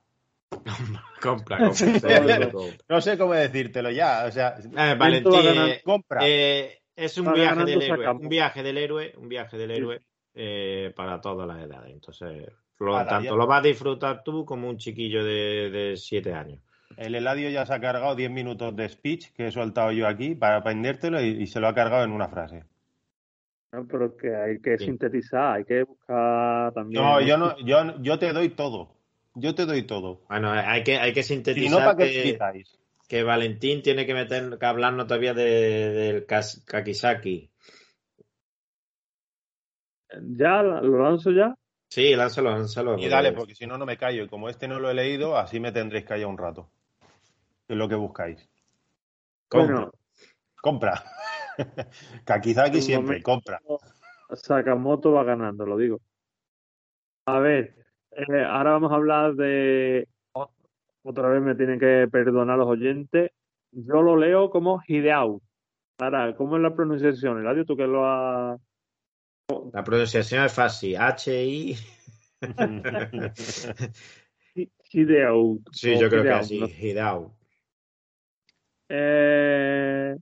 [LAUGHS] Compra, [LAUGHS] compra. No sé cómo decírtelo ya, o sea, Eh, va Valentín, eh, compra. eh, es un viaje del héroe, un viaje del héroe, un viaje del héroe eh, para todas las edades. Entonces, lo- tanto lo vas a disfrutar tú como un chiquillo de, de siete años. El Eladio ya se ha cargado 10 minutos de speech que he soltado yo aquí para aprendértelo y, y se lo ha cargado en una frase. No, pero que hay que Sí. sintetizar, hay que buscar también. No, yo no, yo, yo te doy todo. Yo te doy todo. Bueno, hay que, hay que Si no, sintetizar ¿para que, que Valentín tiene que meter, que hablarnos todavía de- del Kakisaki. ¿Ya? ¿Lo lanzo ya? Sí, lánzalo, lánzalo. Y dale, porque si no, no me callo. Y como este no lo he leído, así me tendréis callado un rato. Que es lo que buscáis. Compra. Bueno, Compra. [LAUGHS] Kakizaki siempre, momento. compra. Sakamoto va ganando, lo digo. A ver, eh, ahora vamos a hablar de. Otra vez me tienen que perdonar los oyentes. Yo lo leo como Hideau. Ahora, ¿cómo es la pronunciación? Eladio, tú que lo has. La pronunciación es fácil. H-I. [LAUGHS] [LAUGHS] Hideau. Sí, yo creo que Hideau, así. no Hidao. Eh,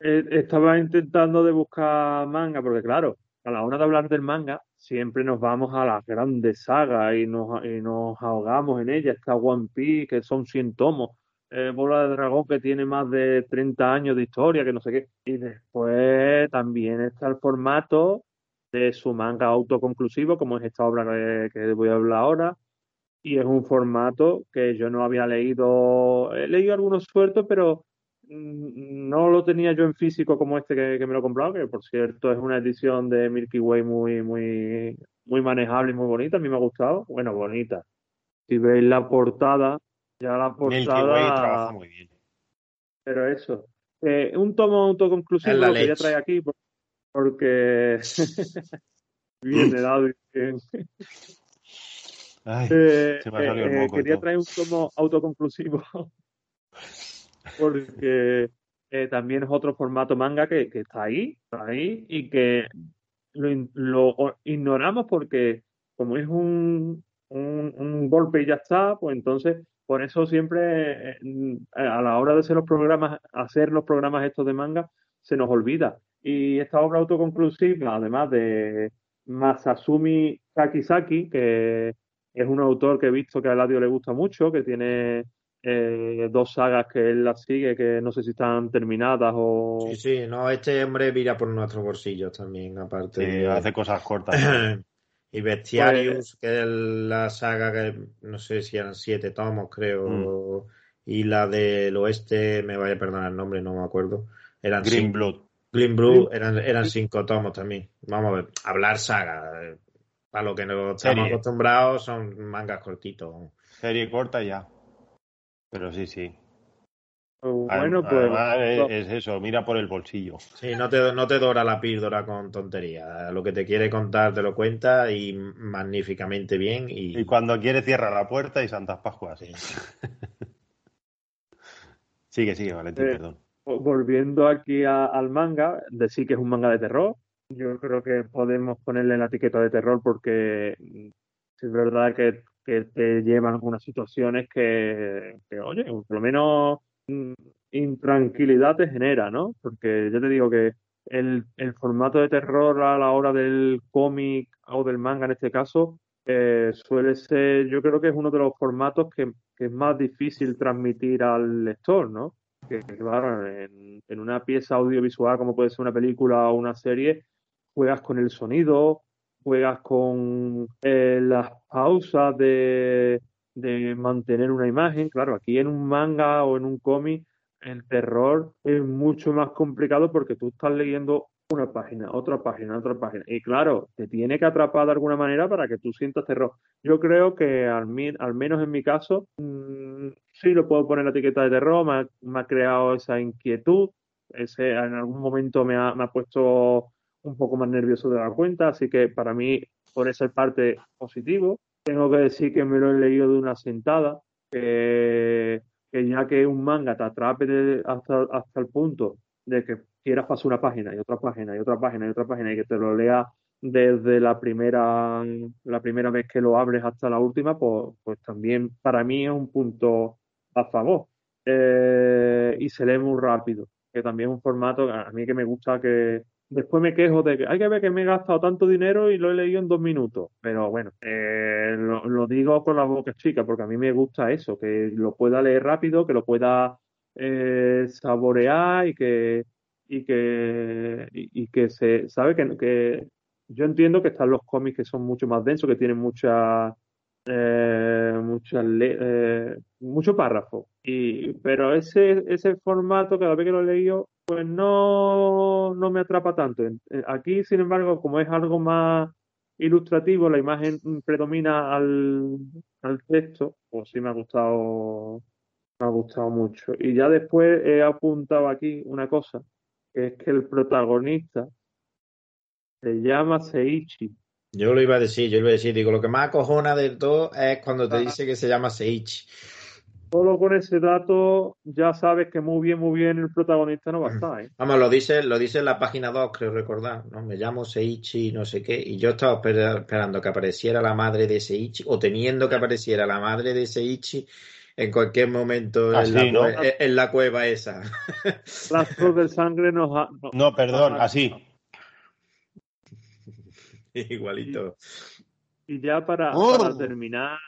eh, estaba intentando de buscar manga, porque claro, a la hora de hablar del manga, siempre nos vamos a las grandes sagas y nos, y nos ahogamos en ellas. Está One Piece, que son 100 tomos, eh, Bola de Dragón, que tiene más de 30 años de historia, que no sé qué. Y después también está el formato de su manga autoconclusivo, como es esta obra que, que voy a hablar ahora. Y es un formato que yo no había leído, he leído algunos sueltos, pero mm, no lo tenía yo en físico como este que, que me lo he comprado, que por cierto es una edición de Milky Way muy, muy, muy manejable y muy bonita, a mí me ha gustado. Bueno, bonita. Si veis la portada, ya la Milky Way trabaja portada, muy bien. pero eso. Eh, un tomo autoconclusivo lo que ya trae aquí, por- porque [LAUGHS] viene dado. [LAUGHS] Ay, Eh, se me ha el eh, moco quería traer un tomo autoconclusivo [LAUGHS] porque eh, también es otro formato manga que, que está ahí, está ahí y que lo, ignoramos porque como es un, un, un golpe y ya está, pues entonces por eso siempre eh, a la hora de hacer los programas, hacer los programas estos de manga, se nos olvida. Y esta obra autoconclusiva, además de Masasumi Kakizaki, que es un autor que he visto que a Eladio le gusta mucho, que tiene eh, dos sagas que él las sigue, que no sé si están terminadas o... Sí, sí, no, este hombre mira por nuestros bolsillos también, aparte. Sí, de- hace cosas cortas. [CLEARS THROAT] y Bestiarius, Pues- que es la saga que no sé si eran siete tomos, creo. Mm. Y la del oeste, me vaya a perdonar el nombre, no me acuerdo. Eran Green cinco- Blood. Green Blue eran, eran cinco tomos también. Vamos a ver, hablar saga. Eh, Para lo que no estamos Serie. acostumbrados son mangas cortitos. Serie corta ya. Pero sí, sí. Bueno, pues. Además, es, es eso, mira por el bolsillo. Sí, no te, no te dora la píldora con tonterías. Lo que te quiere contar te lo cuenta y magníficamente bien. Y, Y cuando quiere cierra la puerta y Santas Pascuas. Sí. [LAUGHS] Sigue, sigue, Valentín, Eh, perdón. Volviendo aquí a- al manga, decir que es un manga de terror. Yo creo que podemos ponerle la etiqueta de terror porque mm, es verdad que, te llevan algunas situaciones que, oye, por lo menos mm, intranquilidad te genera, ¿no? Porque yo te digo que el, el formato de terror a la hora del cómic o del manga en este caso eh, suele ser, yo creo que es uno de los formatos que, es más difícil transmitir al lector, ¿no? que claro, en una pieza audiovisual como puede ser una película o una serie, juegas con el sonido, juegas con eh, las pausas de, mantener una imagen. Claro, aquí en un manga o en un cómic, el terror es mucho más complicado porque tú estás leyendo una página, otra página, otra página. Y claro, te tiene que atrapar de alguna manera para que tú sientas terror. Yo creo que al, menos en mi caso, mm, sí lo puedo poner la etiqueta de terror, me ha, creado esa inquietud, ese, en algún momento me ha puesto un poco más nervioso de la cuenta, así que para mí, por esa parte, positivo. Tengo que decir que me lo he leído de una sentada, que, ya que un manga te atrape hasta, hasta el punto de que quieras pasar una página y otra página y otra página y otra página y que te lo leas desde la primera, la primera vez que lo abres hasta la última, pues, pues también para mí es un punto a favor. Eh, y se lee muy rápido, que también es un formato a mí que me gusta que después me quejo de que hay que ver que me he gastado tanto dinero y lo he leído en dos minutos. Pero bueno, eh, lo, digo con la boca chica, porque a mí me gusta eso, que lo pueda leer rápido, que lo pueda eh, saborear y que y que y, y que se sabe que, que yo entiendo que están los cómics que son mucho más densos, que tienen mucha eh, eh, mucho párrafo. Y, pero ese, ese formato, cada vez que lo he leído, pues no, no me atrapa tanto. Aquí, sin embargo, como es algo más ilustrativo, la imagen predomina al, al texto, pues sí me ha gustado, me ha gustado mucho. Y ya después he apuntado aquí una cosa, que es que el protagonista se llama Seiichi. Yo lo iba a decir, yo lo iba a decir, digo, lo que más acojona de todo es cuando te Ajá. dice que se llama Seichi. Solo con ese dato ya sabes que muy bien, muy bien el protagonista no va a estar, ¿eh? Vamos, lo dice, lo dice en la página 2, creo recordar, ¿no? Me llamo Seichi, no sé qué, y yo estaba esper- esperando que apareciera la madre de Seichi, o teniendo que apareciera la madre de Seichi en cualquier momento en, la, sí, ¿no? cue- en la cueva esa. Rastros de sangre nos ha... no- No, perdón, así. [LAUGHS] Igualito. Y ya para, ¡Oh! para terminar,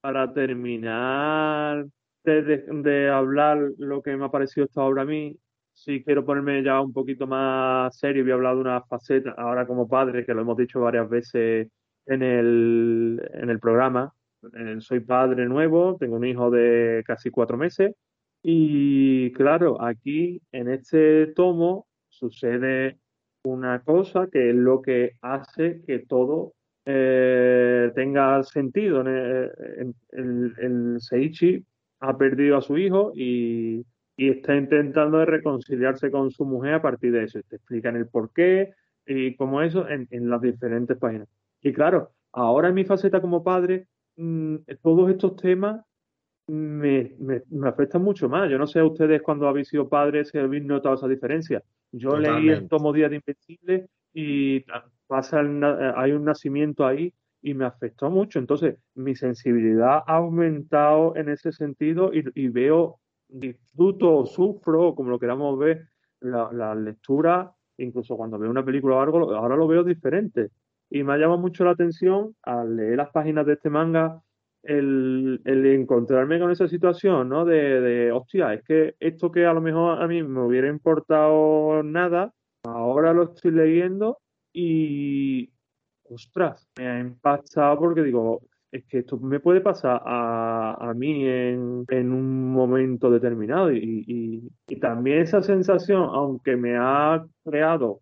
para terminar de, de- de hablar lo que me ha parecido esta obra a mí, sí quiero ponerme ya un poquito más serio voy a hablar de una faceta ahora como padre, que lo hemos dicho varias veces en el, en el programa. Eh, soy padre nuevo, tengo un hijo de casi cuatro meses y claro, aquí en este tomo sucede una cosa que es lo que hace que todo eh, tenga sentido. En- en- El, el Seiichi ha perdido a su hijo y, y está intentando reconciliarse con su mujer a partir de eso. Te explican el por qué y cómo eso en, en las diferentes páginas. Y claro, ahora en mi faceta como padre, mm, todos estos temas me, me, me afectan mucho más. Yo no sé a ustedes cuando habéis sido padres si habéis notado esa diferencia. Yo leí el tomo Día de Invencible y pasa el eh, hay un nacimiento ahí y me afectó mucho. Entonces, mi sensibilidad ha aumentado en ese sentido y, y veo, disfruto o sufro, como lo queramos ver, la, la lectura, incluso cuando veo una película o algo, ahora lo veo diferente. Y me ha llamado mucho la atención al leer las páginas de este manga el, el encontrarme con esa situación, ¿no? De, de, hostia, es que esto que a lo mejor a mí me hubiera importado nada, ahora lo estoy leyendo y, ostras, me ha impactado porque digo, es que esto me puede pasar a, a mí en, en un momento determinado y, y, y también esa sensación, aunque me ha creado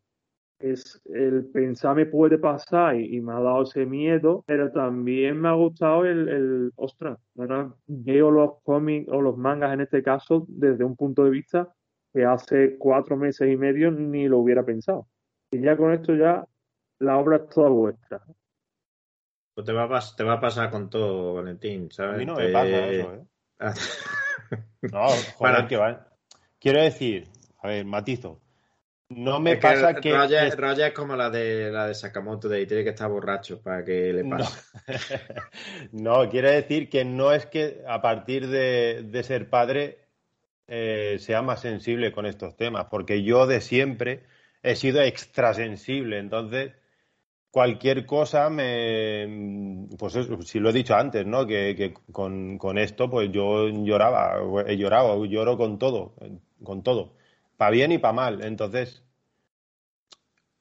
es el pensar me puede pasar y, y me ha dado ese miedo, pero también me ha gustado el, el ostras, ahora veo los cómics o los mangas en este caso desde un punto de vista que hace cuatro meses y medio ni lo hubiera pensado. Y ya con esto ya la obra es toda vuestra. Pues te va, a pas- te va a pasar con todo, Valentín, ¿sabes? A mí no me Te- pasa eso, ¿eh? [LAUGHS] No, joder, Para- que va. Quiero decir, a ver, matizo. No me Es que pasa que. Roger, es- como la de la de Sakamoto de ahí, tiene que estar borracho para que le pase. [LAUGHS] No, quiero decir que no es que a partir de, de ser padre eh, sea más sensible con estos temas, porque yo de siempre he sido extrasensible, entonces cualquier cosa me, pues eso, si lo he dicho antes, ¿no? Que, que con, con esto pues yo lloraba, he llorado, lloro con todo, con todo, para bien y para mal, entonces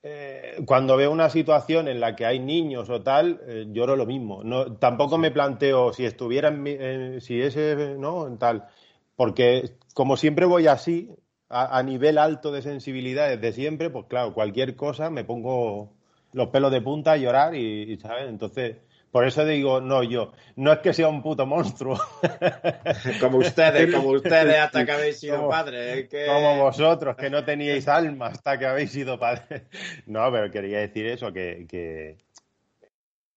eh, cuando veo una situación en la que hay niños o tal, eh, lloro lo mismo. No, tampoco me planteo si estuviera en mi, si ese, ¿no? En tal. Porque como siempre voy así, a, a nivel alto de sensibilidad desde siempre, pues claro, cualquier cosa me pongo los pelos de punta a llorar y, y, ¿sabes? Entonces, por eso digo, no, yo, no es que sea un puto monstruo. Como ustedes, como ustedes hasta que habéis sido Como- padres. que- Como vosotros, que no teníais alma hasta que habéis sido padres. No, pero quería decir eso, que, que,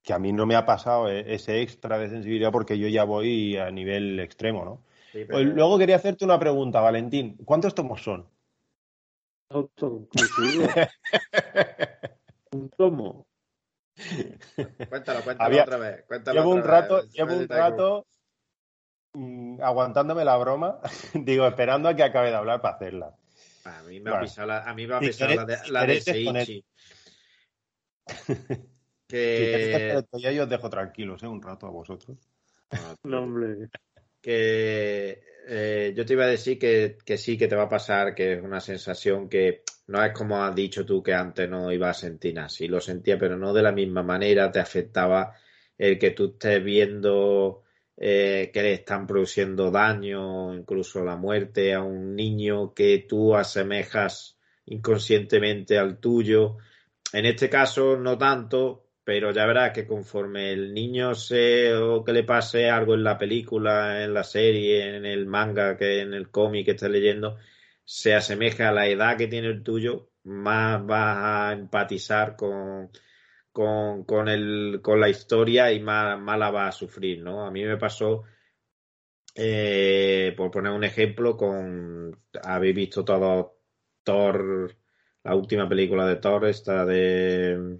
que a mí no me ha pasado e- ese extra de sensibilidad porque yo ya voy a nivel extremo, ¿no? Sí, pero- Pues Luego quería hacerte una pregunta, Valentín. ¿Cuántos tomos son? Autoconclusivo. un tomo. Cuéntalo, cuéntalo Había- otra vez. cuéntalo Llevo un rato, vez. llevo un rato mm, aguantándome la broma, [LAUGHS] digo, esperando a que acabe de hablar para hacerla. A mí me ha Bueno. pisado la, a mí me ha Si la de, [LAUGHS] si la de Seichi. Si Que, ya yo os dejo tranquilos, ¿eh? Un rato a vosotros. [LAUGHS] No, hombre. que eh, yo te iba a decir que, que sí, que te va a pasar, que es una sensación que no es como has dicho tú que antes no iba a sentir nada. Sí lo sentía, pero no de la misma manera. Te afectaba el que tú estés viendo eh, que le están produciendo daño, incluso la muerte a un niño que tú asemejas inconscientemente al tuyo. En este caso, no tanto, pero ya verás que conforme el niño se o que le pase algo en la película, en la serie, en el manga, que en el cómic que estés leyendo, se asemeja a la edad que tiene el tuyo, más vas a empatizar con, con, con, el, con la historia y más, más la vas a sufrir, ¿no? A mí me pasó, eh, por poner un ejemplo, con habéis visto todo Thor, la última película de Thor, esta de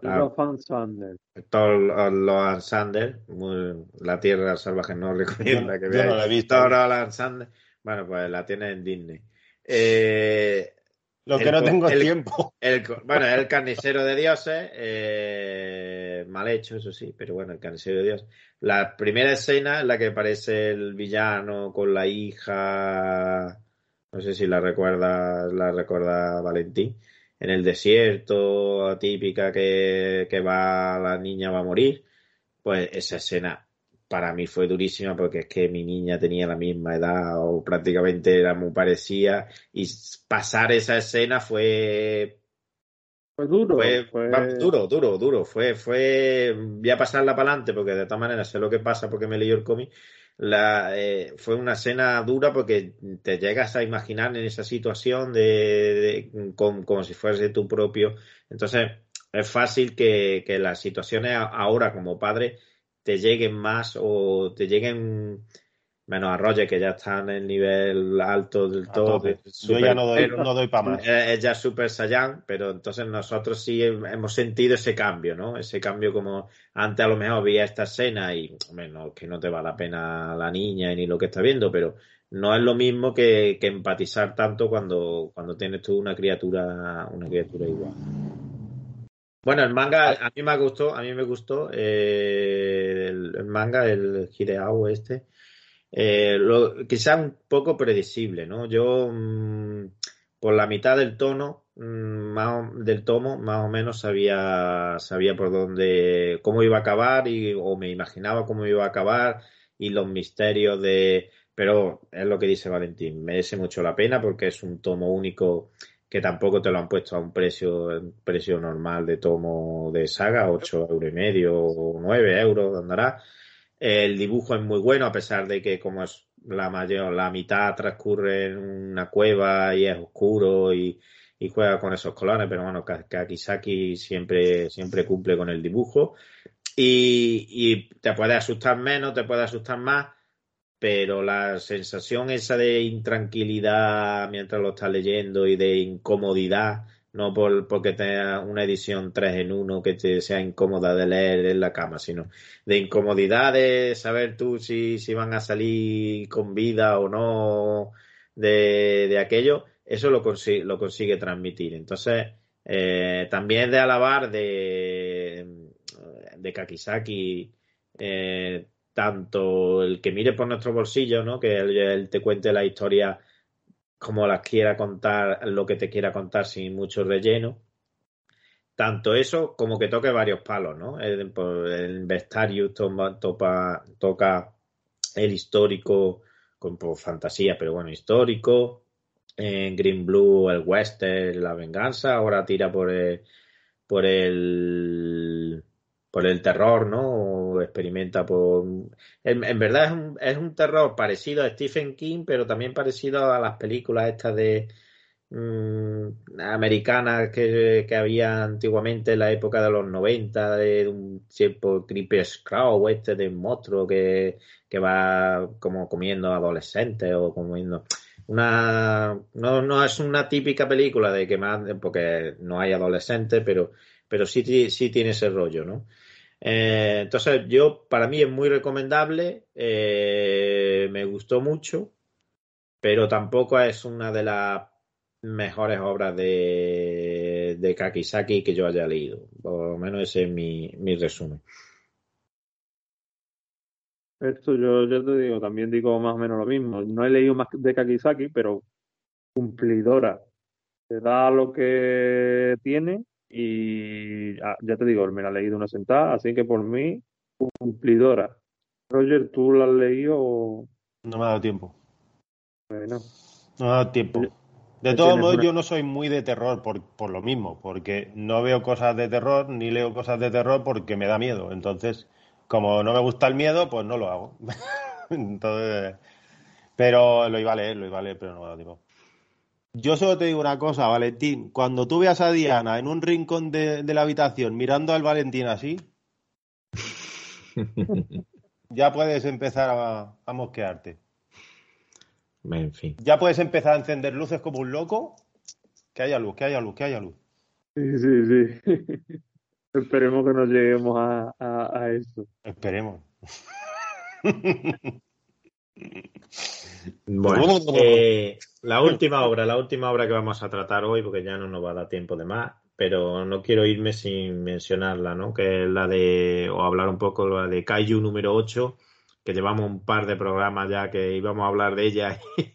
la- Los Van Sander. Thor Sander, muy- La Tierra Salvaje no [LAUGHS] recomienda que yo veáis. no la he visto. Thor Loan Sander, bueno, pues la tiene en Disney. Eh, Lo que El no tengo es el- tiempo. el, bueno, el carnicero de dioses, eh, mal hecho, eso sí, pero bueno, el carnicero de dioses. La primera escena en la que aparece el villano con la hija, no sé si la recuerda, la recuerda Valentín, en el desierto, típica que, que va, la niña va a morir, pues esa escena para mí fue durísima porque es que mi niña tenía la misma edad o prácticamente era muy parecida y pasar esa escena fue Fue duro. fue, fue- va- duro, duro, duro. Fue, fue, voy a pasarla para adelante porque de todas maneras sé lo que pasa porque me leí el cómic. La, eh, fue una escena dura porque te llegas a imaginar en esa situación de, de- con- como si fuese tu propio. Entonces, es fácil que, que las situaciones ahora como padre te lleguen más o te lleguen menos a Roger que ya está en el nivel alto del todo. Yo ya no doy, no doy para más. eh, es ya Super Saiyan, pero entonces nosotros sí hem- hemos sentido ese cambio, ¿no? Ese cambio como antes a lo mejor veía esta escena y, hombre, no, que no te va la pena la niña ni lo que está viendo, pero no es lo mismo que, que empatizar tanto cuando, cuando tienes tú una criatura, una criatura igual. Bueno, el manga a mí me gustó, a mí me gustó eh, el, el manga, el Hideao este. Eh, lo, quizá un poco predecible, ¿no? Yo mm, por la mitad del tono, mm, más del tomo, más o menos sabía, sabía por dónde, cómo iba a acabar y, o me imaginaba cómo iba a acabar y los misterios de, pero es lo que dice Valentín, merece mucho la pena porque es un tomo único que tampoco te lo han puesto a un precio, un precio normal de tomo de saga, 8 euros y medio o 9 euros, andará. El dibujo es muy bueno, a pesar de que como es la mayor, la mitad transcurre en una cueva y es oscuro y, y juega con esos colores, pero bueno, Kakisaki siempre, siempre cumple con el dibujo. Y, y te puede asustar menos, te puede asustar más, pero la sensación esa de intranquilidad mientras lo estás leyendo y de incomodidad, no por, porque tenga una edición 3 en 1 que te sea incómoda de leer en la cama, sino de incomodidad de saber tú si, si van a salir con vida o no de, de aquello, eso lo, consigue, lo consigue transmitir. Entonces, eh, también de alabar de, de Kakisaki, eh, tanto el que mire por nuestro bolsillo, ¿no? que él, te cuente la historia como las quiera contar, lo que te quiera contar sin mucho relleno. Tanto eso como que toque varios palos, ¿no? El, el Vestarius toca el histórico con fantasía, pero bueno, histórico. En Green Blue, el western, la venganza. Ahora tira por por el por el terror, ¿no? O experimenta por... En, verdad es un, es un, terror parecido a Stephen King, pero también parecido a las películas estas de mmm, americanas que, que, había antiguamente en la época de los 90, de un tipo Creepy Crow, este de un monstruo que, que va como comiendo adolescentes o comiendo una no, no es una típica película de que más porque no hay adolescentes pero pero sí, sí tiene ese rollo, ¿no? Eh, entonces, yo, para mí es muy recomendable, eh, me gustó mucho, pero tampoco es una de las mejores obras de, de Kakisaki que yo haya leído. Por lo menos ese es mi, mi resumen. Esto yo, yo te digo, también digo más o menos lo mismo. No he leído más de Kakisaki, pero cumplidora. Te da lo que tiene y ah, ya te digo, me la he leído una sentada, así que por mí, cumplidora. Roger, ¿tú la has leído? No me ha dado tiempo. Bueno. No me ha dado tiempo. De todos modos, yo no soy muy de terror por, por lo mismo, porque no veo cosas de terror ni leo cosas de terror porque me da miedo. Entonces, como no me gusta el miedo, pues no lo hago. [LAUGHS] Entonces, pero lo iba a leer, lo iba a leer, pero no me ha dado tiempo. Yo solo te digo una cosa, Valentín. Cuando tú veas a Diana en un rincón de, la habitación mirando al Valentín así, [LAUGHS] ya puedes empezar a, mosquearte. En fin. Ya puedes empezar a encender luces como un loco. Que haya luz, que haya luz, que haya luz. Sí, sí, sí. [LAUGHS] Esperemos que no lleguemos a, a eso. Esperemos. Bueno, [LAUGHS] eh, la última obra, la última obra que vamos a tratar hoy, porque ya no nos va a dar tiempo de más, pero no quiero irme sin mencionarla, ¿no? Que es la de, o hablar un poco la de Kaiju número 8, que llevamos un par de programas ya que íbamos a hablar de ella [LAUGHS]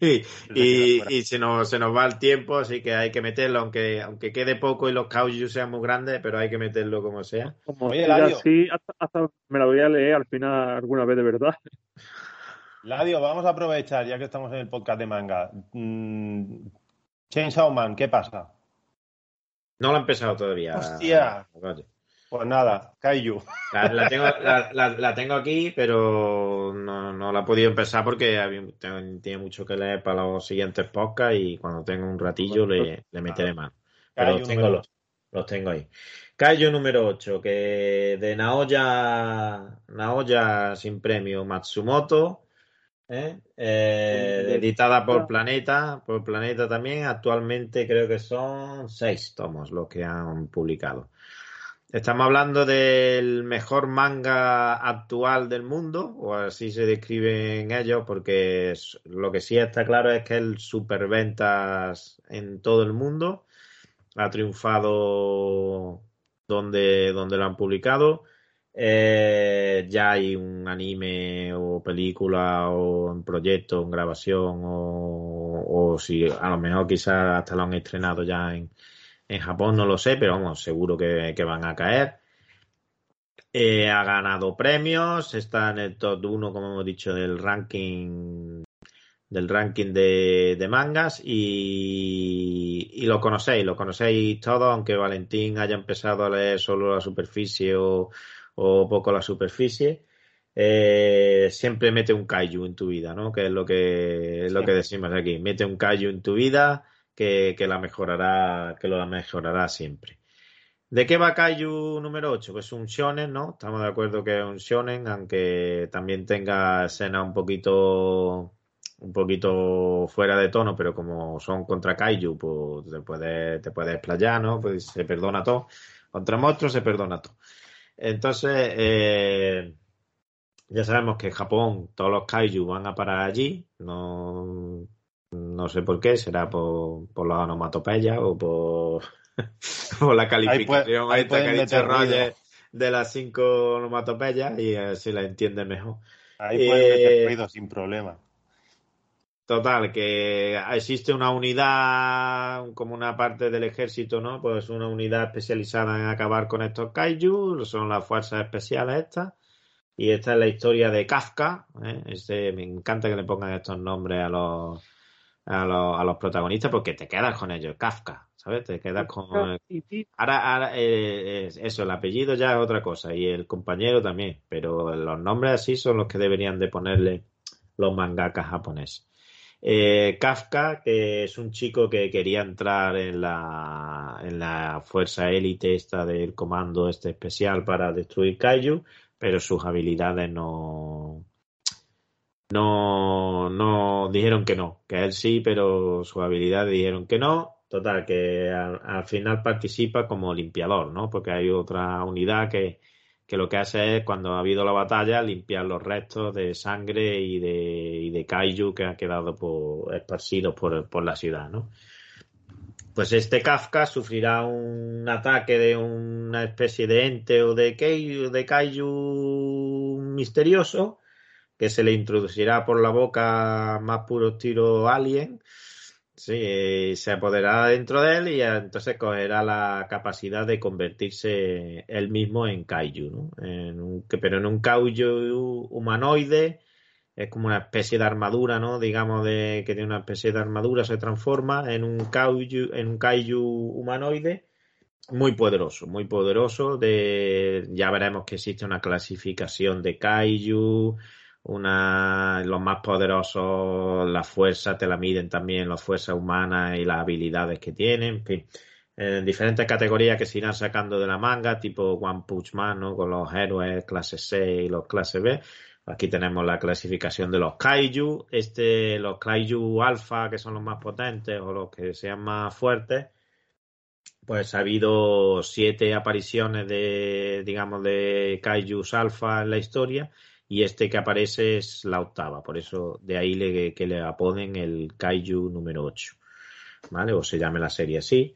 y, se, nos, se nos va el tiempo, así que hay que meterlo, aunque, aunque quede poco y los Kaiju sean muy grandes, pero hay que meterlo como sea. Como Oye, sí, hasta me la voy a leer al final alguna vez de verdad. [LAUGHS] Ladio, vamos a aprovechar, ya que estamos en el podcast de manga. Mm, Chainsaw Man, ¿qué pasa? No lo he empezado todavía. ¡Hostia! Pues nada, Kaiju. La, tengo, la, tengo, aquí, pero no, no, la he podido empezar porque tiene mucho que leer para los siguientes podcasts y cuando tenga un ratillo le, le meteré mano. Pero los tengo, los, los tengo ahí. Kaiju número 8, que de Naoya, Naoya sin premio Matsumoto, ¿eh? Eh, editada por Planeta, por Planeta también. Actualmente creo que son seis tomos los que han publicado. Estamos hablando del mejor manga actual del mundo, o así se describen ellos, porque lo que sí está claro es que el superventas en todo el mundo. Ha triunfado donde, donde lo han publicado. Eh, ya hay un anime o película o un proyecto, en grabación o, si a lo mejor quizás hasta lo han estrenado ya en, en Japón, no lo sé, pero vamos, seguro que, van a caer. Eh, ha ganado premios, está en el top 1, como hemos dicho, del ranking del ranking de, de mangas y, y, lo conocéis, lo conocéis todo, aunque Valentín haya empezado a leer solo la superficie o, o poco la superficie. Eh, siempre mete un kaiju en tu vida, ¿no? Que es lo que, es lo que decimos aquí. Mete un kaiju en tu vida que, que la mejorará, que lo mejorará siempre. ¿De qué va Kaiju número 8? Pues un shonen, ¿no? Estamos de acuerdo que es un shonen, aunque también tenga escenas un poquito un poquito fuera de tono, pero como son contra Kaiju, pues te puedes, te puedes explayar, ¿no? Pues se perdona todo. Contra monstruos se perdona todo. Entonces, eh, ya sabemos que en Japón todos los Kaiju van a parar allí. No, no sé por qué, será por, por la onomatopeya o por, [LAUGHS] por la calificación ahí esta que ha pueden dicho Roger de las cinco onomatopeyas y así la entiende mejor. Ahí pueden Eh, meter ruido sin problema. Total, que existe una unidad, como una parte del ejército, ¿no? Pues una unidad especializada en acabar con estos kaiju, son las fuerzas especiales estas. Y esta es la historia de Kafka. ¿eh? Este, me encanta que le pongan estos nombres a los, a los, a los protagonistas porque te quedas con ellos, Kafka, ¿sabes? Te quedas con... Ahora, ahora eh, es- eso, el apellido ya es otra cosa y el compañero también, pero los nombres así son los que deberían de ponerle los mangakas japoneses. Eh, Kafka, que es un chico que quería entrar en la, en la fuerza élite esta del comando este especial para destruir Kaiju, pero sus habilidades no, no, no dijeron que no, que él sí, pero sus habilidades dijeron que no. Total, que al, al final participa como limpiador, ¿no? Porque hay otra unidad que, que lo que hace es, cuando ha habido la batalla, limpiar los restos de sangre y de, y de kaiju que han quedado por, esparcidos por, por la ciudad, ¿no? Pues este Kafka sufrirá un ataque de una especie de ente o de kaiju, de kaiju misterioso que se le introducirá por la boca más puro estilo alien. Sí, eh, se apoderará dentro de él y entonces cogerá la capacidad de convertirse él mismo en kaiju, ¿no? En pero en un kaiju humanoide, es como una especie de armadura, ¿no? Digamos de que tiene una especie de armadura, se transforma en un kaiju, en un kaiju humanoide muy poderoso, muy poderoso. De, ya veremos que existe una clasificación de kaiju, una, los más poderosos, la fuerza te la miden también, las fuerzas humanas y las habilidades que tienen, en fin. En diferentes categorías que se irán sacando de la manga, tipo One Punch Man, ¿no? Con los héroes clase C y los clase B. Aquí tenemos la clasificación de los kaiju. Este, los kaiju alfa, que son los más potentes o los que sean más fuertes, pues ha habido siete apariciones de, digamos, de kaijus alfa en la historia y este que aparece es la octava, por eso de ahí le, que le apoden el kaiju número 8, ¿vale? O se llame la serie así,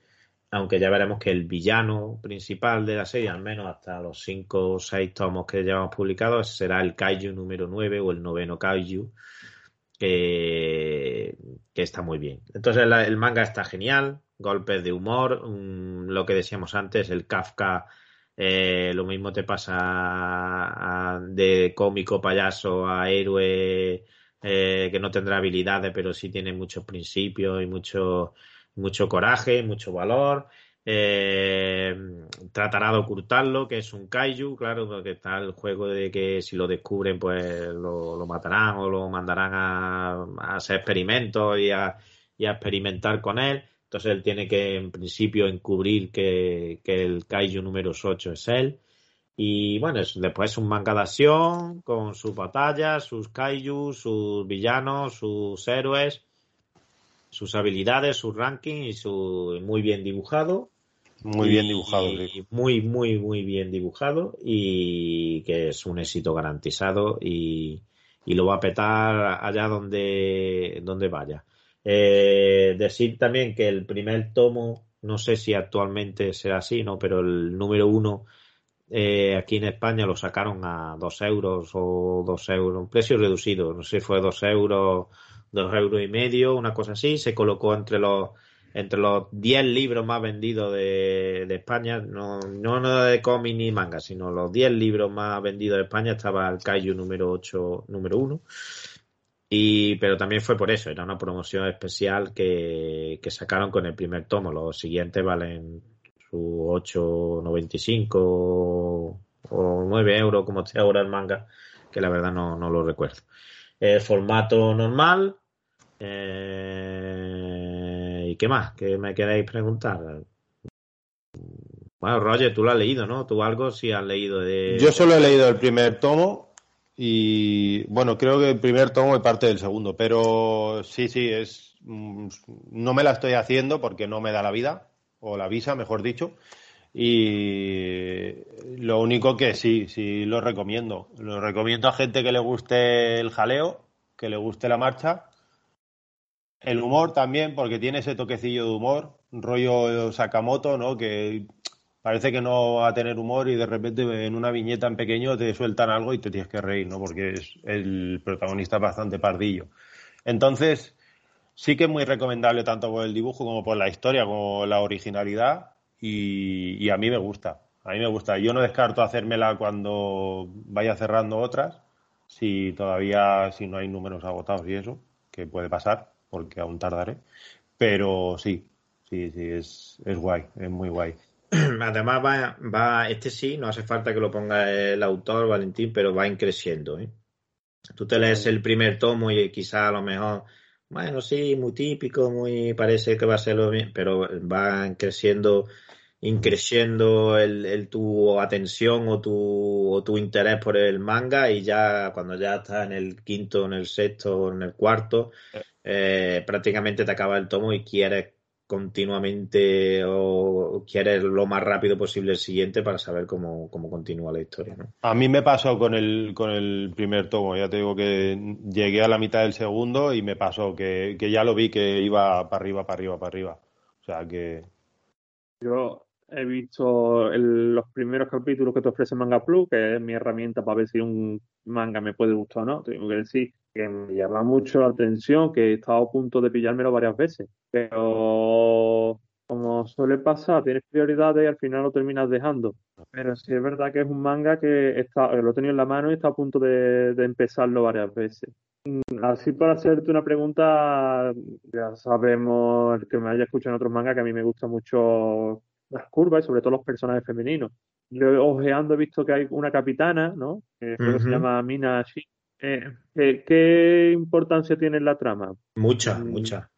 aunque ya veremos que el villano principal de la serie, al menos hasta los cinco o seis tomos que llevamos publicados, será el kaiju número 9 o el noveno kaiju, que, que está muy bien. Entonces el manga está genial, golpes de humor, un- lo que decíamos antes, el Kafka, eh, lo mismo te pasa de cómico payaso a héroe eh, que no tendrá habilidades, pero sí tiene muchos principios y mucho, mucho coraje, mucho valor. Eh, tratará de ocultarlo, que es un kaiju, claro, porque está el juego de que si lo descubren, pues lo, lo matarán o lo mandarán a, a hacer experimentos y a, y a experimentar con él. Entonces él tiene que, en principio, encubrir que, que el kaiju número 8 es él. Y bueno, es, después es un manga de acción con sus batallas, sus kaiju, sus villanos, sus héroes, sus habilidades, su ranking y su muy bien dibujado. Muy Y- bien dibujado, y. Muy, muy, muy bien dibujado y que es un éxito garantizado y, y lo va a petar allá donde, donde vaya. Eh, decir también que el primer tomo, no sé si actualmente será así, ¿no? Pero el número uno eh, aquí en España lo sacaron a dos euros o dos euros, un precio reducido, no sé si fue dos euros, dos euros y medio, una cosa así, se colocó entre los entre los 10 libros más vendidos de, España, no, no, no de cómic ni manga, sino los 10 libros más vendidos de España estaba el Kaiju número 8, número 1. Y, pero también fue por eso, era una promoción especial que, sacaron con el primer tomo. Los siguientes valen su 8,95 o 9 euros, como esté ahora el manga, que la verdad no, no lo recuerdo. Eh, formato normal. Eh, ¿Y qué más? ¿Qué me queréis preguntar? Bueno, Roger, tú lo has leído, ¿no? Tú algo sí has leído de... Yo solo he leído el primer tomo y, bueno, creo que el primer tomo es parte del segundo, pero sí, sí, es... Mm, no me la estoy haciendo porque no me da la vida, o la visa, mejor dicho, y lo único que sí, sí lo recomiendo. Lo recomiendo a gente que le guste el jaleo, que le guste la marcha. El humor también, porque tiene ese toquecillo de humor, rollo Sakamoto, ¿no? Que parece que no va a tener humor y de repente en una viñeta en pequeño te sueltan algo y te tienes que reír, ¿no? Porque es el protagonista bastante pardillo. Entonces, sí que es muy recomendable tanto por el dibujo como por la historia, como la originalidad y, a mí me gusta. A mí me gusta. Yo no descarto hacérmela cuando vaya cerrando otras, si todavía, si no hay números agotados y eso, que puede pasar, porque aún tardaré. Pero sí, sí, sí, es, es guay, es muy guay. [CLEARS THROAT] Además va, va, este sí, no hace falta que lo ponga el autor, Valentín, pero va creciendo. ¿eh? Tú te lees el primer tomo y quizá a lo mejor, bueno, sí, muy típico, muy parece que va a ser lo mismo, pero va creciendo increciendo el, el, tu atención o tu, o tu interés por el manga y ya cuando ya estás en el quinto, en el sexto, en el cuarto, eh, prácticamente te acaba el tomo y quieres continuamente o quieres lo más rápido posible el siguiente para saber cómo, cómo continúa la historia. ¿no? A mí me pasó con el, con el primer tomo, ya te digo que llegué a la mitad del segundo y me pasó que, que ya lo vi que iba para arriba, para arriba, para arriba. O sea que... Yo he visto los primeros capítulos que te ofrece Manga Plus, que es mi herramienta para ver si un manga me puede gustar o no. Tengo que decir que me llama mucho la atención, que he estado a punto de pillármelo varias veces. Pero como suele pasar, tienes prioridades y al final lo terminas dejando. Pero sí es verdad que es un manga que está, lo he tenido en la mano y está a punto de, de empezarlo varias veces. Así para hacerte una pregunta, ya sabemos, el que me haya escuchado en otros mangas, que a mí me gusta mucho las curvas y sobre todo los personajes femeninos. Yo ojeando he visto que hay una capitana, ¿no? Que se llama Mina Shi. Eh, ¿qué, importancia tiene en la trama? Mucha, mm. mucha.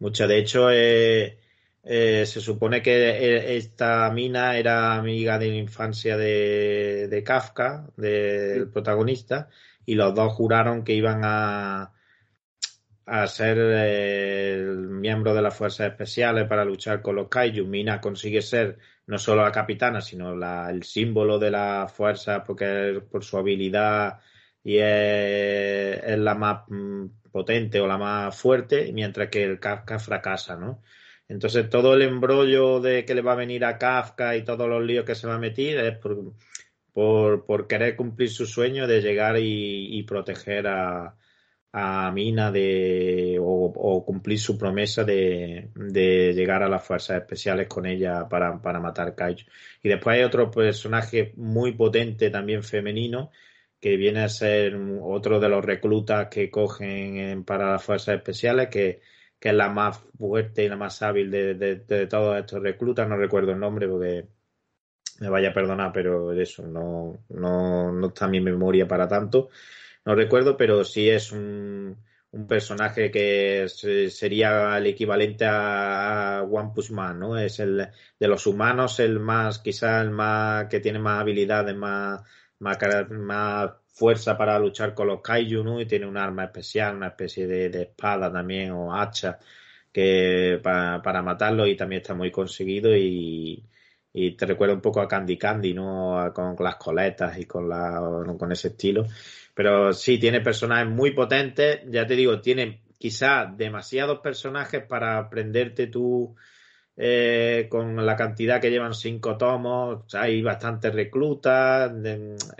Mucha. De hecho, eh, eh, se supone que esta Mina era amiga de la infancia de, de Kafka, del protagonista, y los dos juraron que iban a, a ser miembro de las fuerzas especiales para luchar con los kaiju. Mina consigue ser no solo la capitana, sino la, el símbolo de la fuerza porque por su habilidad y es, la más mm, potente o la más fuerte, mientras que el Kafka fracasa, ¿no? Entonces todo el embrollo de que le va a venir a Kafka y todos los líos que se va a meter es por, por, por querer cumplir su sueño de llegar y proteger a, a Mina de, o, cumplir su promesa de, de, llegar a las fuerzas especiales con ella para, para matar Kaiju. Y después hay otro personaje muy potente también femenino que viene a ser otro de los reclutas que cogen para las fuerzas especiales, que, que, es la más fuerte y la más hábil de, de, de, todos estos reclutas. No recuerdo el nombre porque me vaya a perdonar, pero eso no, no, no está en mi memoria para tanto no recuerdo, pero sí es un, un personaje que sería el equivalente a, One Punch Man, ¿no? Es el de los humanos el más, quizá el más que tiene más habilidades, más, más, más fuerza para luchar con los kaiju, ¿no? Y tiene un arma especial, una especie de, de espada también o hacha que para, para matarlo y también está muy conseguido y, y te recuerda un poco a Candy Candy, ¿no? Con las coletas y con la, con ese estilo. Pero sí, tiene personajes muy potentes. Ya te digo, tiene quizá demasiados personajes para aprenderte tú eh, con la cantidad que llevan cinco tomos. hay bastantes reclutas,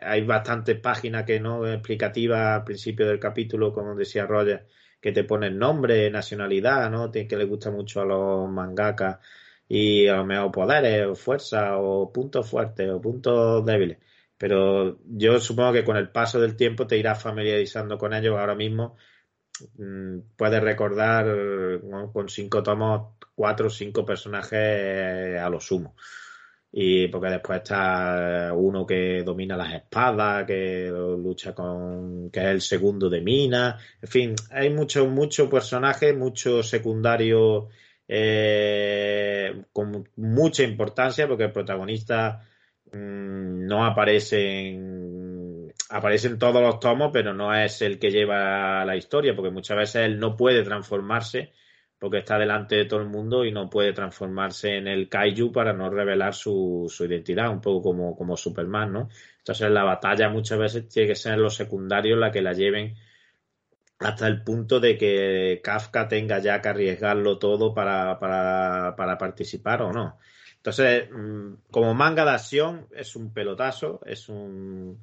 hay bastantes páginas que no explicativas al principio del capítulo, como decía Roger, que te ponen nombre, nacionalidad, ¿no? Que le gusta mucho a los mangakas y a lo mejor poderes, o fuerza, o puntos fuertes, o puntos débiles. Pero yo supongo que con el paso del tiempo te irás familiarizando con ellos. Ahora mismo mm, puedes recordar con cinco tomos, cuatro o cinco personajes a lo sumo. Y porque después está uno que domina las espadas, que lucha con, que es el segundo de Mina. En fin, hay muchos, muchos personajes, muchos secundarios eh, con mucha importancia, porque el protagonista mm, no aparece en, aparece en todos los tomos, pero no es el que lleva la historia, porque muchas veces él no puede transformarse porque está delante de todo el mundo y no puede transformarse en el kaiju para no revelar su, su identidad, un poco como, como Superman, ¿no? Entonces la batalla muchas veces tiene que ser los secundarios la que la lleven hasta el punto de que Kafka tenga ya que arriesgarlo todo para, para, para participar o no. Entonces, mm, como manga de acción, es un pelotazo, es un,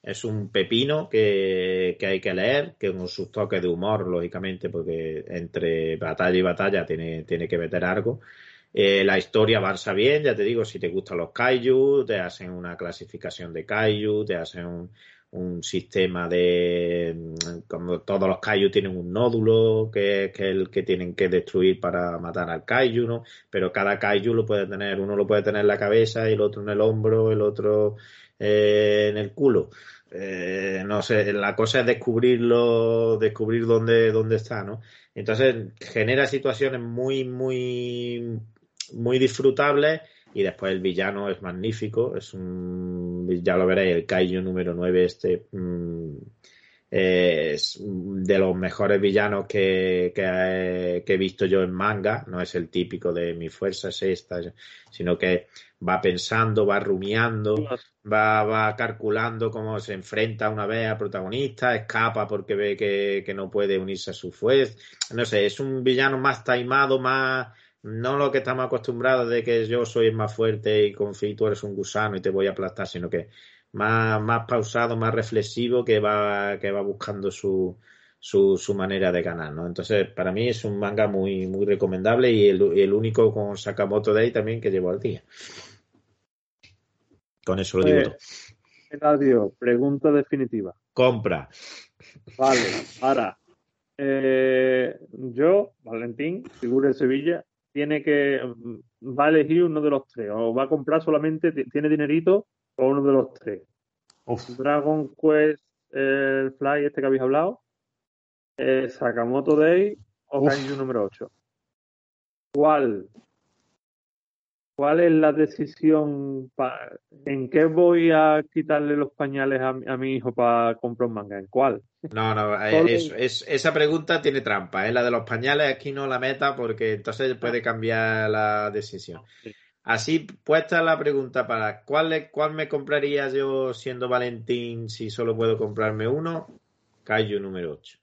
es un pepino que, que, hay que leer, que con sus toques de humor, lógicamente, porque entre batalla y batalla tiene, tiene que meter algo. Eh, la historia avanza bien, ya te digo, si te gustan los kaiju, te hacen una clasificación de kaiju, te hacen un, un sistema de como todos los kaiju tienen un nódulo que, es el que tienen que destruir para matar al kaiju, ¿no? Pero cada kaiju lo puede tener, uno lo puede tener en la cabeza y el otro en el hombro, el otro eh, en el culo. Eh, no sé, la cosa es descubrirlo, descubrir dónde, dónde está, ¿no? Entonces genera situaciones muy, muy, muy disfrutables y después el villano es magnífico, es un, ya lo veréis, el Kaiju número 9 este mm, es de los mejores villanos que, que, he, que, he, visto yo en manga, no es el típico de mi fuerza es esta, sino que va pensando, va rumiando, va, va calculando cómo se enfrenta una vez al protagonista, escapa porque ve que, que no puede unirse a su fuerza, no sé, es un villano más taimado, más no lo que estamos acostumbrados de que yo soy más fuerte y confío tú eres un gusano y te voy a aplastar, sino que más, más pausado, más reflexivo, que va, que va buscando su, su, su, manera de ganar, ¿no? Entonces, para mí es un manga muy, muy recomendable y el, el único con Sakamoto Day también que llevo al día. Con eso lo digo todo. Radio, pregunta definitiva. Compra. Vale, ahora. Eh, yo, Valentín, figura de Sevilla, tiene que va a elegir uno de los tres o va a comprar solamente tiene dinerito o uno de los tres. Uf. Dragon Quest el Fly este que habéis hablado eh, Sakamoto Day o Kaiju número 8 ¿cuál ¿Cuál es la decisión? Pa, ¿En qué voy a quitarle los pañales a, a mi hijo para comprar un manga? ¿En cuál? No, no, es, es, esa pregunta tiene trampa. ¿eh? La de los pañales aquí no la meta porque entonces puede cambiar la decisión. Así puesta la pregunta para ¿cuál, ¿cuál me compraría yo siendo Valentín si solo puedo comprarme uno? Kaiju número 8.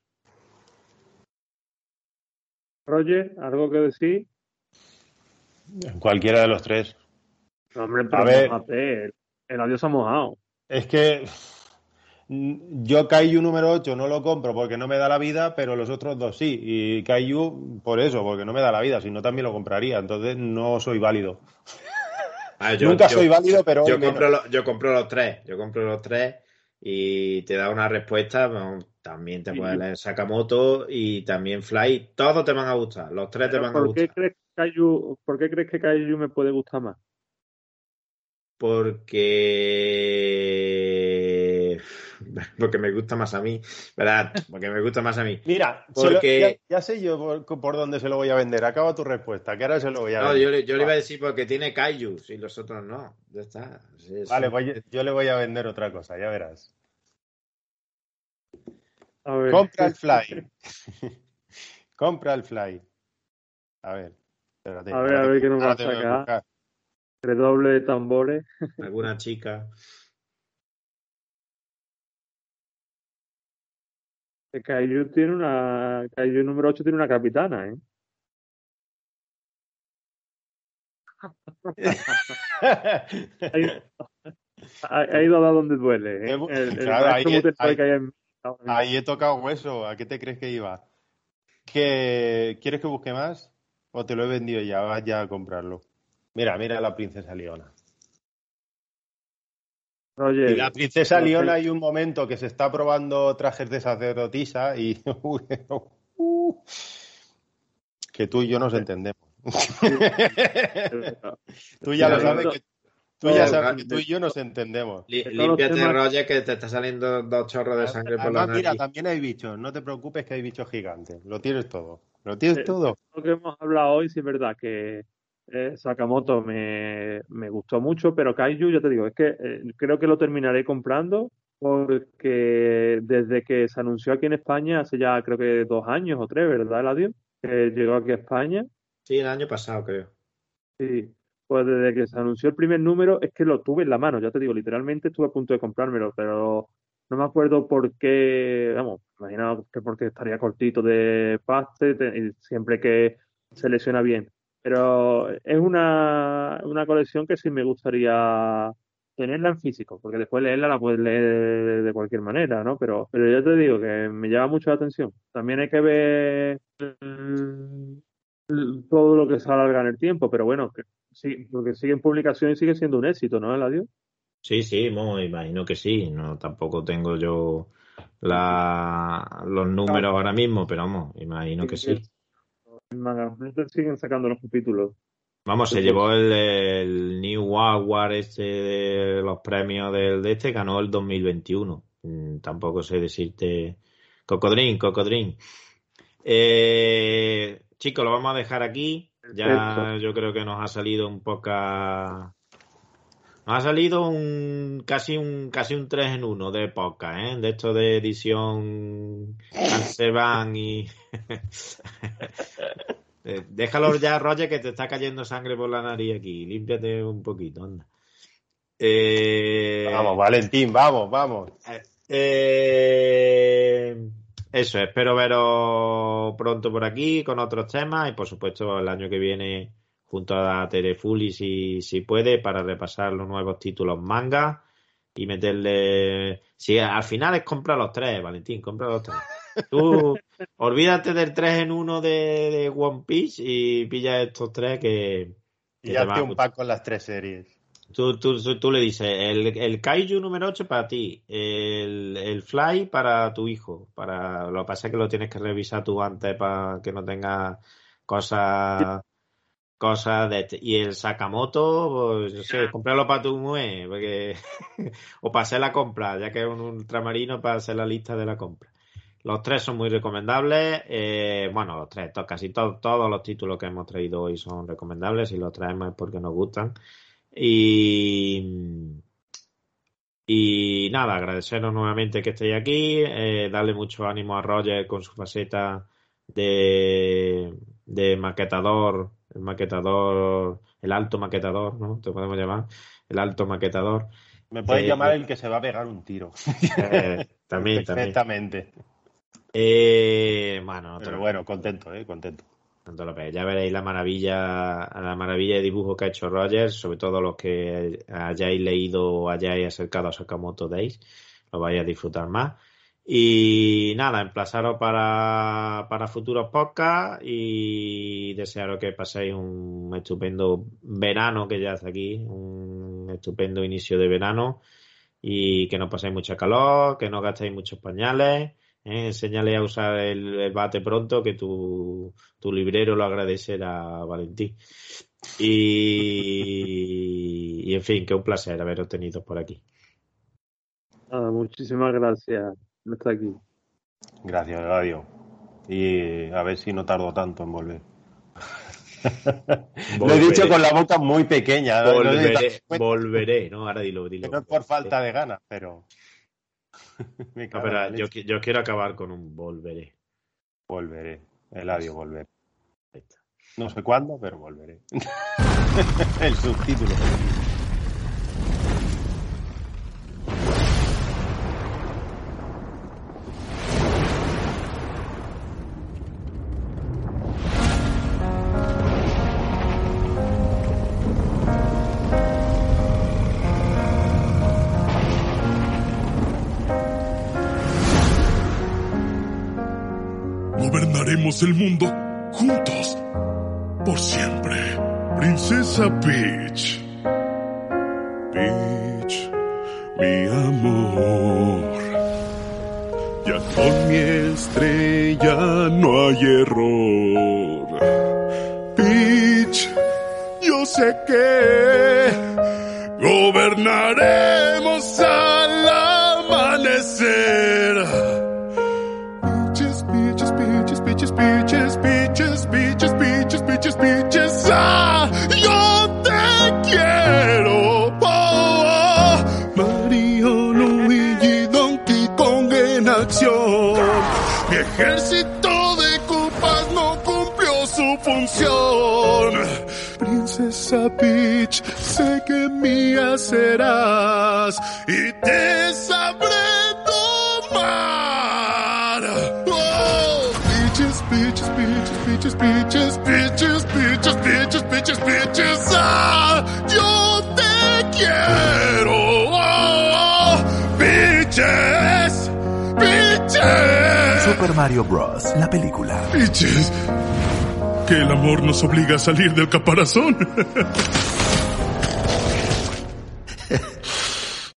Roger, ¿algo que decir? Cualquiera de los tres. No, hombre, pero a ver, mojate, el adiós ha mojado. Es que yo Kaiju número 8 no lo compro porque no me da la vida, pero los otros dos sí. Y Kaiju por eso, porque no me da la vida, si no también lo compraría. Entonces no soy válido. [LAUGHS] Ah, yo, Nunca yo, soy válido, pero. Yo compro, lo, yo compro los tres. Yo compro los tres y te da una respuesta. Bueno, también te puede leer Sakamoto y también Fly. Todos te van a gustar. Los tres te van a gustar. Qué crees que Kaiju, ¿Por qué crees que Kaiju me puede gustar más? Porque [SIGHS] porque me gusta más a mí, ¿verdad? Porque me gusta más a mí. Mira, porque... Lo, ya, ya, sé yo por, por, dónde se lo voy a vender. Acaba tu respuesta, que ahora se lo voy a no, vender. Yo, le, iba a decir porque tiene Kaijus y los otros no. Ya está. Sí, vale, pues yo, yo, le voy a vender otra cosa, ya verás. Compra el fly. [LAUGHS] Compra el fly. A ver. Espérate, a ver, a ver qué nos va a sacar. Redoble de tambores. [LAUGHS] Alguna chica. Kaiju tiene una. Kaiju número 8 tiene una capitana, ¿eh? ha, ido a dar donde duele. ¿eh? [LAUGHS] El, claro, ahí, ahí, en... ahí, he tocado hueso. ¿A qué te crees que iba? ¿Que, ¿Quieres que busque más? ¿O te lo he vendido ya? Vas ya a comprarlo. Mira, mira la princesa Leona. Oye, Y la princesa Leona hay un momento que se está probando trajes de sacerdotisa y [LAUGHS] que tú y yo nos entendemos. tú ya lo sabes que tú ya sabes que tú y yo nos entendemos. Límpiate, Roger, que te está saliendo dos chorros de sangre por la Además, mira, nariz. también hay bichos, no te preocupes que hay bichos gigantes. Lo tienes todo. Lo tienes Eh, todo. lo que hemos hablado hoy, sí es verdad que eh, Sakamoto me, me gustó mucho, pero Kaiju, ya te digo, es que eh, creo que lo terminaré comprando porque desde que se anunció aquí en España, hace ya creo que dos años o tres, ¿verdad, Eladio? Que llegó aquí a España. Sí, el año pasado, creo. Sí, pues desde que se anunció el primer número es que lo tuve en la mano, ya te digo, literalmente estuve a punto de comprármelo, pero no me acuerdo por qué, vamos, imagino que porque estaría cortito de paste, siempre que selecciona bien. Pero es una, una colección que sí me gustaría tenerla en físico, porque después leerla la puedes leer de cualquier manera, ¿no? Pero, pero ya te digo que me llama mucho la atención. También hay que ver todo lo que se alarga en el tiempo, pero bueno, que sí, porque sigue en publicación y sigue siendo un éxito, ¿no, Eladio? Sí, sí, imagino que sí. No, tampoco tengo yo la, los números ahora mismo, pero vamos, imagino que sí. En siguen sacando los capítulos. Vamos, se llevó el, el New Award este de los premios del de este, ganó el 2021. Mm, Tampoco sé decirte. Cocodrín, Cocodrín. Eh, chicos, lo vamos a dejar aquí. Ya Perfecto. yo creo que nos ha salido un poco. Ha salido un casi un casi un 3 en 1 de podcast, ¿eh? De esto de edición Canceban y [LAUGHS] Eh, Déjalo ya, Roger, que te está cayendo sangre por la nariz aquí. Límpiate un poquito, anda. Eh, Vamos, Valentín, vamos, vamos. eh, eso, espero veros pronto por aquí con otros temas y por supuesto el año que viene junto a Terefuli si, si puede para repasar los nuevos títulos manga y meterle... Si al final es comprar los tres, Valentín, compra los tres. Tú [LAUGHS] olvídate del 3 en 1 de, de One Piece y pilla estos tres que, que Y hazte un pack con las tres series. Tú, tú, tú- tú le dices, el, el Kaiju número 8 para ti, el, el Fly para tu hijo. Para, lo que pasa es que lo tienes que revisar tú antes para que no tenga cosas cosas de este. Y el Sakamoto, pues, yo sé, comprarlo para tu mujer, porque, [LAUGHS] o para hacer la compra, ya que es un ultramarino para hacer la lista de la compra. Los tres son muy recomendables. eh, bueno, los tres, to- casi to- todos los títulos que hemos traído hoy son recomendables y los traemos es porque nos gustan. Y, y nada, agradeceros nuevamente que estéis aquí, eh, darle mucho ánimo a Roger con su faceta de, de maquetador, el maquetador, el alto maquetador, ¿no? Te podemos llamar, el alto maquetador. Me puedes Eh, llamar eh. el que se va a pegar un tiro. Eh, también, también. Perfectamente. Eh, bueno, no te Pero lo- bueno, contento, ¿eh? Contento. Ya veréis la maravilla, la maravilla de dibujo que ha hecho Rogers, sobre todo los que hayáis leído o hayáis acercado a Sakamoto Days, lo vais a disfrutar más. Y nada, emplazaros para, para futuros podcasts y desearos que paséis un estupendo verano que ya está aquí, un estupendo inicio de verano y que no paséis mucha calor, que no gastéis muchos pañales, ¿eh? enséñale a usar el, bate pronto que tu, tu librero lo agradecerá Valentín. Y, y en fin, que un placer haberos tenido por aquí. Nada, muchísimas gracias por estar aquí. Gracias, Radio. Y a ver si no tardo tanto en volver. [LAUGHS] Lo he dicho con la boca muy pequeña. ¿no? No Volveré, volveré, ¿no? Ahora dilo, dilo. que no es por falta de ganas, pero. [LAUGHS] Me No, pero yo, quiero acabar con un volveré. Volveré. Eladio, volver. Ahí está. No sé cuándo, pero volveré. [LAUGHS] El subtítulo. El mundo juntos. Por siempre. Princesa Peach. Peach. mi amor. Ya con mi estrella no hay error. Princesa Peach, sé que mía serás y te sabré domar. Oh, peaches, peaches, peaches, peaches, peaches, peaches, peaches, peaches, peaches, peaches. Ah, yo te quiero. Oh, peaches, peaches. Super Mario Bros. La película. Peaches. Que el amor nos obliga a salir del caparazón. [LAUGHS]